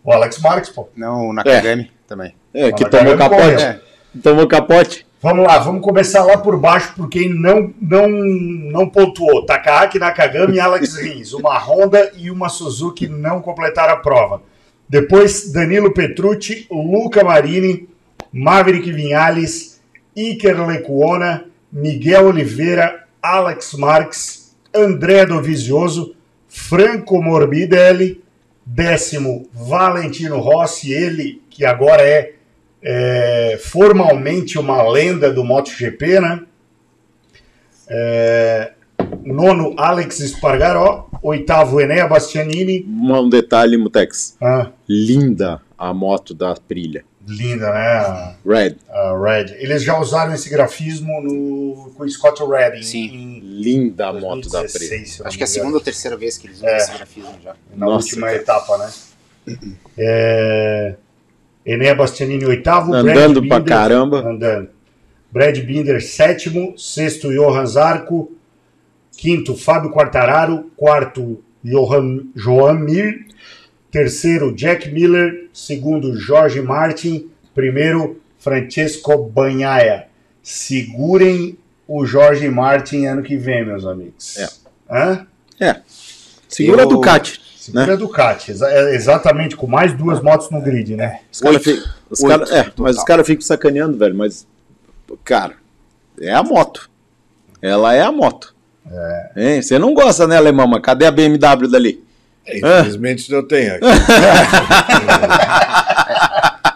O Alex Marques, pô. Não, o Nakagami também. É, que tomou capote. correu. Tomou capote. Vamos lá, vamos começar lá por baixo por quem não, não, não pontuou. Takahaki Nakagami e Alex Rins. Uma Honda e uma Suzuki não completaram a prova. Depois, Danilo Petrucci, Luca Marini, Maverick Vinhales, Iker Lecuona, Miguel Oliveira, Alex Marques, André Dovizioso, Franco Morbidelli, décimo Valentino Rossi, ele que agora é é, formalmente uma lenda do MotoGP, né? É, nono, Alex Espargaró. Oitavo, Enea Bastianini. Um detalhe, Mutex. Ah, Linda a moto da Trilha. Linda, né? Red. a Red. Eles já usaram esse grafismo no, com o Scott Red em, Sim. em Linda a moto da 2016, Trilha. se eu não Acho que é a segunda ou terceira vez que eles usam É. esse grafismo já. na Nossa, última cara. etapa, né? É, Enea Bastianini, oitavo. Andando Brad pra Binder- caramba. Andando. Brad Binder, sétimo. Sexto, Johan Zarco. Quinto, Fábio Quartararo. Quarto, Johan, Joan Mir. Terceiro, Jack Miller. Segundo, Jorge Martin. Primeiro, Francesco Banhaia. Segurem o Jorge Martin ano que vem, meus amigos. É. Hã? É. Segura Eu- a Ducati. Segura Né? a Ducati. exa- é, exatamente, com mais duas motos no grid, né? Os cara Oito. fi- os Oito, cara- é, mas os caras ficam sacaneando, velho. Mas, cara, é a moto. Ela é a moto. Hein? Você não gosta, né, alemão? Mas cadê a BMW dali? É, Infelizmente não tem aqui.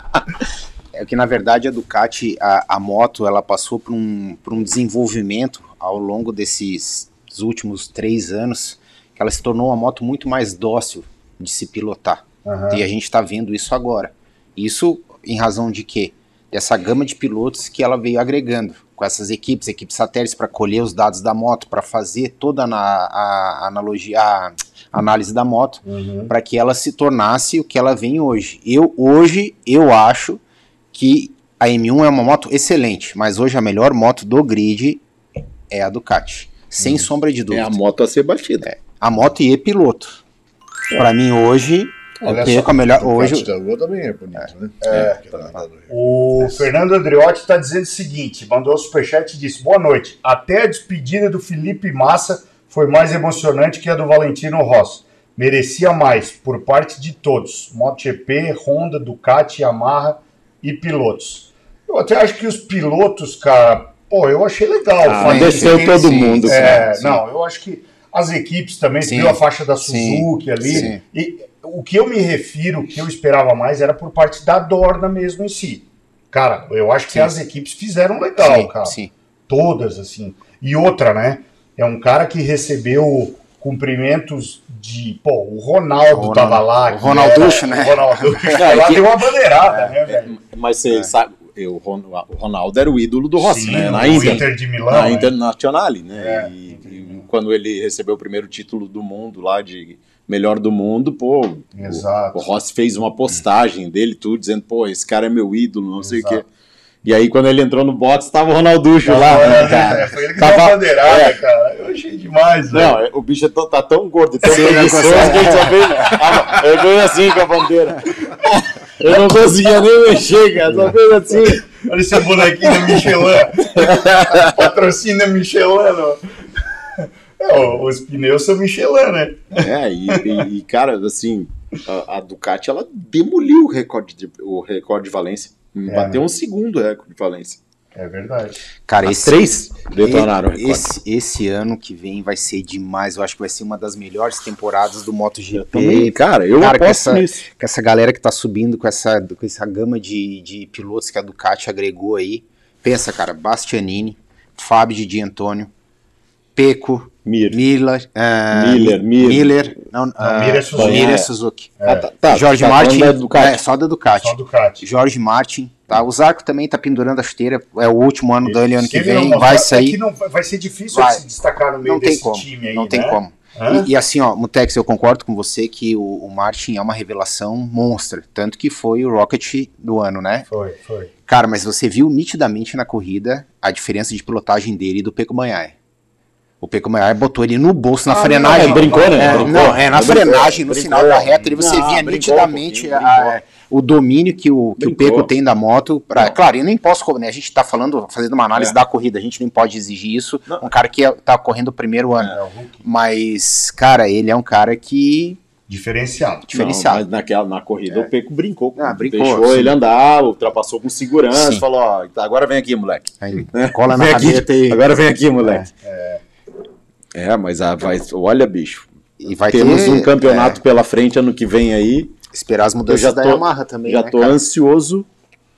É que na verdade a Ducati, a, a moto, ela passou por um, por um desenvolvimento ao longo desses últimos três anos, que ela se tornou uma moto muito mais dócil de se pilotar. Aham. E a gente está vendo isso agora. Isso em razão de quê? Dessa gama de pilotos que ela veio agregando, com essas equipes, equipes satélites para colher os dados da moto, para fazer toda a, a analogia, a análise da moto, Uhum. para que ela se tornasse o que ela vem hoje. Eu hoje eu acho que a M1 é uma moto excelente, mas hoje a melhor moto do grid é a Ducati, sem sombra de É dúvida. a moto a ser batida. A moto e piloto. Para mim hoje Olha só, a melhor O hoje da Lua também é bonito, né? É. Do- O Fernando Andreotti está dizendo o seguinte: mandou o superchat e disse: Boa noite. Até a despedida do Felipe Massa foi mais emocionante que a do Valentino Rossi. Merecia mais, por parte de todos: MotoGP, Honda, Ducati, Yamaha e pilotos. Eu até acho que os pilotos, cara, pô, eu achei legal. Ah, desceu todo esse- mundo, É, sim. não, eu acho que as equipes também, Sim, viu a faixa da sim, Suzuki ali. sim. E o que eu me refiro, o que eu esperava mais, era por parte da Dorna mesmo em si. Cara, eu acho que Sim. as equipes fizeram legal, sim, cara. sim. Todas, assim. E outra, né? É um cara que recebeu cumprimentos de. Pô, o Ronaldo, Ronaldo- tava lá. o Ronalducho, né? O Ronalducho É, lá que- deu uma bandeirada, né, velho? Mas você sabe, eu, o Ronaldo era o ídolo do Rossi, Sim, né? Na o Inter. Inter de Milão. na né? Internazionale, né? É. E, e quando ele recebeu o primeiro título do mundo lá de melhor do mundo, pô, o, Exato. o Rossi fez uma postagem dele, tudo, dizendo, pô, esse cara é meu ídolo, não sei o Exato. quê. E aí, quando ele entrou no box, tava o Ronalducho Tava- lá, né, é, cara? Foi ele que Tava- deu a bandeirada, é. cara. Eu achei demais, Não, velho. é- o bicho é tão- tá tão gordo, tão Sim, não preguiçoso que ele só. Ah, Ele veio assim com a bandeira. Eu não conseguia nem mexer, cara, só fez assim. Olha esse bonequinho da Michelin. Patrocina Michelin, não. É, os pneus são Michelin, né? É, e, e- e, cara, assim, a, a Ducati ela demoliu o recorde de, o recorde de Valência. Bateu um segundo recorde de Valência. É verdade. Cara, As esse três detonaram e- esse, esse ano que vem vai ser demais. Eu acho que vai ser uma das melhores temporadas do MotoGP. Também, cara, eu Cara, com essa, nisso. com essa galera que tá subindo, com essa, com essa gama de, de pilotos que a Ducati agregou aí. Pensa, cara, Bastianini, Fábio de Di Antônio, Peco, Mir. Miller, ah, Miller, Mir. Miller, não, ah, Mir é Suzuki. É Suzuki. Ah, tá, tá, Jorge tá falando Martin, da Ducati. é, só da Ducati. Só Ducati. Jorge Martin, tá? O Zarco também tá pendurando a chuteira, é o último ano dele, ano que não vem, mostrar, vai é sair. que não, vai ser difícil Vai. se destacar no meio Não tem desse como, time aí, não tem né? como. E, e assim, ó, Mutex, eu concordo com você que o, o Martin é uma revelação monstra, tanto que foi o Rocket do ano, né? Foi, foi. Cara, mas você viu nitidamente na corrida a diferença de pilotagem dele e do Peco Banhai. O Peco Banhai botou ele no bolso na Ah, frenagem. não, brincou, né? É, Brincou. não, é na Brincou, frenagem, no brincou. final da reta, ele você Não, via brincou nitidamente a- brincou. o domínio que o, que o. Peco tem da moto. Pra, claro, eu nem posso, né? A gente tá falando, fazendo uma análise É. da corrida, a gente nem pode exigir isso. Não. Um cara que é- tá correndo o primeiro ano. É. Mas, cara, ele é um cara que. Diferenciado. Diferenciado. Não, naquela, na corrida o Peco brincou. Ah, brincou, Deixou sim. ele andar, ultrapassou com segurança, Sim. falou, ó, agora vem aqui, moleque. Aí, cola na Vem aqui, e, agora vem aqui, moleque. É, mas a, vai, olha, bicho, e vai temos ter, um campeonato pela frente ano que vem aí. é, esperar as mudanças Eu já da tô- Yamaha também. Já né, tô cara? ansioso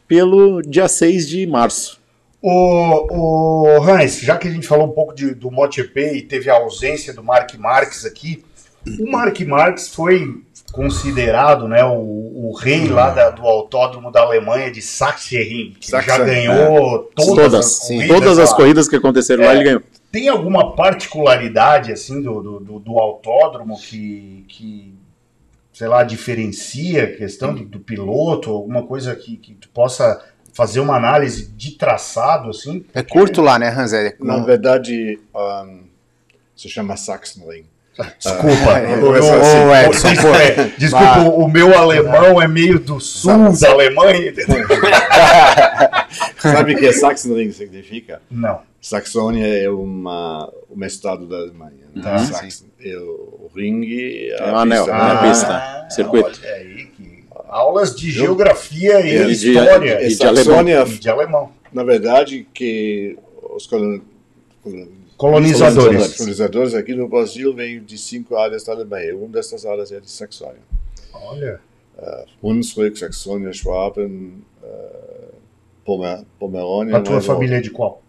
pelo dia 6 de março. O, o Hans, já que a gente falou um pouco de- do MotoGP e teve a ausência do Mark Marques aqui, o Mark Marques foi considerado né, o, o rei lá da- do autódromo da Alemanha de Sachsenring, que já Sachsenring, ganhou todas, Todas, as sim, corridas todas as lá. corridas que aconteceram lá, É. ele ganhou. Tem alguma particularidade assim do, do, do- do autódromo que, que, sei lá, diferencia a questão do, do piloto, alguma coisa que, que tu possa fazer uma análise de traçado assim? É curto lá, né, Hans? É, Na não- verdade, um, se chama Sachsenring. Desculpa, Ah, ô, assim, Edson, desculpa, é, desculpa, o meu alemão é meio do sul da Alemanha. entendeu? Sabe o que Sachsenring significa? Não. Saxônia é uma, um estado da Alemanha. né? Tá. Saxon- é o ring é É um anel, pista, é uma né? pista, circuito. Olha aí, que aulas de geografia e, E de- história. e E de Saxônia, E de alemão. na verdade, que os colon... Colonizadores. colonizadores aqui no Brasil vêm de cinco áreas da Alemanha. Uma dessas áreas é de Saxônia. Olha. Hunsrück, Saxônia, Schwaben, uh, Pomer Pomerânia. A tua família é de qual?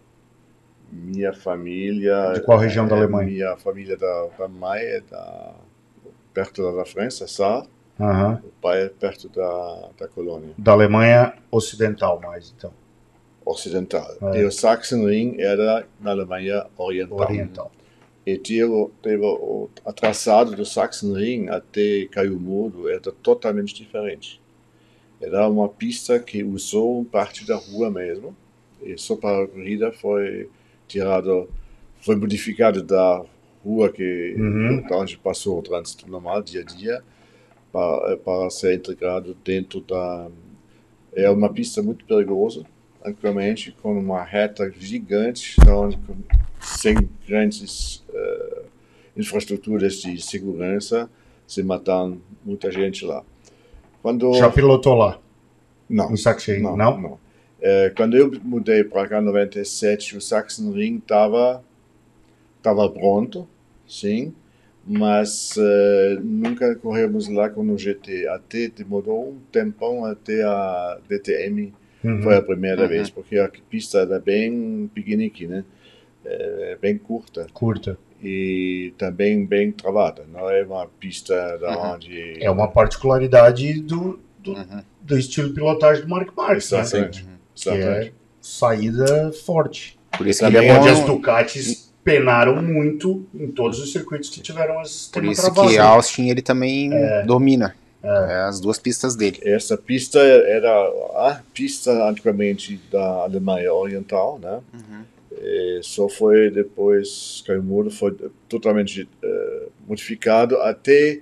Minha família. De qual região da é- Alemanha? Minha família da, da mãe é da, perto da França, Saar. Aham. O pai é perto da, da colônia Da Alemanha Ocidental mais, então. Ocidental. É. E o Sachsenring era na Alemanha oriental. Oriental. E teve, teve o traçado do Sachsenring até Caio Mudo era totalmente diferente. Era uma pista que usou parte da rua mesmo. E só para a corrida foi tirado, foi modificado da rua que Uhum. da onde passou o trânsito normal dia a dia para, para ser integrado dentro da é uma pista muito perigosa antigamente com uma reta gigante onde com- sem grandes eh, infraestruturas de segurança se mataram muita gente lá quando Já pilotou lá? não No Sachsenring? não, Não? não. Eh, quando eu mudei para cá em 97 o Sachsenring estava estava pronto sim mas eh, nunca corremos lá com o GT até demorou um tempão até a DTM Uhum. foi a primeira Uhum. vez porque a pista era bem pequenininha né É, bem curta Curta. e também bem travada não é uma pista da Uhum. onde É uma particularidade do, do, Uhum. do estilo de pilotagem do Mark Marques, né? Exatamente. Que é Exatamente. saída forte. Por isso que é onde as. Ducatis penaram muito em todos os circuitos que tiveram as Por isso travado. que Austin ele também domina. É, as duas pistas dele. Essa pista era a pista antigamente da Alemanha Oriental, né? E só foi depois que o muro foi totalmente eh, modificado até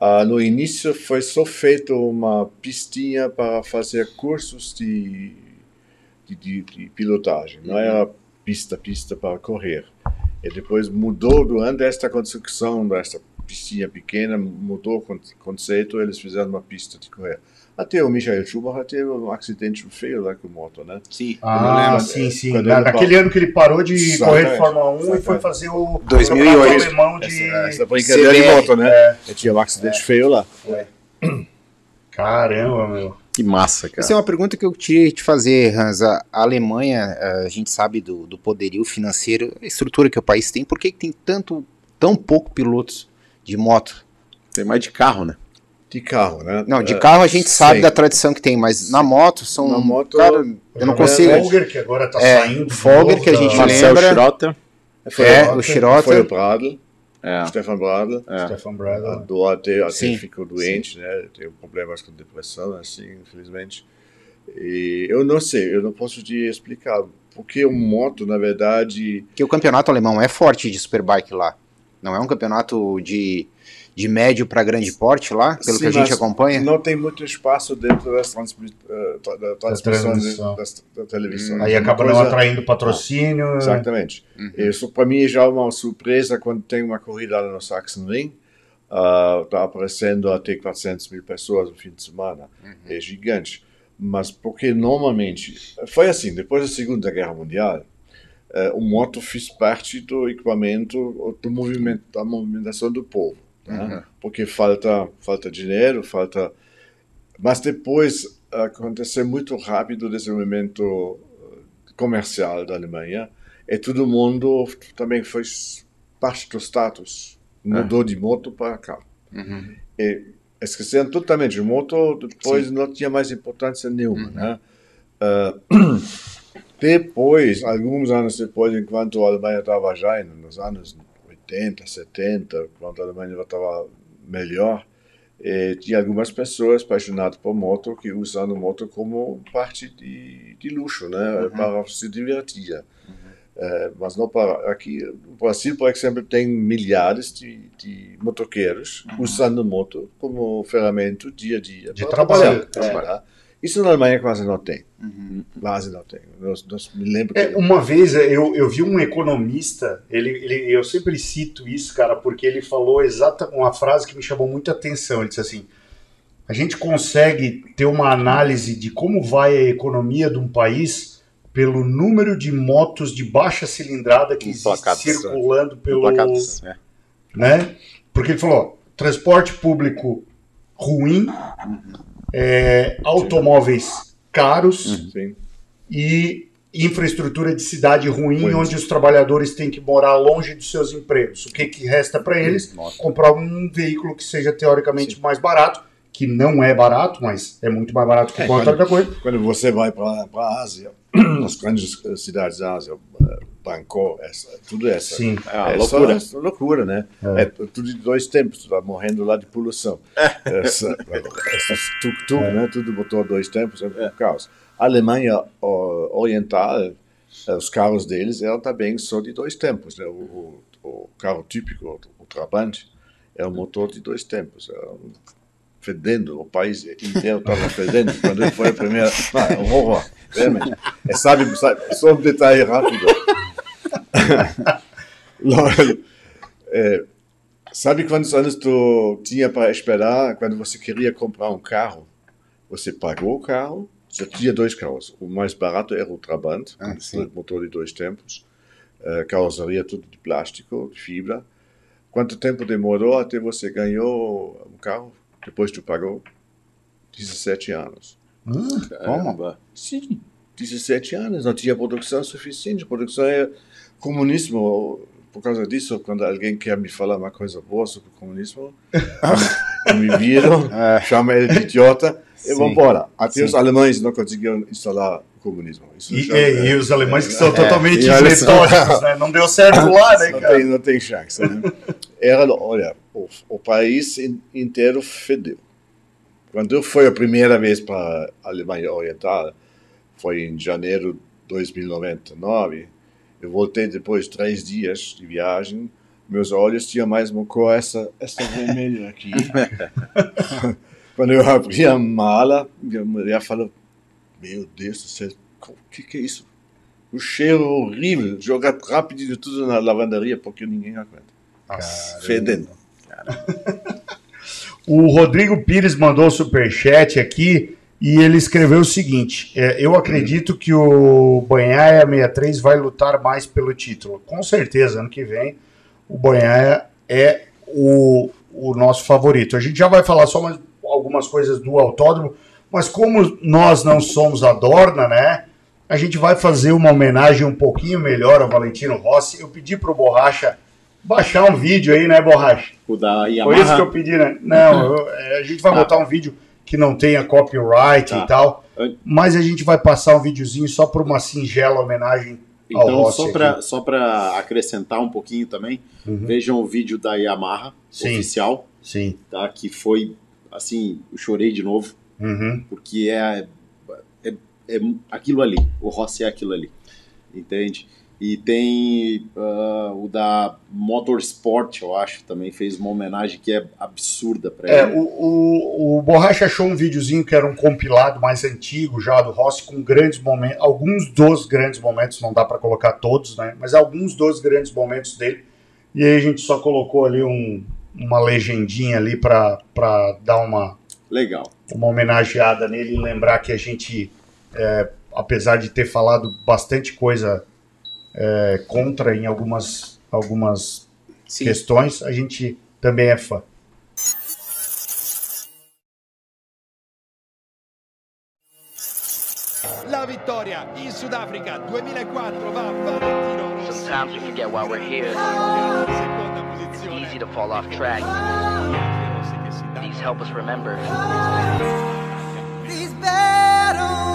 ah, no início foi só feito uma pistinha para fazer cursos de de, de, de pilotagem, não era pista pista para correr. E depois mudou durante esta construção desta pistinha pequena, mudou o con- conceito, eles fizeram uma pista de correr. Até o Michael Schumacher teve um acidente feio lá com a moto, né? Sim. Ah, Quando- sim, sim. Na- ele naquele pa- ano que ele parou de Exatamente. correr de Fórmula 1 e foi Exatamente. fazer o 2008. campeonato alemão de... Essa, essa brincadeira de CBR. moto, né? E tinha um acidente feio lá. Caramba, meu. Que massa, cara. Essa é uma pergunta que eu queria te fazer, Hans. A a Alemanha, a gente sabe do, do poderio financeiro, a estrutura que o país tem. Por que, que tem tanto, tão pouco pilotos de moto? Tem mais de carro, né? De carro, né? Não, de Eh, carro a gente sabe sim. da tradição que tem, mas na moto são. Na moto, cara, eu não O consigo. Folger, que agora tá É, saindo. Folger, novo que a da- gente Marcel lembra. Schrotter. Foi É, o- o Schrotter. Foi o Bradl, É. Stefan Bradl. é. Stefan Bradl. Do até, até Sim. ficou doente, né? Teve problemas com depressão, assim, infelizmente. E eu não sei, eu não posso te explicar. Porque o moto, na verdade, Que o campeonato alemão é forte de superbike lá. Não é um campeonato de, de médio para grande porte lá, pelo Sim, que a gente acompanha. não tem muito espaço dentro das transmi eh, da transmissão das- da televisão. Aí Uma acaba não coisa- atraindo patrocínio. Exatamente. Uhum. Isso para mim já é uma surpresa quando tem uma corrida lá no Sachsenring. Está aparecendo até 400 mil pessoas no fim de semana. Uhum. É gigante. Mas porque normalmente. Foi assim, depois da Segunda Guerra Mundial, o moto fez parte do equipamento, do movimento, da movimentação do povo. né? Uhum. Porque falta, falta dinheiro, falta. Mas depois aconteceu muito rápido o desenvolvimento eh, comercial da Alemanha e todo mundo também fez parte do status. Mudou de moto para carro. Uhum. E esqueceram totalmente de moto, depois não tinha mais importância nenhuma. Né? Ah, depois, alguns anos depois, enquanto a Alemanha estava já nos anos 80, 70, quando a Alemanha estava melhor, eh, tinha algumas pessoas apaixonadas por moto que usando moto como parte de, de luxo, né? para se divertir. Eh, mas não para aqui no Brasil, por exemplo, tem milhares de, de motoqueiros usando moto como ferramenta dia a dia. De para trabalho. trabalhar. Isso na Alemanha quase não tem. Quase não tem. Nós, nós me lembro É, que uma vez eu, eu vi um economista, ele, ele, eu sempre cito isso, cara, porque ele falou exata uma frase que me chamou muita atenção. Ele disse assim: a gente consegue ter uma análise de como vai a economia de um país pelo número de motos de baixa cilindrada que existe Emplacados, circulando pelo. Emplacados, é. Né? Porque ele falou: transporte público ruim, é, automóveis caros Sim. e infraestrutura de cidade ruim, Ruim. onde os trabalhadores têm que morar longe dos seus empregos. O que, que resta para eles? Comprar um veículo que seja teoricamente mais barato, que não é barato, mas é muito mais barato que É, qualquer outra coisa. Quando você vai para a Ásia, as grandes cidades da Ásia, eh, Bangkok, essa, tudo essa. Sim. É uma é loucura. Só, loucura, né? É. É. tudo de dois tempos, tu tá morrendo lá de poluição. Essa, essas tuk-tuk, né? Tudo motor dois tempos, é um caos. A Alemanha ó, Oriental, eh, os carros deles eram também só de dois tempos. Né? O, o, o carro típico, o Trabant, é um motor de dois tempos. Era um- fedendo, o país inteiro estava fedendo quando foi a primeira. Não, é um horror, realmente. É, sabe, sabe, só um detalhe rápido. É, sabe quantos anos tu tinha para esperar quando você queria comprar um carro? Você pagou o carro, você tinha dois carros. O mais barato era o Trabant, Ah, motor de dois tempos, eh, carroceria tudo de plástico, de fibra. Quanto tempo demorou até você ganhou um carro? Depois tu pagou? 17 anos. Caramba. Sim, 17 anos, não tinha produção suficiente. Produção é comunismo. Por causa disso, quando alguém quer me falar uma coisa boa sobre o comunismo, eu me viro, chama ele de idiota e vamos embora. Até Sim. os alemães não conseguiram instalar o comunismo. Isso E, já- é, e os alemães que são É, totalmente e metódicos, né? Não deu certo lá, né, não cara? Tem, não tem chance. Né? Era, olha, o, o país in- inteiro fedeu. Quando eu fui a primeira vez para a Alemanha Oriental, foi em janeiro de 2099, eu voltei depois de três dias de viagem, meus olhos tinham mais uma cor, essa, essa vermelha aqui. Quando eu abri a mala, minha mulher falou, meu Deus do céu, o que, que é isso? O cheiro horrível, jogar rápido tudo na lavanderia porque ninguém aguenta. Fedendo. O Rodrigo Pires mandou o superchat aqui e ele escreveu o seguinte: é, Eu acredito que o Banhaia 63 vai lutar mais pelo título. Com certeza, ano que vem, o Banhaia é o, o nosso favorito. A gente já vai falar só mais algumas coisas do autódromo, mas como nós não somos a Dorna, né? A gente vai fazer uma homenagem um pouquinho melhor ao Valentino Rossi. Eu pedi pro Borracha baixar um vídeo aí, né, Borracha? O da Foi Yamaha. isso que eu pedi, né? Não, eu- é, a gente vai Tá. botar um vídeo que não tenha copyright Tá. e tal, mas a gente vai passar um videozinho só por uma singela homenagem ao Então, Rossi. só aqui. para só pra acrescentar um pouquinho também, Uhum. vejam o vídeo da Yamaha Sim. oficial, Sim. tá? Que foi, assim, eu chorei de novo, Uhum. porque é, é, é aquilo ali, o Rossi é aquilo ali, entende? E tem ah, o da Motorsport, eu acho, também fez uma homenagem que é absurda para É, ele. o, o, o Borracha achou um videozinho que era um compilado mais antigo já do Rossi com grandes momentos, alguns dos grandes momentos, não dá para colocar todos, né? Mas alguns dos grandes momentos dele. E aí a gente só colocou ali um, uma legendinha ali para dar uma, Legal. uma homenageada nele e lembrar que a gente, é, apesar de ter falado bastante coisa é, contra em algumas, algumas questões, a gente também é fã. La vittoria in Sudafrica 2004 va a Valentino Sometimes we forget why we're here. Posizione. Easy to fall off track. These help us remember. These battle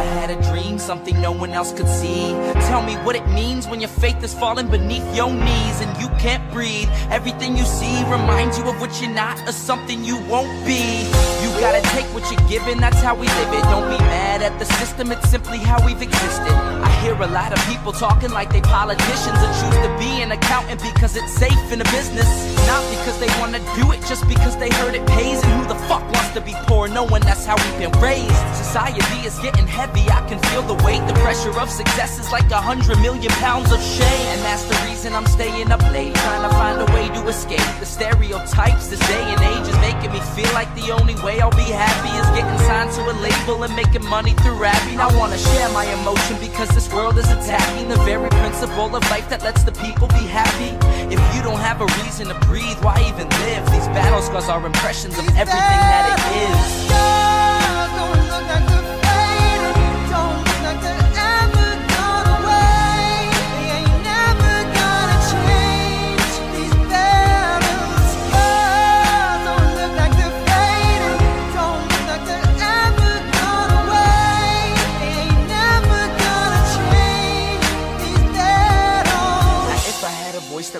I had a dream something no one else could see. Tell me what it means when your faith is falling beneath your knees and you can't breathe. Everything you see reminds you of what you're not or something you won't be. You gotta take what you're given, that's how we live it. Don't be mad at the system, it's simply how we've existed. I hear a lot of people talking like they politicians and choose to be an accountant because it's safe in a business. Not because they wanna do it, just because they heard it pays. And who the fuck wants to be poor knowing that's how we've been raised? Society is getting heavy, I can feel the weight. The pressure of success is like a hundred million pounds of shame. And that's the reason I'm staying up late, trying to find a way to escape the stereotypes. This day and age is making me feel like the only way I'll be happy is getting signed to a label and making money through rapping. I wanna share my emotion because this world is attacking the very principle of life that lets the people be happy. If you don't have a reason to breathe, why even live? These battle scars are impressions of everything that it is.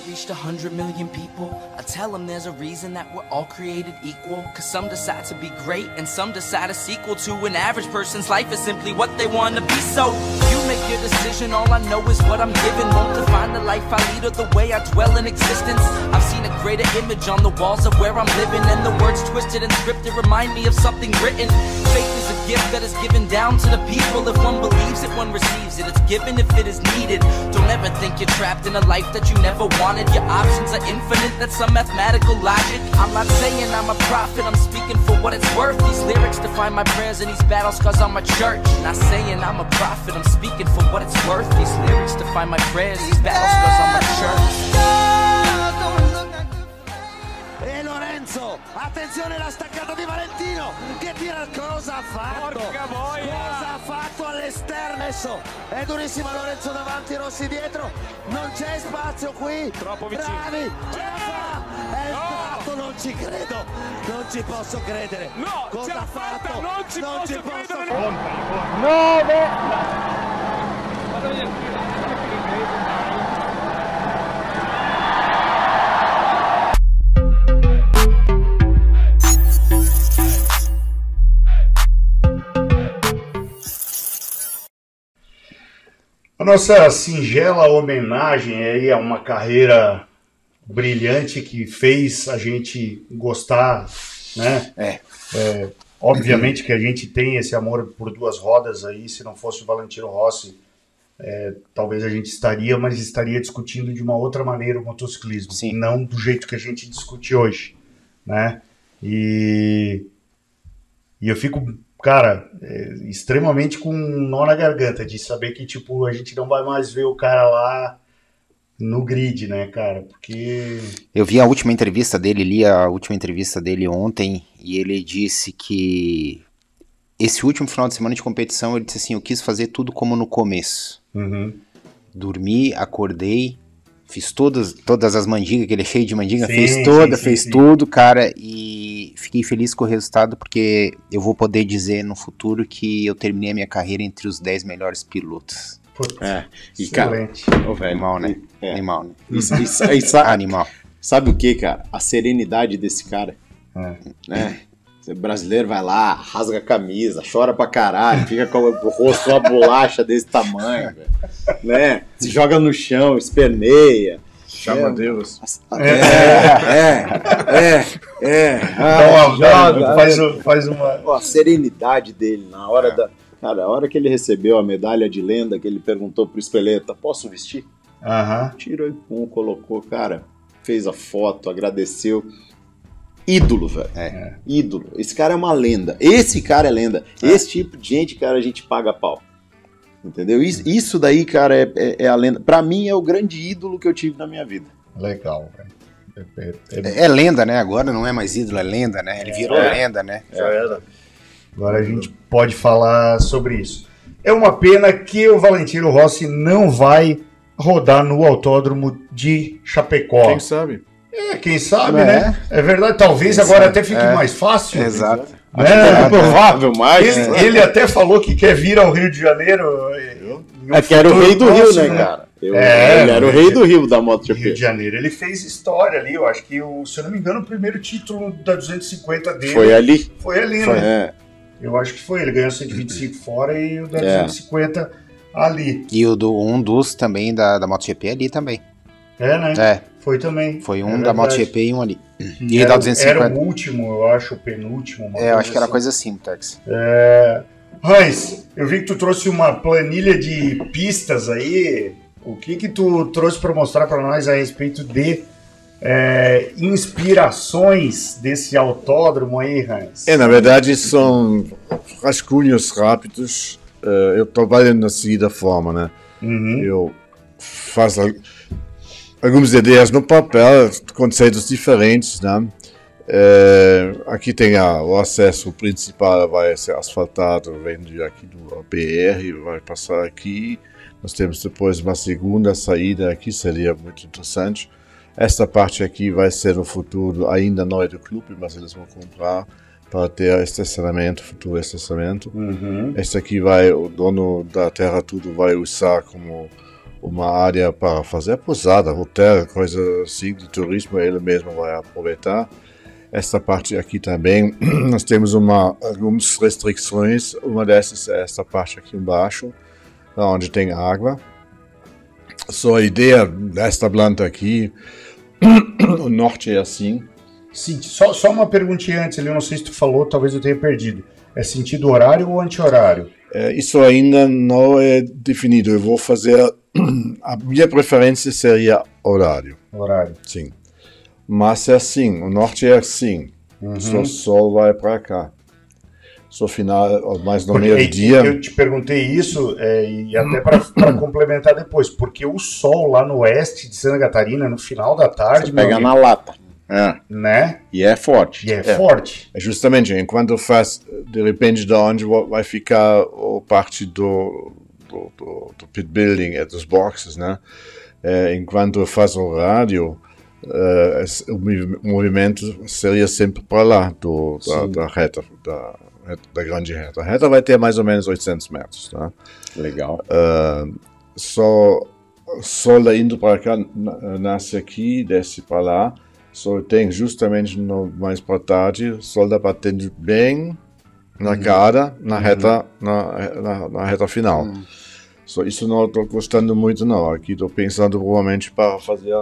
That reached a hundred million people, I'd tell them there's a reason that we're all created equal. Cause some decide to be great, and some decide a sequel to an average person's life is simply what they want to be. So, you make your decision, all I know is what I'm given. Won't define the life I lead or the way I dwell in existence. I've seen a greater image on the walls of where I'm living, and the words twisted and scripted remind me of something written. Faith gift that is given down to the people. If one believes it, one receives it. It's given if it is needed. Don't ever think you're trapped in a life that you never wanted. Your options are infinite, that's some mathematical logic. I'm not saying I'm a prophet, I'm speaking for what it's worth. These lyrics define my prayers and these battles cause I'm a church. Not saying I'm a prophet, I'm speaking for what it's worth. These lyrics define my prayers, and these battles cause I'm a church. Lorenzo, attenzione la staccata di Valentino che tira cosa ha fatto? Cosa ha fatto all'esterno? Adesso è durissima Lorenzo davanti, Rossi dietro, non c'è spazio qui. Troppo vicino. Bravi, ce la fa! È entrato, non ci credo, non ci posso credere. No, cosa ha fatto? Non ci posso credere. A nossa singela homenagem aí a uma carreira brilhante que fez a gente gostar, né? É. obviamente que a gente tem esse amor por duas rodas aí, se não fosse o Valentino Rossi, é, talvez a gente estaria, mas estaria discutindo de uma outra maneira o motociclismo, não do jeito que a gente discute hoje, né? E, e eu fico, cara, é, extremamente com um nó na garganta de saber que, tipo, a gente não vai mais ver o cara lá no grid, né, cara? Porque. Eu vi a última entrevista dele, li a última entrevista dele ontem, e ele disse que esse último final de semana de competição, ele disse assim, eu quis fazer tudo como no começo. Uhum. Dormi, acordei, fiz todas, todas as mandigas, que ele é cheio de mandiga, Sim, fez toda, sim, fez sim. tudo, cara, e fiquei feliz com o resultado, porque eu vou poder dizer no futuro que eu terminei a minha carreira entre os 10 melhores pilotos. É, e cara, ô, velho, Animal, né? é. Animal, né? Isso, isso, sa- Animal. Sabe o que, cara? A serenidade desse cara. É. Né? Você brasileiro vai lá, rasga a camisa, chora pra caralho, fica com o rosto uma bolacha desse tamanho. Né? Se joga no chão, esperneia. Chama É, Deus. É, é, é, é. Uma- joga, faz é. faz uma- Ó, a serenidade dele na hora da. Cara, a hora que ele recebeu a medalha de lenda, que ele perguntou pro Espeleta: posso vestir? Aham. Tirou e pum, colocou, cara, fez a foto, agradeceu. Ídolo, velho. É. Ídolo. Esse cara é uma lenda. Esse cara é lenda. Esse tipo de gente, cara, a gente paga pau. Entendeu? Isso, isso daí, cara, é, é- é a lenda. Pra mim, é o grande ídolo que eu tive na minha vida. Legal, velho. É, é- É, é lenda, né? Agora não é mais ídolo, é lenda, né? Ele virou É. lenda, né? Já era. Agora a gente pode falar sobre isso. É uma pena que o Valentino Rossi não vai rodar no autódromo de Chapecó. Quem sabe? É, quem sabe, É. né? É verdade. Talvez Quem agora sabe? até fique É. mais fácil. Exato. Né? provável, mas. Ele, ele até falou que quer vir ao Rio de Janeiro. um É que era o rei do Rio, próximo, né, cara? Eu- É, ele era o rei do Rio da Rio MotoGP. de Janeiro. Ele fez história ali, eu acho que, o, se eu não me engano, o primeiro título da 250 dele. Foi ali. Foi ali, Foi, né? é. Eu acho que foi. Ele ganhou 125 fora e o da É. 250 ali. E o do, um dos também da, da MotoGP ali também. É, né? É. Foi também. Foi um É da. MotoGP e um ali. E era, da 250. era o último, eu acho, o penúltimo. É, eu acho que era assim. coisa assim, Tex. É... Hans, eu vi que tu trouxe uma planilha de pistas aí. O que que tu trouxe para mostrar para nós a respeito de é, inspirações desse autódromo aí, Hans? É, na verdade, são rascunhos rápidos. Eh, eu trabalho na seguinte forma, né? Eu faço algumas ideias no papel, conceitos diferentes, né? Eh, aqui tem a, o acesso principal, vai ser asfaltado, vem de aqui do BR, vai passar aqui. Nós temos depois uma segunda saída aqui, seria muito interessante. Esta parte aqui vai ser no futuro ainda não é do clube, mas eles vão comprar para ter estacionamento, futuro estacionamento. Uhum. Este aqui vai, o dono da terra tudo vai usar como uma área para fazer pousada, hotel, coisa assim de turismo, ele mesmo vai aproveitar. Esta parte aqui também, nós temos uma, algumas restrições, uma dessas é esta parte aqui embaixo, onde tem água. Só a ideia desta planta aqui, o norte é assim, Sim, só, só uma perguntinha antes eu não sei se tu falou, talvez eu tenha perdido. É sentido horário ou anti-horário? É, isso ainda não é definido. Eu vou fazer. A minha preferência seria horário. Horário. Sim. Mas é assim: o norte é assim. Uhum. Só sol vai para cá. Só final, mais no Porque meio aí do dia. Eu te perguntei isso é, e até para complementar depois, porque o sol lá no oeste de Santa Catarina, no final da tarde, Você pega amigo, na lata. É. né? E é forte. E é, forte. É justamente, enquanto faz, de repente, da onde vai ficar a parte do, do, do, do pit building, é dos boxes, né? É, enquanto faz o rádio, é, o movi- movimento seria sempre para lá, do, da, da reta, da, da grande reta. A reta vai ter mais ou menos 800 metros, tá? Legal. Ah, só Sol indo para cá, na- nasce aqui, desce para lá. Sol tem justamente no, mais para tarde, Sol está batendo bem na Uhum. cara, na reta, na, na, na reta final. So, isso não estou gostando muito não. Aqui estou pensando provavelmente para fazer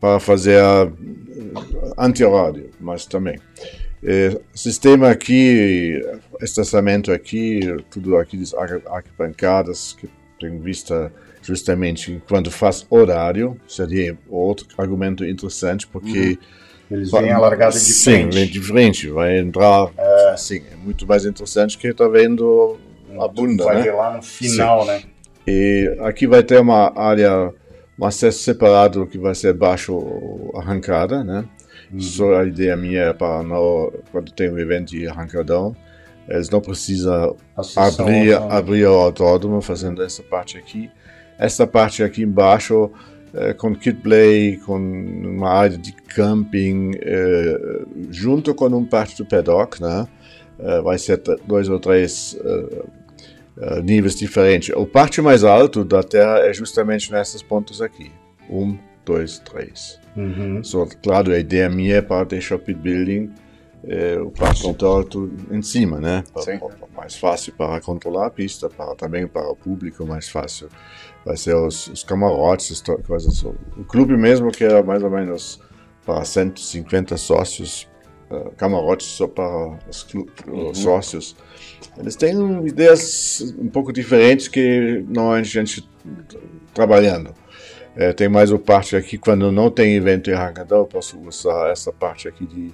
para fazer eh, anti-rádio, mas também. Eh, sistema aqui, estacionamento aqui, tudo aqui, as arqu- arquibancadas que tem vista justamente quando faz horário, seria outro argumento interessante, porque... Eles vêm a largada de Sim, frente. vem de frente, vai entrar, assim, é muito mais interessante que tá vendo a bunda, Vai né? ver lá no final, Sim. né? E aqui vai ter uma área, um acesso separado que vai ser baixo arrancada, né? Uhum. Só a ideia minha é para não, quando tem um evento de arrancadão, eles não precisam abrir, abrir o autódromo fazendo essa parte aqui. Essa parte aqui embaixo, eh, com kit play, com uma área de camping, eh, junto com um parte do paddock, né? Eh, vai ser dois ou três níveis diferentes. O parte mais alto da Terra é justamente nesses pontos aqui. Um, dois, três. Uhum. So, claro, a ideia minha é para deixar o pit building eh, o parte muito alto em cima, né? Pa- Sim. pa- pa- mais fácil para controlar a pista, para, também para o público mais fácil. Vai ser os, os camarotes, coisas. O clube mesmo que era mais ou menos para 150 sócios, eh, camarotes só para os, os sócios. Eles têm ideias um pouco diferentes que normalmente a gente trabalhando. É, tem mais o parte aqui, quando não tem evento em arrancadão, eu posso usar essa parte aqui de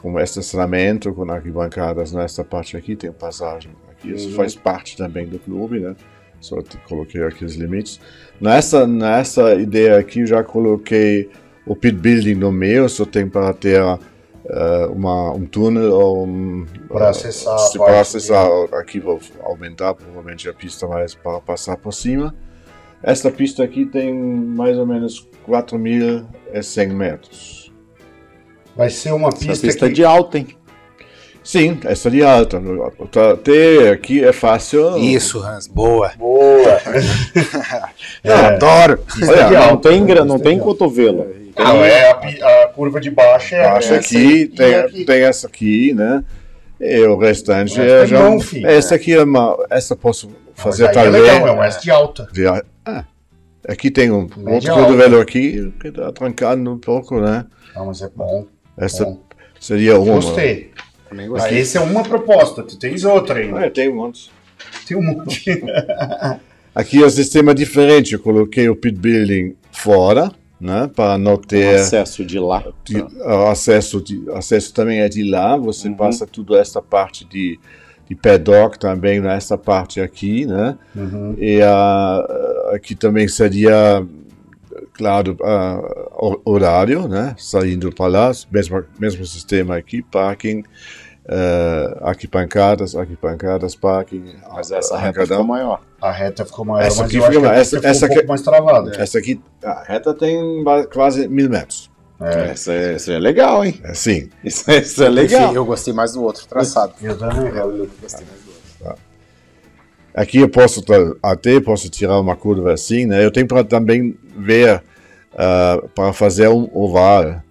como estacionamento, com arquibancadas nessa parte aqui, tem passagem aqui, isso Uhum. faz parte também do clube, né? Só te coloquei aqui os limites. Nessa, nessa ideia aqui, eu já coloquei o pit building no meio, só tem para ter eh, uma, um túnel ou um, Para acessar a se parte para acessar, aqui vou aumentar provavelmente a pista mais para passar por cima. Esta pista aqui tem mais ou menos 4.100 metros. Vai ser uma Essa pista, pista é que... de alta, hein? Sim, essa de alta. Até aqui é fácil. Isso, Hans, boa. Boa. Eu adoro. Olha, aqui, não ó. tem, gra- não tem cotovelo. Não, é a, a curva de baixo é Baixa essa aqui, tem, aqui. tem essa aqui, né? E o restante é é já. mão, filho. essa aqui é uma. Essa posso fazer aí é legal, é um S de alta. de ah, aqui tem um Média outro cotovelo aqui que está trancado um pouco, né? Não, mas é bom. Essa Bom. seria uma. Gostei. Também Ah, gostei. esse é uma proposta, tu tens outra ainda. Ah, tem um monte. Tem um monte. Aqui é um sistema diferente. Eu coloquei o pit building fora, né? Para não ter Acesso de lá. de- o acesso, de, acesso também é de lá. Você Uhum. passa tudo esta parte de, de paddock também nessa parte aqui, né? Uhum. E ah, aqui também seria, claro, ah, hor- horário, né? Saindo para lá, mesmo, mesmo sistema aqui, parking, uh, arquipancadas, arquipancadas, parking. Mas essa reta ficou maior. A reta ficou maior, Essa mas aqui fica essa- ficou essa um pouco aqui- mais travada. Essa aqui, a reta tem quase mil metros. É. Essa é, essa é legal, hein? É, sim. Isso, isso é legal. Eu gostei mais do outro traçado. Eu também. Eu gostei mais do outro. Aqui eu posso até posso tirar uma curva assim, né? Eu tenho para também ver ah, para fazer um oval,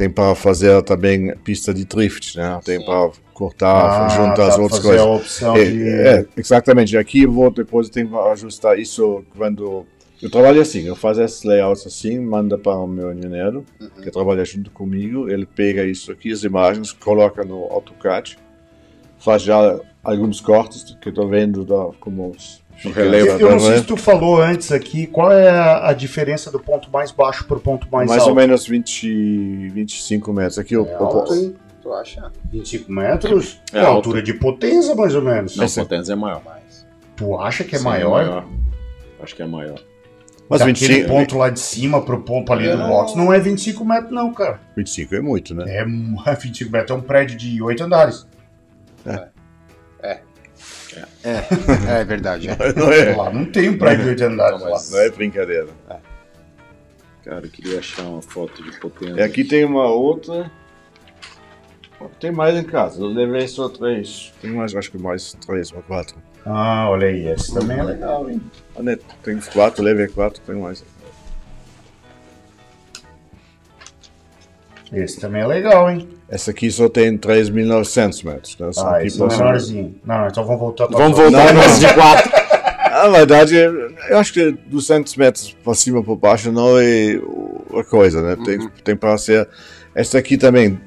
tem para fazer também pista de drift, né? Tem para cortar, Ah, juntar as outras coisas. a opção é, de- é, exatamente. Aqui eu vou depois tem que ajustar isso quando eu trabalho assim, eu faço esses layouts assim, manda para o meu engenheiro que trabalha junto comigo, ele pega isso aqui, as imagens, coloca no AutoCAD, faz já alguns cortes que estou vendo da, como fica Eu, legal, eu não sei né? se tu falou antes aqui, qual é a, a diferença do ponto mais baixo para o ponto mais, mais alto? ou menos 20, 25 metros. Aqui eu, É eu alto, posso- hein? Tu acha? 25 metros? É É a alto. altura de Potenza, mais ou menos. Não, Potência é maior. Tu acha que é Sim, maior? Acho que é maior. Mas Daquele 25, ponto lá de cima pro ponto ali do É. box não é 25 metros, não, cara. 25 é muito, né? É mu- 25 metros, é um prédio de 8 andares. É, é verdade. É. Não é, Lá não tem um prédio de 8 andares. Não, mas- lá. não é brincadeira. Cara, eu queria achar uma foto de potência. E aqui tem uma outra. Tem mais em casa. Eu levei só três. Tem mais, acho que mais três ou quatro. Ah, olha aí, esse também é legal, hein? Ah, né, Tem quatro, levei quatro, tem mais. Esse também é legal, hein? Essa aqui só tem 3.900 metros. Né? Essa Ah, aqui esse é menorzinho. Não, então vamos voltar pra Vamos voltar Não, não. de quatro. Na verdade, eu acho que 200 metros para cima por baixo não é a coisa, né? Tem, tem para ser. Esta aqui também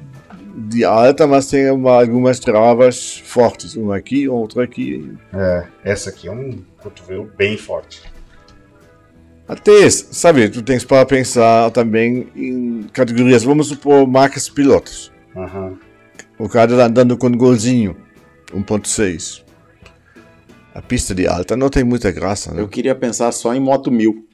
de alta, mas tem uma, algumas travas fortes. Uma aqui, outra aqui. É, essa aqui é um cotovelo bem forte. Até, sabe, tu tens para pensar também em categorias. Vamos supor marcas pilotos. Aham. O cara tá andando com golzinho, 1.6. A pista de alta não tem muita graça, né? Eu queria pensar só em moto mil.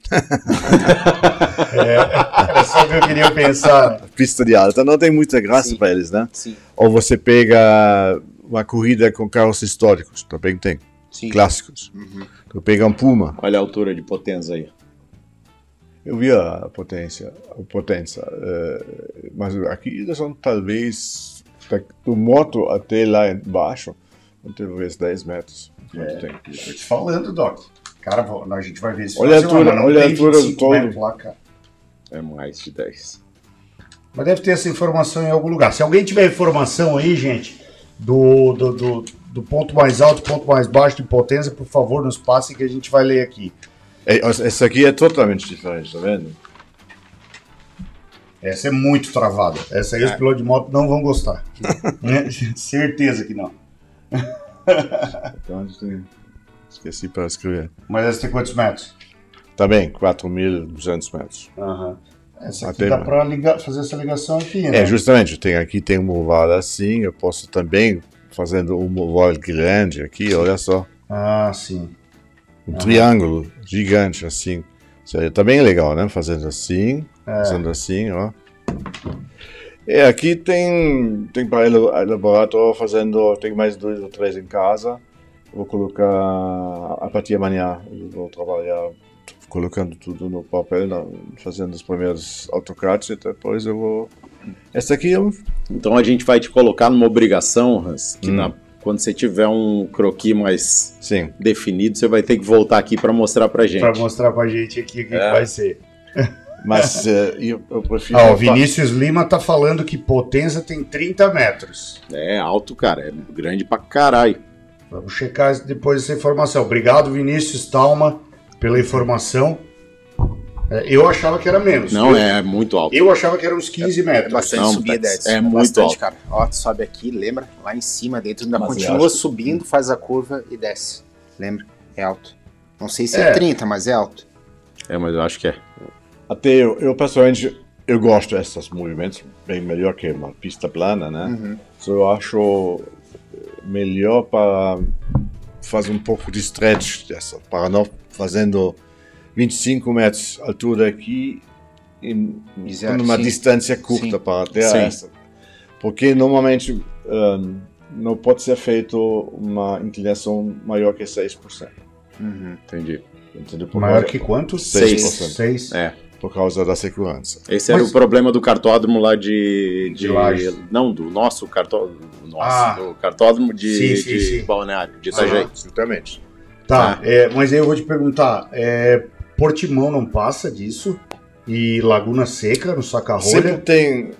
Era só o que eu queria pensar. A pista de alta não tem muita graça para eles, né? Sim. Ou você pega uma corrida com carros históricos, também tem. Sim. Clássicos. Tu pega um Puma. Olha a altura de potência aí. Eu vi a potência, a potência, eh, mas aqui eles são talvez da- do moto até lá embaixo, talvez 10 metros. É, Tem. tô te falando, Doc. Cara, a gente vai ver esse Olha a altura- olha a altura do 25 todo. metros lá, cara. É mais de 10. Mas deve ter essa informação em algum lugar. Se alguém tiver informação aí, gente, do, do, do, do ponto mais alto, ponto mais baixo de potência, por favor, nos passe que a gente vai ler aqui. É, Essa aqui é totalmente diferente, tá vendo? Essa é muito travada. Essa aí os pilotos de moto não vão gostar. Né? Certeza que não. Então, esqueci para escrever. Mas essa tem quantos metros? Também, 4.200 metros. Aham. Essa aqui Até dá ligar, fazer essa ligação aqui, né? É, justamente, tem, aqui tem um oval assim, eu posso também, fazendo um oval grande aqui, olha só, Ah, sim. Um triângulo gigante assim. Seria também legal, né? Fazendo assim, fazendo assim, ó. É, aqui tem, tem para laboratório fazendo, tem mais dois ou três em casa. Vou colocar, a partir de amanhã, vou trabalhar colocando tudo no papel, fazendo os primeiros AutoCAD e depois eu vou Essa aqui é um. Então a gente vai te colocar numa obrigação, Hans, que Hum. na- quando você tiver um croquis mais Sim. definido, você vai ter que voltar aqui para mostrar pra gente. Pra mostrar pra gente aqui o que, que É. vai ser. Mas eh, eu, eu prefiro. Ah, o Vinícius Lima tá falando que Potenza tem 30 metros. É alto, cara, é grande pra caralho. Vamos checar depois essa informação. Obrigado, Vinícius Talma, pela informação. É, eu achava que era menos. Não, eu, é muito alto. Eu achava que era uns 15 metros. É bastante Não, subida, é- Edson. é muito bastante, alto. cara. Ó, tu sobe aqui, lembra? Lá em cima, dentro, ainda Mas continua subindo, faz a curva e desce. Lembra? É alto. Não sei se É. é, 30, mas é alto. É, mas eu acho que é. Até eu, eu pessoalmente, eu gosto desses movimentos bem melhor que uma pista plana, né? Uhum. So, eu acho melhor para fazer um pouco de stretch dessa, para não fazendo 25 metros de altura aqui em Exato, numa sim. distância curta Sim. para ter Sim. essa. Porque normalmente um, não pode ser feito uma inclinação maior que 6%. Uhum. Entendi. Entendeu? Por Maior que quanto? 6%. 6. É. Por causa da segurança. Esse era Mas- o problema do cartódromo lá de. De Lages. não, do nosso cartódromo. Nosso, Ah. do cartódromo de, Sim, sim, de sim. Balneário, de Itajaí. Absolutamente. Tá, é, mas aí eu vou te perguntar: é, Portimão não passa disso? E Laguna Seca, no Sempre Saca-Rolha? tem.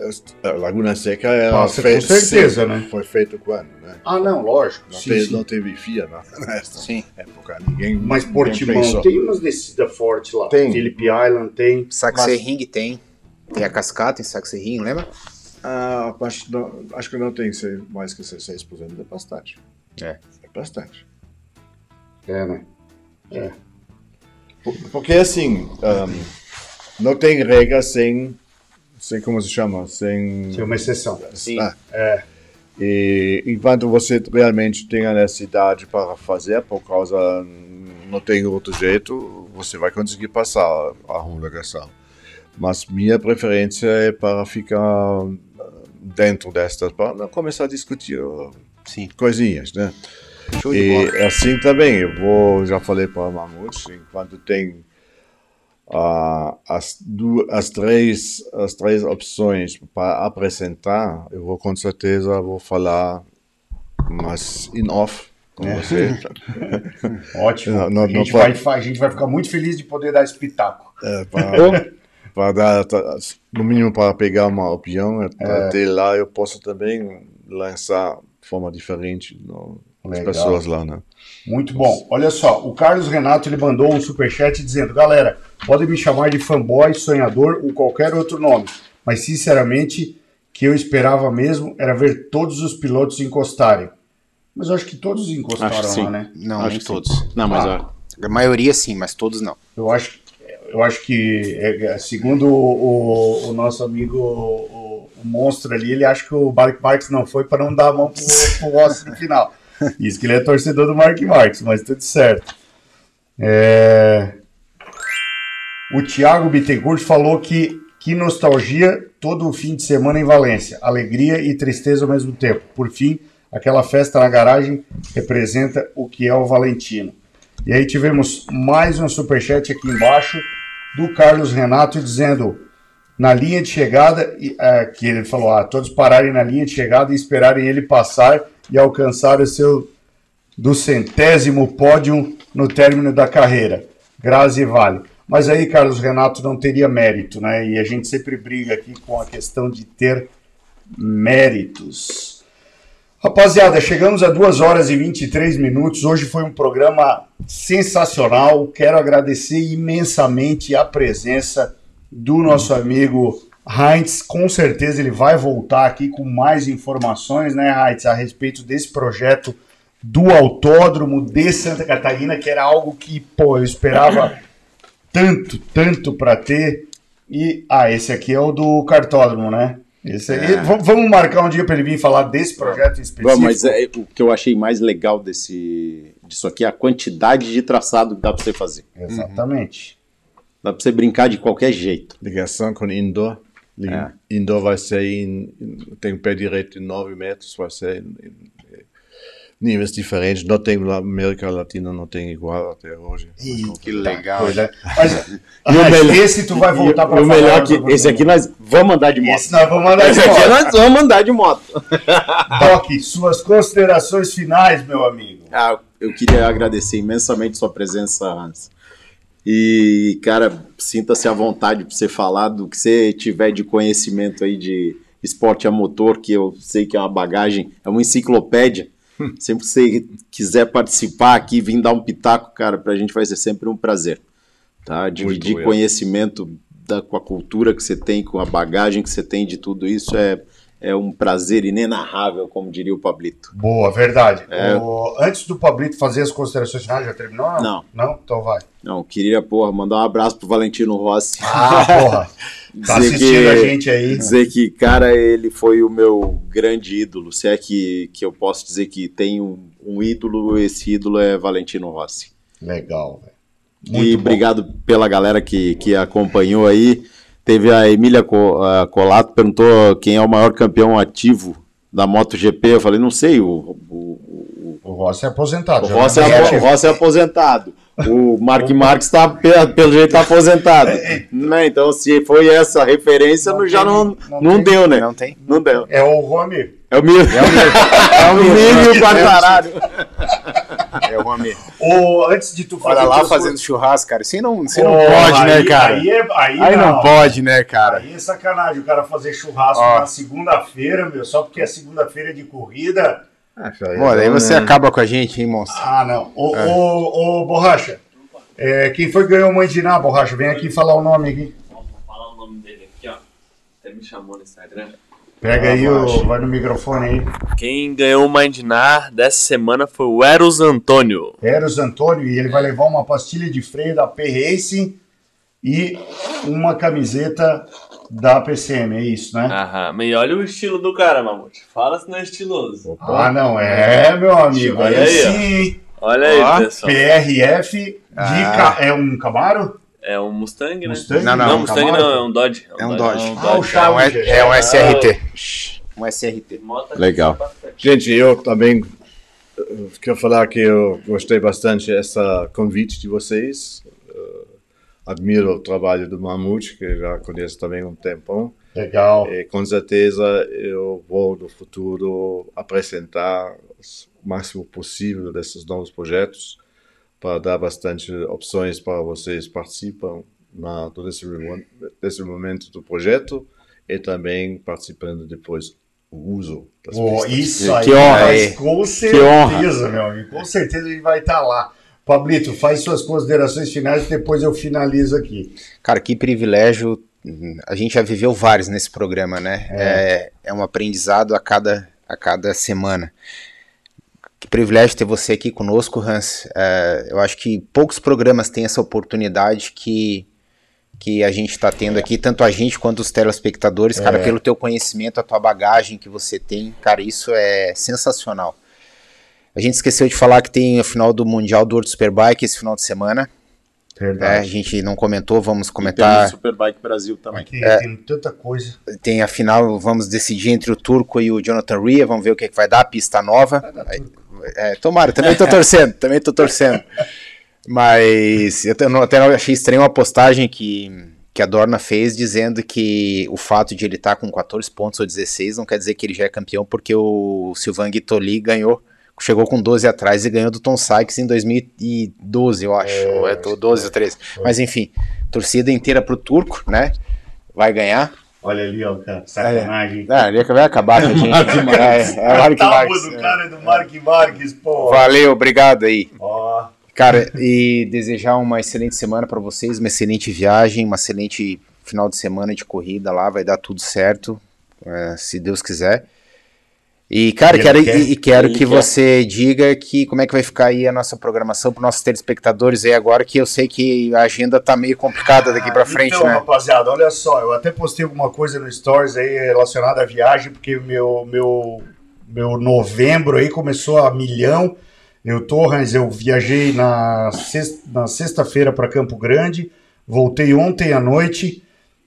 A Laguna Seca era Passa com certeza, sempre né? Foi feito quando, né? Ah, não, lógico. Não, sim, teve, sim. não teve FIA na, nessa Sim. época. Ninguém, Mas ninguém Portimão pensou. tem umas descidas fortes lá. Tem. Phillip Island tem. Saxe Ring tem. Tem a cascata em Saxe Ring, lembra? Ah, acho, não, acho que não tem mais que 6%. É bastante. É. É bastante. É, né? É. Por- Porque assim, ahm, não tem regra sem, sem. Como se chama? Sem. Tem uma exceção. Sim. Ah, É. E enquanto você realmente tem a necessidade para fazer, por causa não tem outro jeito, você vai conseguir passar a homologação. Mas minha preferência é para ficar dentro destas, para não começar a discutir Sim. coisinhas, né? E assim também, eu vou, já falei para a Mamute, enquanto tem ah, as, du- as, três, as três opções para apresentar, eu vou com certeza vou falar, mas in off com É. você. Ótimo. Não, não- a, gente vai, a gente vai ficar muito feliz de poder dar esse pitaco. É, para, para dar, tá, no mínimo para pegar uma opinião, até lá eu posso também lançar de forma diferente no, as Legal. pessoas lá, né? Muito bom. Olha só, o Carlos Renato ele mandou um superchat dizendo: Galera, podem me chamar de fanboy, sonhador ou qualquer outro nome, mas sinceramente, que eu esperava mesmo era ver todos os pilotos encostarem. Mas eu acho que todos encostaram Acho que sim. lá, né? Não, Acho nem que sim. todos. Não, mas Ah. A maioria sim, mas todos não. Eu acho, eu acho que, é, é, segundo o, o- nosso amigo o, o monstro ali, ele acha que o Mark Marques não foi para não dar a mão pro, pro Rossi no final. Isso que ele é torcedor do Mark Marques, mas tudo certo. É, O Thiago Bittencourt falou que que nostalgia todo o fim de semana em Valência. Alegria e tristeza ao mesmo tempo. Por fim, aquela festa na garagem representa o que é o Valentino. E aí tivemos mais um superchat aqui embaixo do Carlos Renato dizendo na linha de chegada, é, que ele falou, ah, todos pararem na linha de chegada e esperarem ele passar e alcançar o seu do centésimo pódio no término da carreira. Grazi Vale. Mas aí, Carlos Renato, não teria mérito, né? E a gente sempre briga aqui com a questão de ter méritos. Rapaziada, chegamos a 2 horas e 23 minutos. Hoje foi um programa sensacional. Quero agradecer imensamente a presença do nosso amigo Heinz. Com certeza ele vai voltar aqui com mais informações, né, Heinz, a respeito desse projeto do autódromo de Santa Catarina, que era algo que, pô, eu esperava tanto, tanto para ter. E, ah, esse aqui é o do cartódromo, né? Esse aí, É. v- Vamos marcar um dia para ele vir falar desse projeto em específico. Bom, mas é, o que eu achei mais legal desse, disso aqui é a quantidade de traçado que dá pra você fazer. Exatamente. Dá pra você brincar de qualquer jeito. Ligação com indoor. É. Indoor vai ser em, em- tem pé direito em 9 metros, vai ser em- em- níveis diferentes. Não tem na América Latina, não tem igual até hoje. que legal. Pois é. Mas, E o mas melhor- esse tu vai voltar pra o falar melhor que esse aqui nós vamos andar de moto. Esse nós vamos andar de Esse aqui moto. nós vamos andar de moto. Doc, suas considerações finais, meu amigo. Ah, eu queria agradecer imensamente sua presença, Hans. E, cara, sinta-se à vontade para você falar do que você tiver de conhecimento aí de esporte a motor, que eu sei que é uma bagagem, é uma enciclopédia. Sempre que você quiser participar aqui, vir dar um pitaco, cara, pra gente vai ser sempre um prazer. Tá? Dividir conhecimento da, com a cultura que você tem, com a bagagem que você tem de tudo isso é, é um prazer inenarrável, como diria o Pablito. Boa, verdade. É. O- antes do Pablito fazer as considerações finais, já terminou? Não. Não? Então vai. Não, queria, porra, mandar um abraço pro Valentino Rossi. Ah, porra. Tá assistindo a gente aí. Dizer que, cara, ele foi o meu grande ídolo. Se é que, que eu posso dizer que tem um, um ídolo, esse ídolo é Valentino Rossi. Legal, velho. E bom. obrigado pela galera que, que acompanhou aí. Teve a Emília Colato, perguntou quem é o maior campeão ativo da MotoGP. Eu falei, não sei, o, o, O Rossi é aposentado. o Rossi, não é, é apo- o Rossi é aposentado. O Mark Marques tá, pe- pelo jeito tá aposentado. Né? Então, se foi essa referência, não já não, não, deu, né? Não tem. Não deu. É o Romir. É o Mir. É o Mir e o Quartararo. É o homem. Ô, antes de tu fazer. Olha lá fazendo coisas- churrasco, cara. Você não, você não Ô, pode, né, aí- cara? Aí, é- aí, Aí não pode, né, cara? Aí é sacanagem o cara fazer churrasco Ó. na segunda-feira, meu, só porque é segunda-feira de corrida. Olha, aí você acaba com a gente, hein, monstro? Ah, não. Ô, É. ô, ô, Borracha, é, quem foi que ganhou o Mandiná, Borracha? Vem aqui falar o nome aqui. Vou falar o nome dele aqui, ó. Até me chamou no Instagram. Pega Ah, aí, o, vai no microfone aí. Quem ganhou o Mindnar dessa semana foi o Eros Antônio. Eros Antônio, e ele vai levar uma pastilha de freio da P-Racing e uma camiseta da PCM, é isso, né? Aham, mas olha o estilo do cara, Mamute. Fala se não é estiloso. Ah, não, é, meu amigo. Olha Aí, sim. Olha aí, Ó, pessoal. PRF de Ah. ca- é um Camaro? É um Mustang, né? Mustang? Não, Não, não, Mustang Camaro. não, é um Dodge. É um Dodge. É um Ah, o Dodge. Challenger. É um SRT. Um Ah, SRT. Legal. Gente, eu também eh, quero falar que eu gostei bastante dessa convite de vocês. Admiro o trabalho do Mamute, que já conheço também há um tempão. Legal. E com certeza eu vou no futuro apresentar o máximo possível desses novos projetos para dar bastante opções para vocês participam na desse momento do projeto e também participando depois o uso das pistas. isso aí, Que honra. mas com Que honra. certeza, meu amigo. Com certeza gente vai estar lá. Pablito, faz suas considerações finais e depois eu finalizo aqui. Cara, que privilégio. A gente já viveu vários nesse programa, né? É, é um aprendizado a cada, a cada semana. Que privilégio ter você aqui conosco, Hans. É, eu acho que poucos programas têm essa oportunidade que, que a gente está tendo aqui, tanto a gente quanto os telespectadores, cara, É. pelo teu conhecimento, a tua bagagem que você tem, cara, isso é sensacional. A gente esqueceu de falar que tem a final do Mundial do World Superbike esse final de semana. É, a Verdade. gente não comentou, vamos comentar. o Superbike Brasil também. Aqui É. tem tanta coisa. Tem a final, vamos decidir entre o Turco e o Jonathan Ria, vamos ver o que, que vai dar, a pista nova. Aí, é, tomara, também tô torcendo, também tô torcendo. Mas eu até achei estranho uma postagem que, que a Dorna fez dizendo que o fato de ele estar com 14 pontos ou 16 não quer dizer que ele já é campeão, porque o Sylvain Guitoli ganhou, chegou com 12 atrás e ganhou do Tom Sykes em 2012, eu acho, ou é 12 ou 13. Mas enfim, torcida inteira pro Turco, né? Vai ganhar. Olha ali, ó, cara. Sacanagem. Ah, ele vai acabar com a gente. Mark é, Marques. é, Mark A tábua Marques, do é. cara é do Mark Marques, pô. Valeu, obrigado aí. Ó, Cara, e desejar uma excelente semana pra vocês, uma excelente viagem, uma excelente final de semana de corrida lá, vai dar tudo certo, é, se Deus quiser. E, cara, Ele quero, quer. e, quero que quer. você diga que como é que vai ficar aí a nossa programação para nossos telespectadores aí agora, que eu sei que a agenda tá meio complicada daqui pra frente, então, né? rapaziada, olha só, eu até postei alguma coisa no Stories aí relacionada à viagem, porque meu, meu, meu novembro aí começou a milhão. Eu tô, Hans, eu viajei na sexta-feira para Campo Grande, voltei ontem à noite,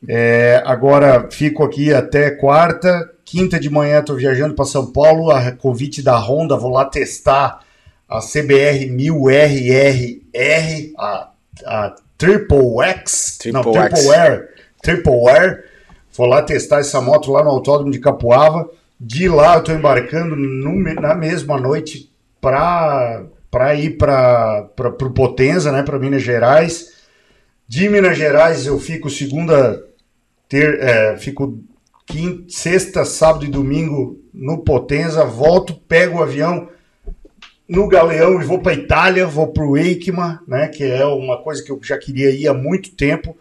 é, agora fico aqui até quarta, Quinta de manhã tô viajando para São Paulo, a convite da Honda, vou lá testar a CBR 1000RRR, a, a Triple X, não, Triple X. Triple R, Triple R. Vou lá testar essa moto lá no Autódromo de Capuava. De lá eu tô embarcando no na mesma noite para para ir para o Potenza, né, para Minas Gerais. De Minas Gerais eu fico segunda, ter, é, fico quinta, sexta, sábado e domingo no Potenza, volto, pego o avião no Galeão e vou para Itália, vou para o Eikma, né, que é uma coisa que eu já queria ir há muito tempo.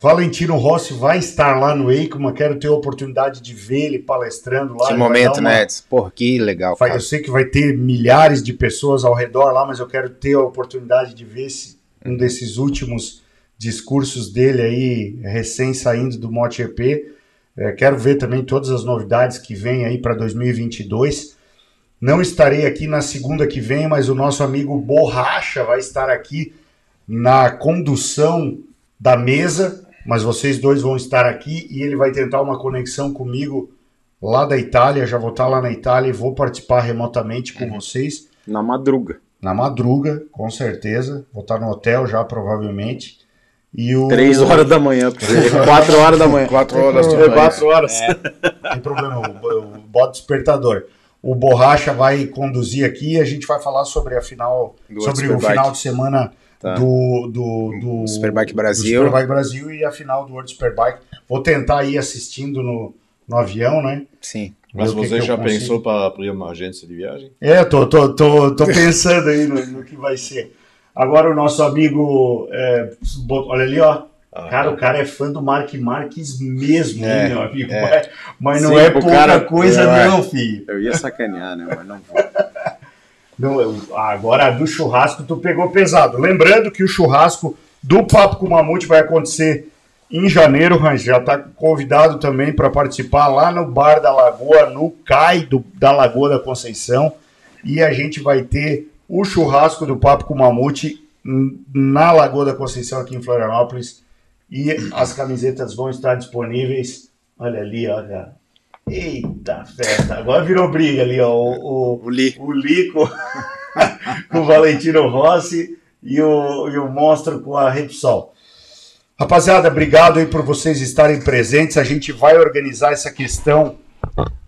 Valentino Rossi vai estar lá no Eikma, quero ter a oportunidade de ver ele palestrando lá. Que momento, uma- né? Porra, que legal, cara. Eu sei que vai ter milhares de pessoas ao redor lá, mas eu quero ter a oportunidade de ver esse, um desses últimos discursos dele aí, recém saindo do MotoGP. É, quero ver também todas as novidades que vêm aí para 2022. Não estarei aqui na segunda que vem, mas o nosso amigo Borracha vai estar aqui na condução da mesa, mas vocês dois vão estar aqui e ele vai tentar uma conexão comigo lá da Itália. Já vou estar lá na Itália e vou participar remotamente com vocês. Na madruga. Na madruga, com certeza. Vou estar no hotel já, provavelmente. E o... Três horas da manhã. Quatro horas da manhã. Quatro horas do É, quatro horas. Não tem problema, bota despertador. O Borracha vai conduzir aqui e a gente vai falar sobre a final, Do sobre o final de semana Tá. do, do, do Superbike do Brasil. Superbike Brasil e a final do World Superbike. Vou tentar ir assistindo no, no avião, né? Sim. Mas Ver você que já pensou para abrir uma agência de viagem? É, tô, tô, tô, tô pensando aí no, no que vai ser. Agora o nosso amigo, é, olha ali, ó. Cara, o cara é fã do Mark Marques mesmo, É, hein, meu amigo. é. Mas, mas não Sim, é pouca cara- coisa, é, não, filho. Eu ia sacanear, né? Mas não vou. Não, eu- agora a do churrasco tu pegou pesado. Lembrando que o churrasco do Papo com o Mamute vai acontecer em janeiro, Hans. Já está convidado também para participar lá no Bar da Lagoa, no CAI do, da Lagoa da Conceição. E a gente vai ter o churrasco do Papo com Mamute na Lagoa da Conceição, aqui em Florianópolis. E as camisetas vão estar disponíveis. Olha ali, cara. Eita festa. Agora virou briga ali, ó. O, o, O Li. o Lico com o Valentino Rossi e o, e o Monstro com a Repsol. Rapaziada, obrigado aí por vocês estarem presentes. A gente vai organizar essa questão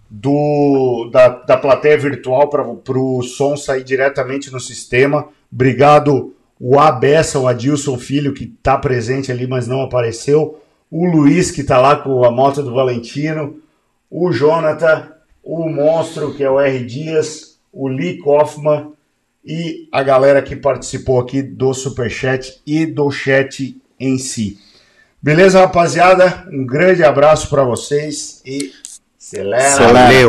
do, da, da plateia virtual para o som sair diretamente no sistema. Obrigado, o Abessa, o Adilson Filho, que está presente ali, mas não apareceu. O Luiz, que está lá com a moto do Valentino. O Jonathan, o Monstro, que é o R. Dias. O Lee Kaufman e a galera que participou aqui do Superchat e do chat em si. Beleza, rapaziada? Um grande abraço para vocês e acelera. Valeu.